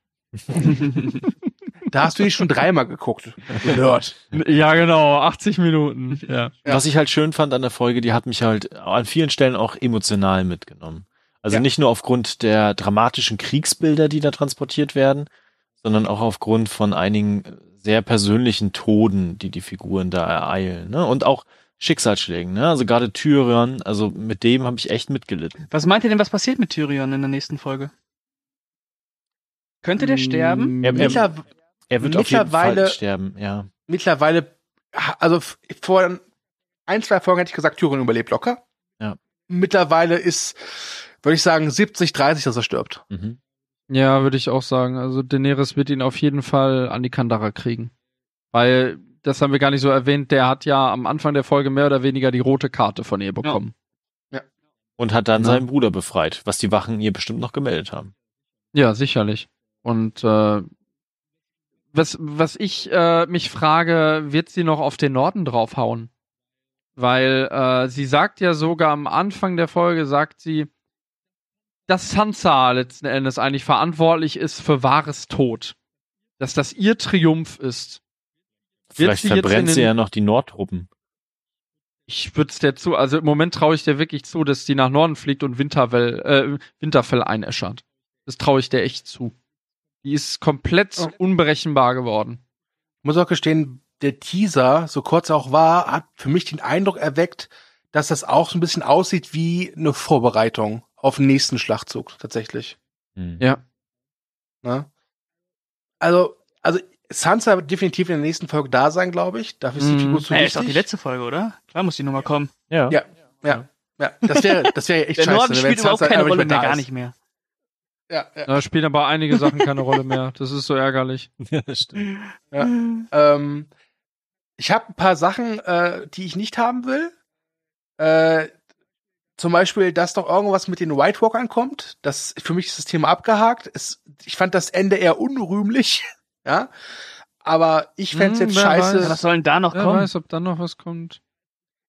da hast du dich schon dreimal geguckt. Gehört. Ja, genau, 80 Minuten. Ja. Was ich halt schön fand an der Folge, die hat mich halt an vielen Stellen auch emotional mitgenommen. Also ja. nicht nur aufgrund der dramatischen Kriegsbilder, die da transportiert werden, sondern auch aufgrund von einigen sehr persönlichen Toden, die die Figuren da ereilen. Ne? Und auch Schicksalsschlägen. Ne? Also gerade Tyrion, also mit dem habe ich echt mitgelitten. Was meint ihr denn, was passiert mit Tyrion in der nächsten Folge? Könnte der sterben? Er, er, er wird auf jeden Fall sterben, ja. Mittlerweile, also vor ein, zwei Folgen hätte ich gesagt, Tyrion überlebt locker. Ja. Mittlerweile ist, würde ich sagen, 70, 30, dass er stirbt. Mhm. Ja, würde ich auch sagen. Also Daenerys wird ihn auf jeden Fall an die Kandara kriegen. Weil, das haben wir gar nicht so erwähnt, der hat ja am Anfang der Folge mehr oder weniger die rote Karte von ihr bekommen. Ja. ja. Und hat dann ja. seinen Bruder befreit, was die Wachen ihr bestimmt noch gemeldet haben. Ja, sicherlich. Und äh, was, was ich äh, mich frage, wird sie noch auf den Norden draufhauen? Weil äh, sie sagt ja sogar am Anfang der Folge, sagt sie, dass Sansa letzten Endes eigentlich verantwortlich ist für wahres Tod. Dass das ihr Triumph ist. Vielleicht sie verbrennt sie ja noch die Nordtruppen. Ich würde es dir zu, also im Moment traue ich dir wirklich zu, dass die nach Norden fliegt und Winterfell, äh, Winterfell einäschert. Das traue ich dir echt zu. Die ist komplett okay. unberechenbar geworden. Ich muss auch gestehen, der Teaser, so kurz auch war, hat für mich den Eindruck erweckt, dass das auch so ein bisschen aussieht wie eine Vorbereitung auf den nächsten Schlachtzug tatsächlich. Mhm. Ja. Na? Also, also Sansa wird definitiv in der nächsten Folge da sein, glaube ich. Dafür ist die Figur zu ja, wichtig. ist auch die letzte Folge, oder? Klar muss die nochmal kommen. Ja. Ja, ja. ja. Das wäre das wäre echt der scheiße. Norden spielt überhaupt keine Rolle mehr, gar nicht mehr. Ja, ja. Da spielen aber einige Sachen keine Rolle mehr. Das ist so ärgerlich. Ja, das stimmt. Ja. Ähm, ich habe ein paar Sachen, äh, die ich nicht haben will. Äh, zum Beispiel, dass doch irgendwas mit den White Walkern kommt. Das, für mich ist das Thema abgehakt. Es, ich fand das Ende eher unrühmlich. ja. Aber ich fände hm, jetzt scheiße. Weiß. Was soll denn da noch wer kommen? Wer weiß, ob da noch was kommt.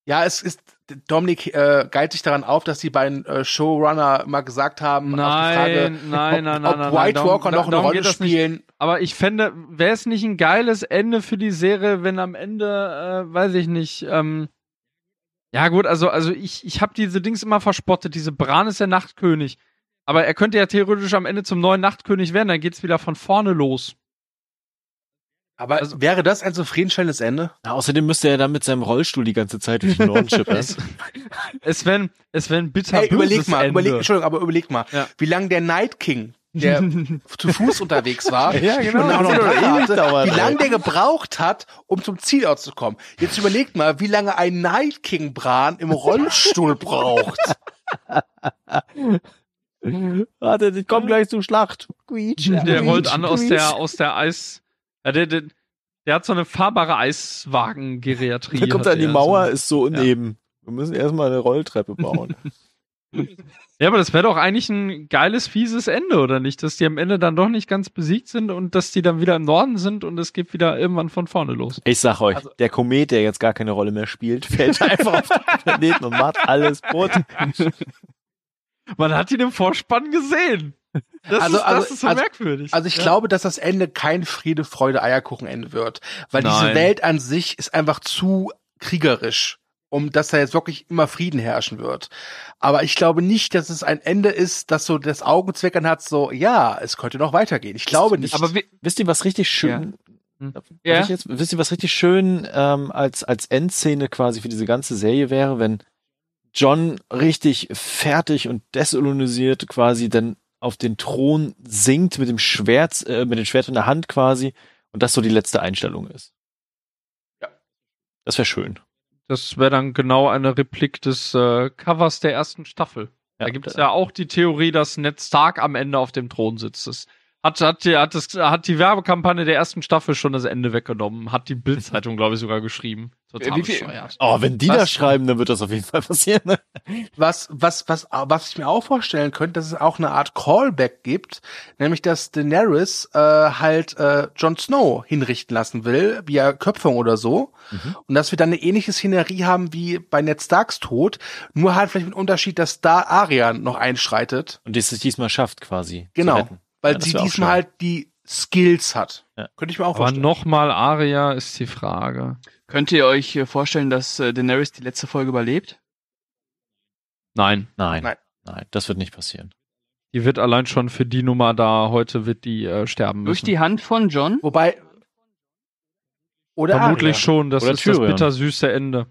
Ja, es ist, Dominik äh, geilt sich daran auf, dass die beiden äh, Showrunner mal gesagt haben, nein, auf die Frage, nein, nein, ob, nein, ob White nein, Walker noch eine Rolle spielen. Nicht. Aber ich fände, wäre es nicht ein geiles Ende für die Serie, wenn am Ende, äh, weiß ich nicht, ähm, ja gut, also, also ich, ich habe diese Dings immer verspottet, diese Bran ist der Nachtkönig. Aber er könnte ja theoretisch am Ende zum neuen Nachtkönig werden, dann geht's wieder von vorne los. Aber also, wäre das ein zufriedenstellendes Ende? Ja, außerdem müsste er dann mit seinem Rollstuhl die ganze Zeit durch den Norden schippern. es, es wäre es wär ein bitter hey, überleg mal, Ende. Überleg, Entschuldigung, aber überleg mal, ja. wie lange der Night King, der zu Fuß unterwegs war, ja, genau, und auch noch hatte, dauert, wie lange der gebraucht hat, um zum Zielort zu kommen. Jetzt überlegt mal, wie lange ein Night King Bran im Rollstuhl braucht. Warte, ich komme gleich zur Schlacht. Quietsch, der rollt an aus der aus der Eis ja, der, der, der hat so eine fahrbare Eiswagen-Geriatrie. Der kommt an die Mauer, so. ist so uneben. Ja. Wir müssen erstmal eine Rolltreppe bauen. ja, aber das wäre doch eigentlich ein geiles, fieses Ende, oder nicht? Dass die am Ende dann doch nicht ganz besiegt sind und dass die dann wieder im Norden sind und es geht wieder irgendwann von vorne los. Ich sag euch, also, der Komet, der jetzt gar keine Rolle mehr spielt, fällt einfach auf den Planeten und macht alles Brot. Man hat ihn im Vorspann gesehen. Das, also, ist, das also, ist so also, merkwürdig. Also ich ja. glaube, dass das Ende kein Friede, Freude, Eierkuchenende wird. Weil Nein. diese Welt an sich ist einfach zu kriegerisch, um dass da jetzt wirklich immer Frieden herrschen wird. Aber ich glaube nicht, dass es ein Ende ist, dass so das Augenzwickern hat, so, ja, es könnte noch weitergehen. Ich glaube nicht. Aber wisst ihr, was richtig schön, ja. ja. Jetzt, wisst ihr, was richtig schön ähm, als, als Endszene quasi für diese ganze Serie wäre, wenn John richtig fertig und desillusionisiert quasi dann auf den Thron sinkt mit dem Schwert, äh, mit dem Schwert in der Hand quasi und das so die letzte Einstellung ist. Ja. Das wäre schön. Das wäre dann genau eine Replik des äh, Covers der ersten Staffel. Ja, da gibt es ja auch die Theorie, dass Ned Stark am Ende auf dem Thron sitzt. Das hat, hat, die, hat, das, hat die Werbekampagne der ersten Staffel schon das Ende weggenommen. Hat die Bildzeitung, glaube ich, sogar geschrieben. Total bescheuert. Oh, wenn die was? das schreiben, dann wird das auf jeden Fall passieren. Ne? Was, was, was, was ich mir auch vorstellen könnte, dass es auch eine Art Callback gibt, nämlich dass Daenerys äh, halt äh, Jon Snow hinrichten lassen will, via Köpfung oder so. Mhm. Und dass wir dann eine ähnliche Szenerie haben wie bei Ned Starks Tod, nur halt vielleicht mit dem Unterschied, dass da Arya noch einschreitet. Und es diesmal schafft quasi. Genau. Weil ja, sie diesmal halt die Skills hat. Ja. Könnte ich mir auch vorstellen. Aber nochmal Aria ist die Frage. Könnt ihr euch vorstellen, dass äh, Daenerys die letzte Folge überlebt? Nein. Nein. Nein. Nein, das wird nicht passieren. Die wird allein schon für die Nummer da, heute wird die äh, sterben müssen. Durch die Hand von John? Wobei. Oder Vermutlich Aria. schon, das Oder ist Tyrion. das bittersüße Ende.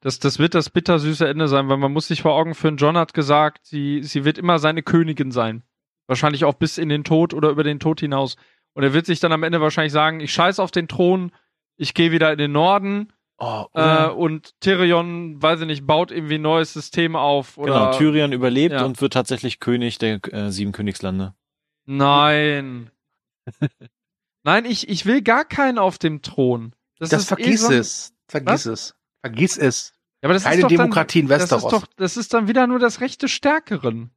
Das, das wird das bittersüße Ende sein, weil man muss sich vor Augen führen, John hat gesagt, sie, sie wird immer seine Königin sein. Wahrscheinlich auch bis in den Tod oder über den Tod hinaus. Und er wird sich dann am Ende wahrscheinlich sagen, ich scheiß auf den Thron, ich gehe wieder in den Norden. Oh, äh, und Tyrion, weiß ich nicht, baut irgendwie ein neues System auf. Oder, genau, Tyrion überlebt ja. und wird tatsächlich König der äh, sieben Königslande. Nein. Nein, ich, ich will gar keinen auf dem Thron. Das, das vergiss eh es. Vergiss Was? es. Vergiss es. Ja, aber das Keine ist doch Demokratie dann, in Westeros. Das ist, doch, das ist dann wieder nur das Recht des Stärkeren.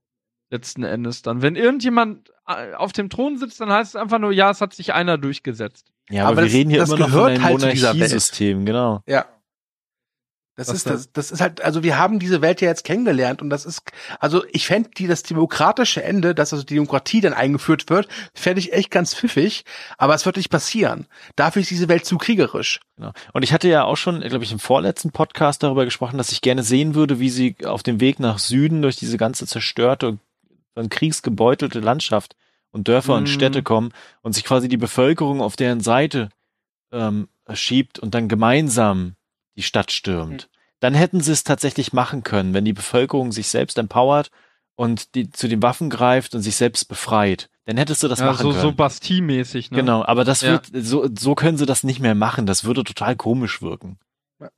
Letzten Endes dann. Wenn irgendjemand äh, auf dem Thron sitzt, dann heißt es einfach nur, ja, es hat sich einer durchgesetzt. Ja, aber, aber wir das, reden hier immer noch von einem halt Monarchiesystem, genau. Ja. Das Was ist das, das ist halt, also wir haben diese Welt ja jetzt kennengelernt und das ist, also ich fände die das demokratische Ende, dass also die Demokratie dann eingeführt wird, fände ich echt ganz pfiffig, aber es wird nicht passieren. Dafür ist diese Welt zu kriegerisch. Genau. Und ich hatte ja auch schon, glaube ich, im vorletzten Podcast darüber gesprochen, dass ich gerne sehen würde, wie sie auf dem Weg nach Süden durch diese ganze zerstörte, von kriegsgebeutelte Landschaft und Dörfer mhm. und Städte kommen und sich quasi die Bevölkerung auf deren Seite ähm, schiebt und dann gemeinsam die Stadt stürmt. Mhm. Dann hätten sie es tatsächlich machen können, wenn die Bevölkerung sich selbst empowert und die zu den Waffen greift und sich selbst befreit. Dann hättest du das ja, machen so, können. So Bastille-mäßig, ne? Genau, aber das ja. wird, so, so können sie das nicht mehr machen. Das würde total komisch wirken.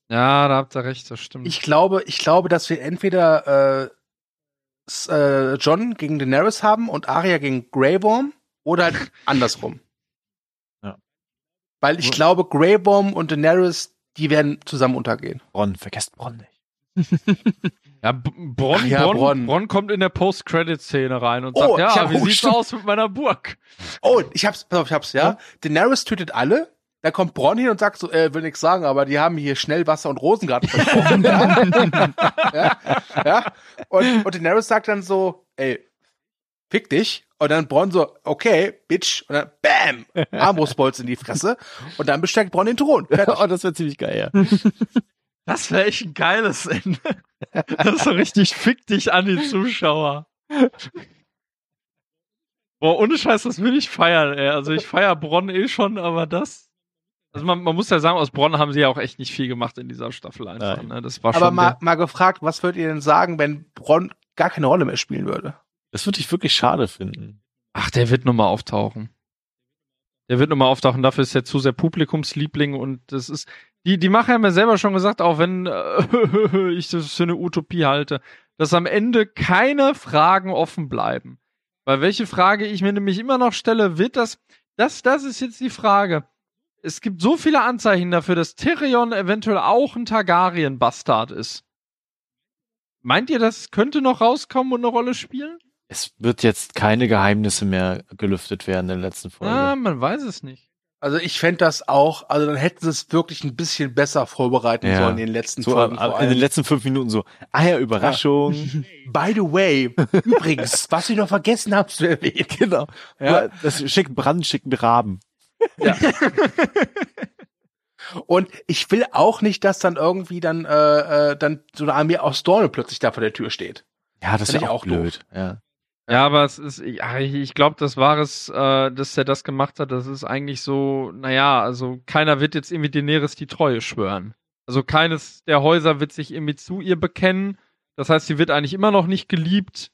Ja, da habt ihr recht, das stimmt. Ich glaube, ich glaube, dass wir entweder äh, äh, John gegen Daenerys haben und Arya gegen Grey Worm oder halt andersrum. Ja. Weil ich glaube, Grey Worm und Daenerys, die werden zusammen untergehen. Bronn, vergesst Bronn nicht. ja, Bronn, ja, Bronn, Bronn. Bronn kommt in der Post-Credit-Szene rein und sagt, oh, ja, wie sieht's aus mit meiner Burg? Oh, ich hab's, pass auf, ich hab's, ja. ja. Daenerys tötet alle, da kommt Bronn hin und sagt so, äh, will nichts sagen, aber die haben hier Schnellwasser und Rosengarten versprochen. ja? ja? Und, und Daenerys sagt dann so, ey, fick dich. Und dann Bronn so, okay, Bitch. Und dann BAM! Armbrustbolz in die Fresse. Und dann besteckt Bronn den Thron. oh, das wäre ziemlich geil, ja. Das wäre echt ein geiles Ende. Das ist so richtig fick dich an die Zuschauer. Boah, ohne Scheiß, das will ich feiern, ey. Also ich feier Bronn eh schon, aber das also man, man muss ja sagen, aus Bonn haben sie ja auch echt nicht viel gemacht in dieser Staffel einfach. Ne? Das war Aber mal, mal gefragt, was würdet ihr denn sagen, wenn Bronn gar keine Rolle mehr spielen würde? Das würde ich wirklich schade finden. Ach, der wird nochmal auftauchen. Der wird nochmal auftauchen, dafür ist er zu sehr Publikumsliebling und das ist, die, die Macher haben ja selber schon gesagt, auch wenn äh, ich das für eine Utopie halte, dass am Ende keine Fragen offen bleiben. Weil welche Frage ich mir nämlich immer noch stelle, wird das, das, das ist jetzt die Frage es gibt so viele Anzeichen dafür, dass Tyrion eventuell auch ein Targaryen-Bastard ist. Meint ihr, das könnte noch rauskommen und eine Rolle spielen? Es wird jetzt keine Geheimnisse mehr gelüftet werden in der letzten Folge. Ah, man weiß es nicht. Also ich fände das auch, also dann hätten sie es wirklich ein bisschen besser vorbereiten ja. sollen in den letzten so, Folgen. In den letzten fünf Minuten so, ah ja, Überraschung. Ja. By the way, übrigens, was ich noch vergessen habe zu erwähnen. Genau. Ja. Das schickt Brand, schicken Raben. Ja. Und ich will auch nicht, dass dann irgendwie dann äh, äh, dann so eine Armee aus Dorne plötzlich da vor der Tür steht. Ja, das ist ja auch blöd. Doof. Ja. Ja, aber es ist, ja, ich glaube, das war es, äh, dass er das gemacht hat. Das ist eigentlich so, naja, also keiner wird jetzt irgendwie Daenerys die Treue schwören. Also keines der Häuser wird sich irgendwie zu ihr bekennen. Das heißt, sie wird eigentlich immer noch nicht geliebt.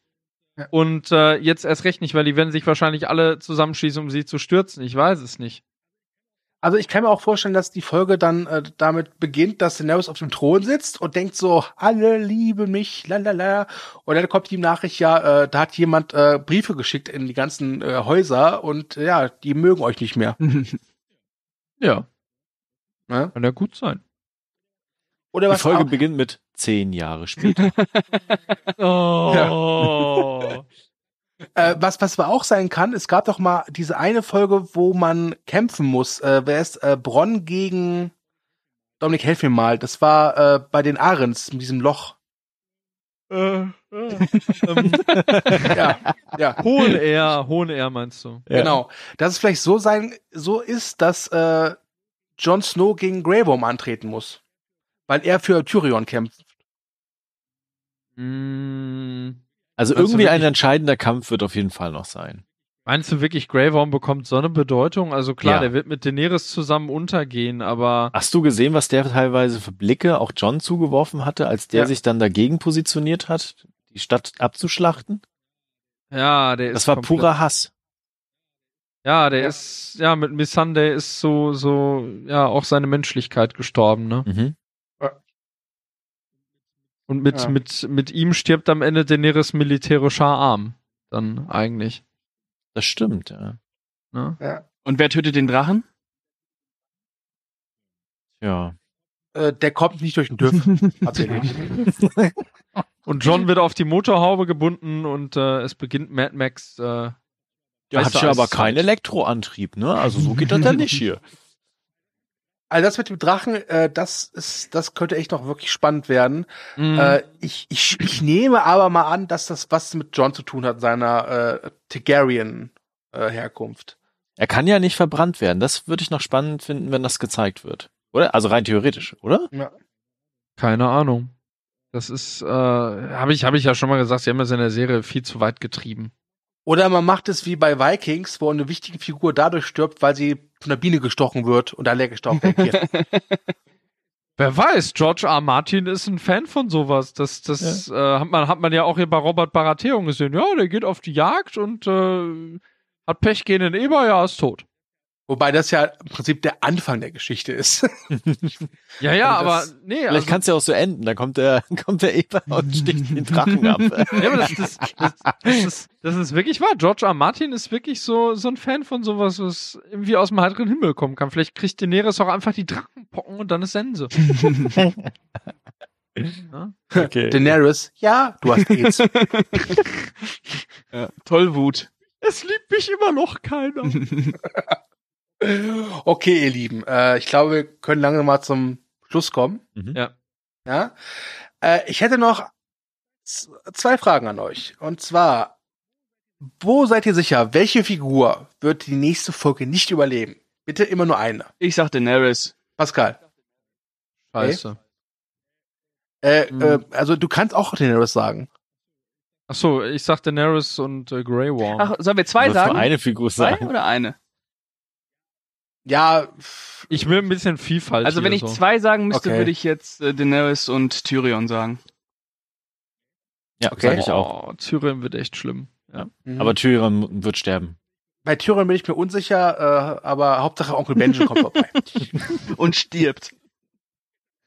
Ja. Und äh, jetzt erst recht nicht, weil die werden sich wahrscheinlich alle zusammenschießen, um sie zu stürzen. Ich weiß es nicht. Also ich kann mir auch vorstellen, dass die Folge dann äh, damit beginnt, dass Daenerys auf dem Thron sitzt und denkt so, alle lieben mich, lalala. Und dann kommt die Nachricht, ja, äh, da hat jemand äh, Briefe geschickt in die ganzen äh, Häuser und äh, ja, die mögen euch nicht mehr. ja. ja. Kann ja gut sein. Oder was die Folge auch? beginnt mit zehn Jahre später. oh. Äh, was, was auch sein kann, es gab doch mal diese eine Folge, wo man kämpfen muss. Äh, wer ist äh, Bronn gegen Dominik, helf mir mal. Das war äh, bei den Ahrens, in diesem Loch. Äh, äh, ähm, ja, ja. Hohen Air, hohen Air meinst du? Genau. Dass es vielleicht so sein, so ist, dass äh, Jon Snow gegen Grey Worm antreten muss. Weil er für Tyrion kämpft. Mm. Also Meinst irgendwie ein entscheidender Kampf wird auf jeden Fall noch sein. Meinst du wirklich, Grey Worm bekommt so eine Bedeutung? Also klar, ja. der wird mit Daenerys zusammen untergehen, aber. Hast du gesehen, was der teilweise für Blicke auch John zugeworfen hatte, als der ja. sich dann dagegen positioniert hat, die Stadt abzuschlachten? Ja, der ist. Das war purer Hass. Ja, der ja. ist, ja, mit Miss Sunday ist so, so, ja, auch seine Menschlichkeit gestorben, ne? Mhm. Und mit, ja. mit, mit ihm stirbt am Ende Daenerys militärischer Arm. Dann eigentlich. Das stimmt, ja. Ne? ja. Und wer tötet den Drachen? Ja. Äh, der kommt nicht durch den Dürfen. und John wird auf die Motorhaube gebunden und äh, es beginnt Mad Max. Äh, der hat ja aber keinen Elektroantrieb, ne? Also so geht das ja nicht hier. Also das mit dem Drachen, äh, das ist, das könnte echt noch wirklich spannend werden. Mhm. Äh, ich, ich, ich nehme aber mal an, dass das was mit John zu tun hat, seiner äh, Targaryen äh, Herkunft. Er kann ja nicht verbrannt werden. Das würde ich noch spannend finden, wenn das gezeigt wird. Oder? Also rein theoretisch, oder? Ja. Keine Ahnung. Das ist, äh, habe ich, habe ich ja schon mal gesagt, sie haben das in der Serie viel zu weit getrieben. Oder man macht es wie bei Vikings, wo eine wichtige Figur dadurch stirbt, weil sie von der Biene gestochen wird und allergisch darauf reagiert. Wer weiß, George R. Martin ist ein Fan von sowas. Das, das ja. äh, hat, man, hat man ja auch hier bei Robert Baratheon gesehen. Ja, der geht auf die Jagd und äh, hat Pech gehen in Eber, ja, ist tot. Wobei das ja im Prinzip der Anfang der Geschichte ist. ja, ja, also aber nee. Vielleicht also, kann es ja auch so enden. Da kommt der, kommt der Eber und sticht den Drachen ab. ja, aber das, das, das, das, ist, das ist wirklich wahr. George R. Martin ist wirklich so, so ein Fan von sowas, was irgendwie aus dem heiteren Himmel kommen kann. Vielleicht kriegt Daenerys auch einfach die Drachenpocken und dann ist Sense. ja? okay. Daenerys, ja, du hast AIDS. ja, Tollwut. Es liebt mich immer noch keiner. Okay, ihr Lieben, äh, ich glaube, wir können lange mal zum Schluss kommen. Mhm. Ja. Ja. Äh, ich hätte noch zwei Fragen an euch. Und zwar, wo seid ihr sicher, welche Figur wird die nächste Folge nicht überleben? Bitte immer nur eine. Ich sag Daenerys. Pascal. Scheiße. Okay. Äh, mhm. äh, also du kannst auch Daenerys sagen. Ach so, ich sag Daenerys und äh, Grey Worm. Ach, sollen wir zwei sagen? Nur eine Figur sagen. Zwei oder eine? Ja, ich will ein bisschen Vielfalt. Also wenn ich so. zwei sagen müsste, okay. würde ich jetzt äh, Daenerys und Tyrion sagen. Ja, okay. sag ich auch. Oh, Tyrion wird echt schlimm. Ja. Mhm. Aber Tyrion wird sterben. Bei Tyrion bin ich mir unsicher, äh, aber Hauptsache Onkel Benjen kommt vorbei. und stirbt.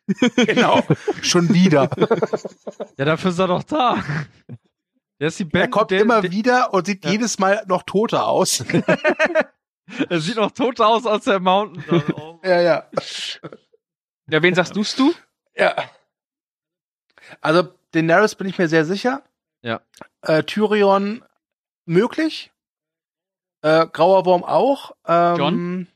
genau, schon wieder. Ja, dafür ist er doch da. Der ist die ben, er kommt der, immer der, wieder und sieht ja. jedes Mal noch toter aus. Er sieht noch tot aus als der Mountain. Oh. ja, ja. Ja, wen sagst du's du? Ja. Also, Daenerys bin ich mir sehr sicher. Ja. Äh, Tyrion möglich. Äh, Grauer Wurm auch. Ähm, John?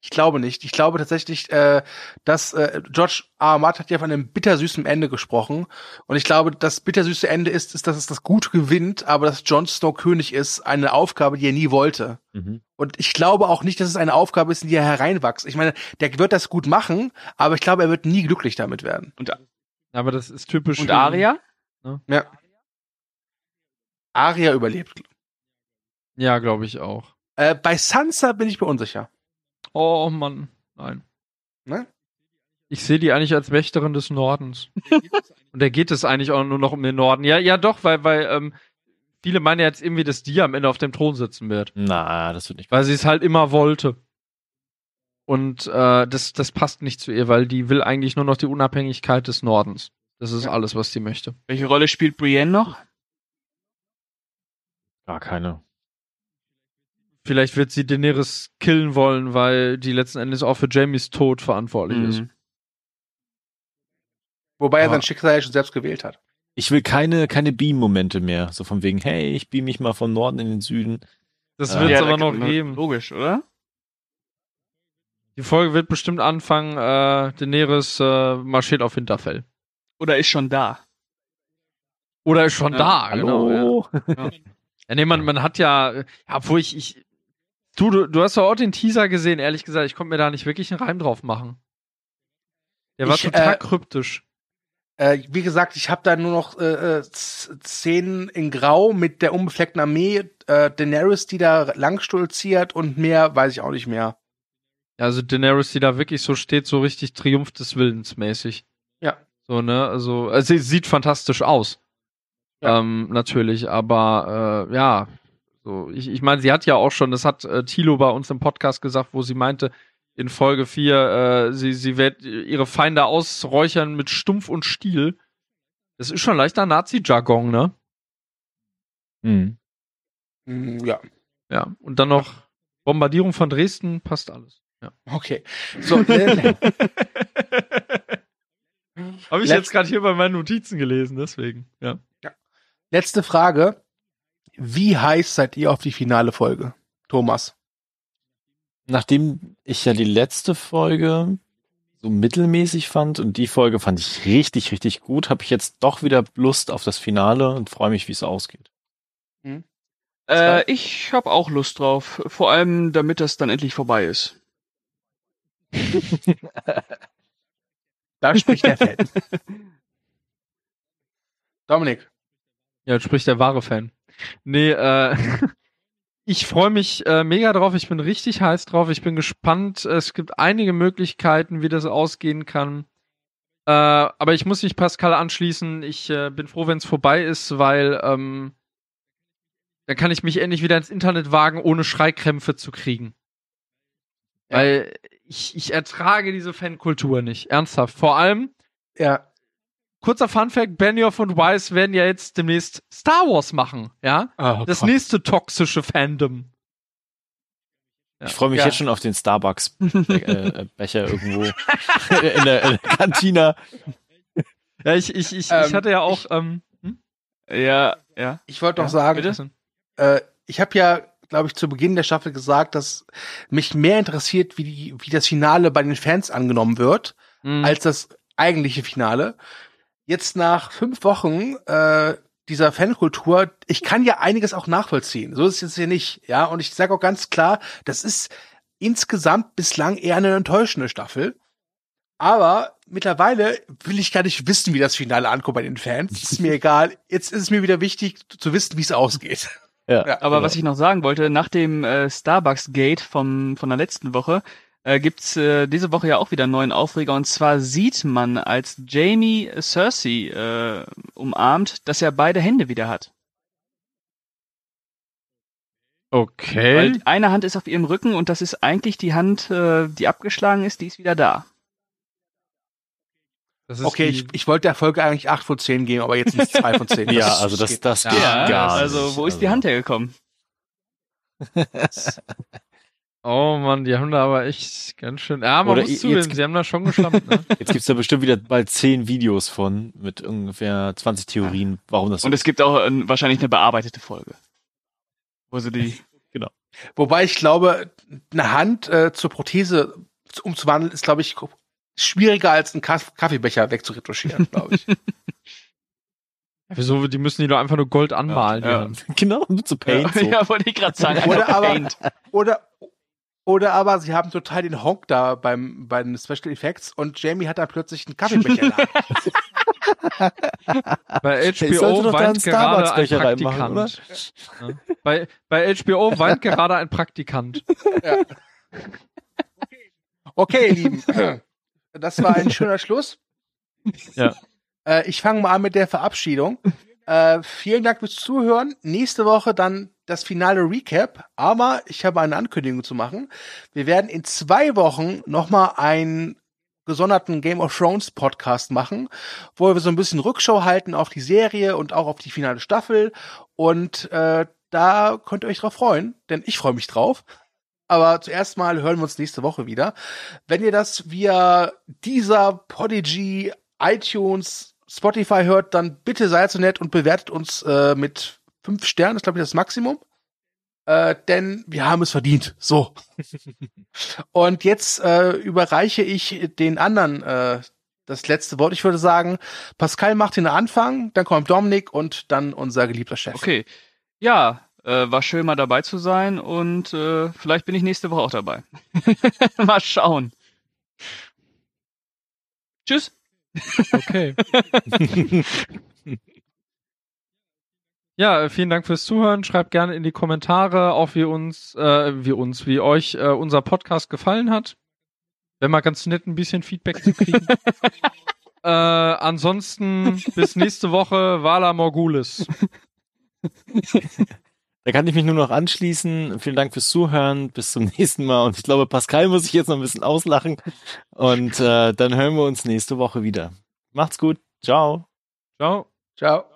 Ich glaube nicht. Ich glaube tatsächlich, äh, dass äh, George R. Martin hat ja von einem bittersüßen Ende gesprochen. Und ich glaube, das bittersüße Ende ist, ist, dass es das Gute gewinnt, aber dass Jon Snow König ist, eine Aufgabe, die er nie wollte. Mhm. Und ich glaube auch nicht, dass es eine Aufgabe ist, in die er hereinwächst. Ich meine, der wird das gut machen, aber ich glaube, er wird nie glücklich damit werden. Und, aber das ist typisch. Und Aria? Ne? Ja. Aria überlebt. Ja, glaube ich auch. Äh, bei Sansa bin ich mir unsicher. Oh Mann, nein. Ne? Ich sehe die eigentlich als Wächterin des Nordens. Und da geht es eigentlich auch nur noch um den Norden. Ja, ja, doch, weil, weil ähm, viele meinen jetzt irgendwie, dass die am Ende auf dem Thron sitzen wird. Na, das wird nicht. Weil sie es halt immer wollte. Und äh, das, das passt nicht zu ihr, weil die will eigentlich nur noch die Unabhängigkeit des Nordens. Das ist ja. alles, was sie möchte. Welche Rolle spielt Brienne noch? Gar keine. Vielleicht wird sie Daenerys killen wollen, weil die letzten Endes auch für Jamies Tod verantwortlich mhm. ist. Wobei er sein Schicksal ja schon selbst gewählt hat. Ich will keine, keine Beam-Momente mehr. So von wegen, hey, ich beam mich mal von Norden in den Süden. Das äh, wird es ja, aber noch geben. Logisch, oder? Die Folge wird bestimmt anfangen, äh, Daenerys äh, marschiert auf Hinterfell. Oder ist schon da. Oder ist schon ja. da, Hallo. genau. Ja. ja, nee, man, man hat ja, ja, obwohl ich, ich du, du, du hast doch auch den Teaser gesehen, ehrlich gesagt, ich konnte mir da nicht wirklich einen Reim drauf machen. Der war ich, total äh, kryptisch. Äh, wie gesagt, ich habe da nur noch äh, äh Szenen in Grau mit der unbefleckten Armee, äh, Daenerys, die da langstolziert und mehr weiß ich auch nicht mehr. Also Daenerys, die da wirklich so steht, so richtig Triumph des Willens mäßig. Ja. So, ne? Also, also sie sieht fantastisch aus. Ja. Ähm, natürlich, aber äh, ja, so, ich, ich meine, sie hat ja auch schon, das hat äh, Thilo bei uns im Podcast gesagt, wo sie meinte, in Folge 4, äh, sie, sie wird ihre Feinde ausräuchern mit Stumpf und Stiel. Das ist schon leichter Nazi-Jargon, ne? Mhm. Ja. Ja, und dann noch Bombardierung von Dresden, passt alles. Ja. Okay. So, äh, Habe ich jetzt gerade hier bei meinen Notizen gelesen, deswegen. Ja. ja. Letzte Frage. Wie heiß seid ihr auf die finale Folge? Thomas. Nachdem ich ja die letzte Folge so mittelmäßig fand und die Folge fand ich richtig, richtig gut, habe ich jetzt doch wieder Lust auf das Finale und freue mich, wie es ausgeht. Hm. Äh, ich habe auch Lust drauf, vor allem damit das dann endlich vorbei ist. da spricht der Fan. Dominik. Ja, spricht der wahre Fan. Nee, äh, ich freue mich äh, mega drauf. Ich bin richtig heiß drauf. Ich bin gespannt. Es gibt einige Möglichkeiten, wie das ausgehen kann. Äh, aber ich muss mich Pascal anschließen. Ich äh, bin froh, wenn es vorbei ist, weil ähm, dann kann ich mich endlich wieder ins Internet wagen, ohne Schreikrämpfe zu kriegen. Ja. Weil ich, ich ertrage diese Fankultur nicht. Ernsthaft. Vor allem, ja kurzer Funfact, Benioff und Weiss werden ja jetzt demnächst Star Wars machen, ja? Oh, das Gott. nächste toxische Fandom. Ja. Ich freue mich ja. jetzt schon auf den Starbucks-Becher äh, irgendwo in, der, in der Kantine. Ja, ich, ich, ich, ähm, ich hatte ja auch. Ähm, hm? Ja, ja. Ich wollte noch sagen? Äh, ich habe ja, glaube ich, zu Beginn der Staffel gesagt, dass mich mehr interessiert, wie, die, wie das Finale bei den Fans angenommen wird, mhm. als das eigentliche Finale jetzt nach fünf Wochen äh, dieser Fankultur, ich kann ja einiges auch nachvollziehen. So ist es jetzt hier nicht, ja. Und ich sage auch ganz klar, das ist insgesamt bislang eher eine enttäuschende Staffel. Aber mittlerweile will ich gar nicht wissen, wie das Finale ankommt bei den Fans. Ist mir egal. Jetzt ist es mir wieder wichtig zu wissen, wie es ausgeht. Ja, ja aber genau. was ich noch sagen wollte, nach dem äh, Starbucks Gate vom, von der letzten Woche äh, gibt's äh, diese Woche ja auch wieder einen neuen Aufreger und zwar sieht man, als Jamie Cersei äh, umarmt, dass er beide Hände wieder hat. Okay. Weil eine Hand ist auf ihrem Rücken und das ist eigentlich die Hand, äh, die abgeschlagen ist, die ist wieder da. okay, ich, ich wollte der Folge eigentlich 8 von 10 geben, aber jetzt sind es 2 von 10. ja, also das, das geht ja, gar nicht. Also, wo ist die also Hand hergekommen? Oh Mann, die haben da aber echt ganz schön. Ja, man Oder muss zugeben, sie haben da schon geschlampt. Ne? Jetzt gibt's da bestimmt wieder bald zehn Videos von mit ungefähr 20 Theorien, warum das so Und es gibt auch äh, wahrscheinlich eine bearbeitete Folge. Wo sie die. genau. Wobei ich glaube, eine Hand äh, zur Prothese umzuwandeln, ist, glaube ich, schwieriger als einen Kaffeebecher wegzuretuschieren, glaube ich. Wieso? Die müssen die doch einfach nur Gold anmalen. Ja, ja. Genau, mit so Paint. Ja, so. ja wollte ich gerade sagen. Oder aber, oder, oder aber sie haben total den Honk da beim, bei den Special Effects und Jamie hat da plötzlich einen Kaffeebecher. bei HBO weint gerade ein Praktikant. Ja. Bei, bei HBO weint gerade ein Praktikant. Ja. Okay, ihr Lieben. Das war ein schöner Schluss. Ja. Äh, ich fange mal an mit der Verabschiedung. Äh, vielen Dank fürs Zuhören. Nächste Woche dann das finale Recap. Aber ich habe eine Ankündigung zu machen. Wir werden in zwei Wochen nochmal einen gesonderten Game of Thrones Podcast machen, wo wir so ein bisschen Rückschau halten auf die Serie und auch auf die finale Staffel. Und äh, da könnt ihr euch drauf freuen, denn ich freue mich drauf. Aber zuerst mal hören wir uns nächste Woche wieder. Wenn ihr das via dieser Podigy, iTunes, Spotify hört, dann bitte seid so nett und bewertet uns äh, mit fünf Sternen, das ist glaube ich das Maximum. Äh, denn wir haben es verdient. So. und jetzt äh, überreiche ich den anderen äh, das letzte Wort. Ich würde sagen, Pascal macht den Anfang, dann kommt Dominik und dann unser geliebter Chef. Okay. Ja, äh, war schön mal dabei zu sein und äh, vielleicht bin ich nächste Woche auch dabei. mal schauen. Tschüss. Okay. ja, vielen Dank fürs Zuhören. Schreibt gerne in die Kommentare, auch wie uns, äh, wie uns, wie euch äh, unser Podcast gefallen hat. Wäre mal ganz nett, ein bisschen Feedback zu kriegen. äh, ansonsten bis nächste Woche, Vala Morgulis. Da kann ich mich nur noch anschließen. Vielen Dank fürs Zuhören. Bis zum nächsten Mal. Und ich glaube, Pascal muss ich jetzt noch ein bisschen auslachen. Und äh, dann hören wir uns nächste Woche wieder. Macht's gut. Ciao. Ciao. Ciao.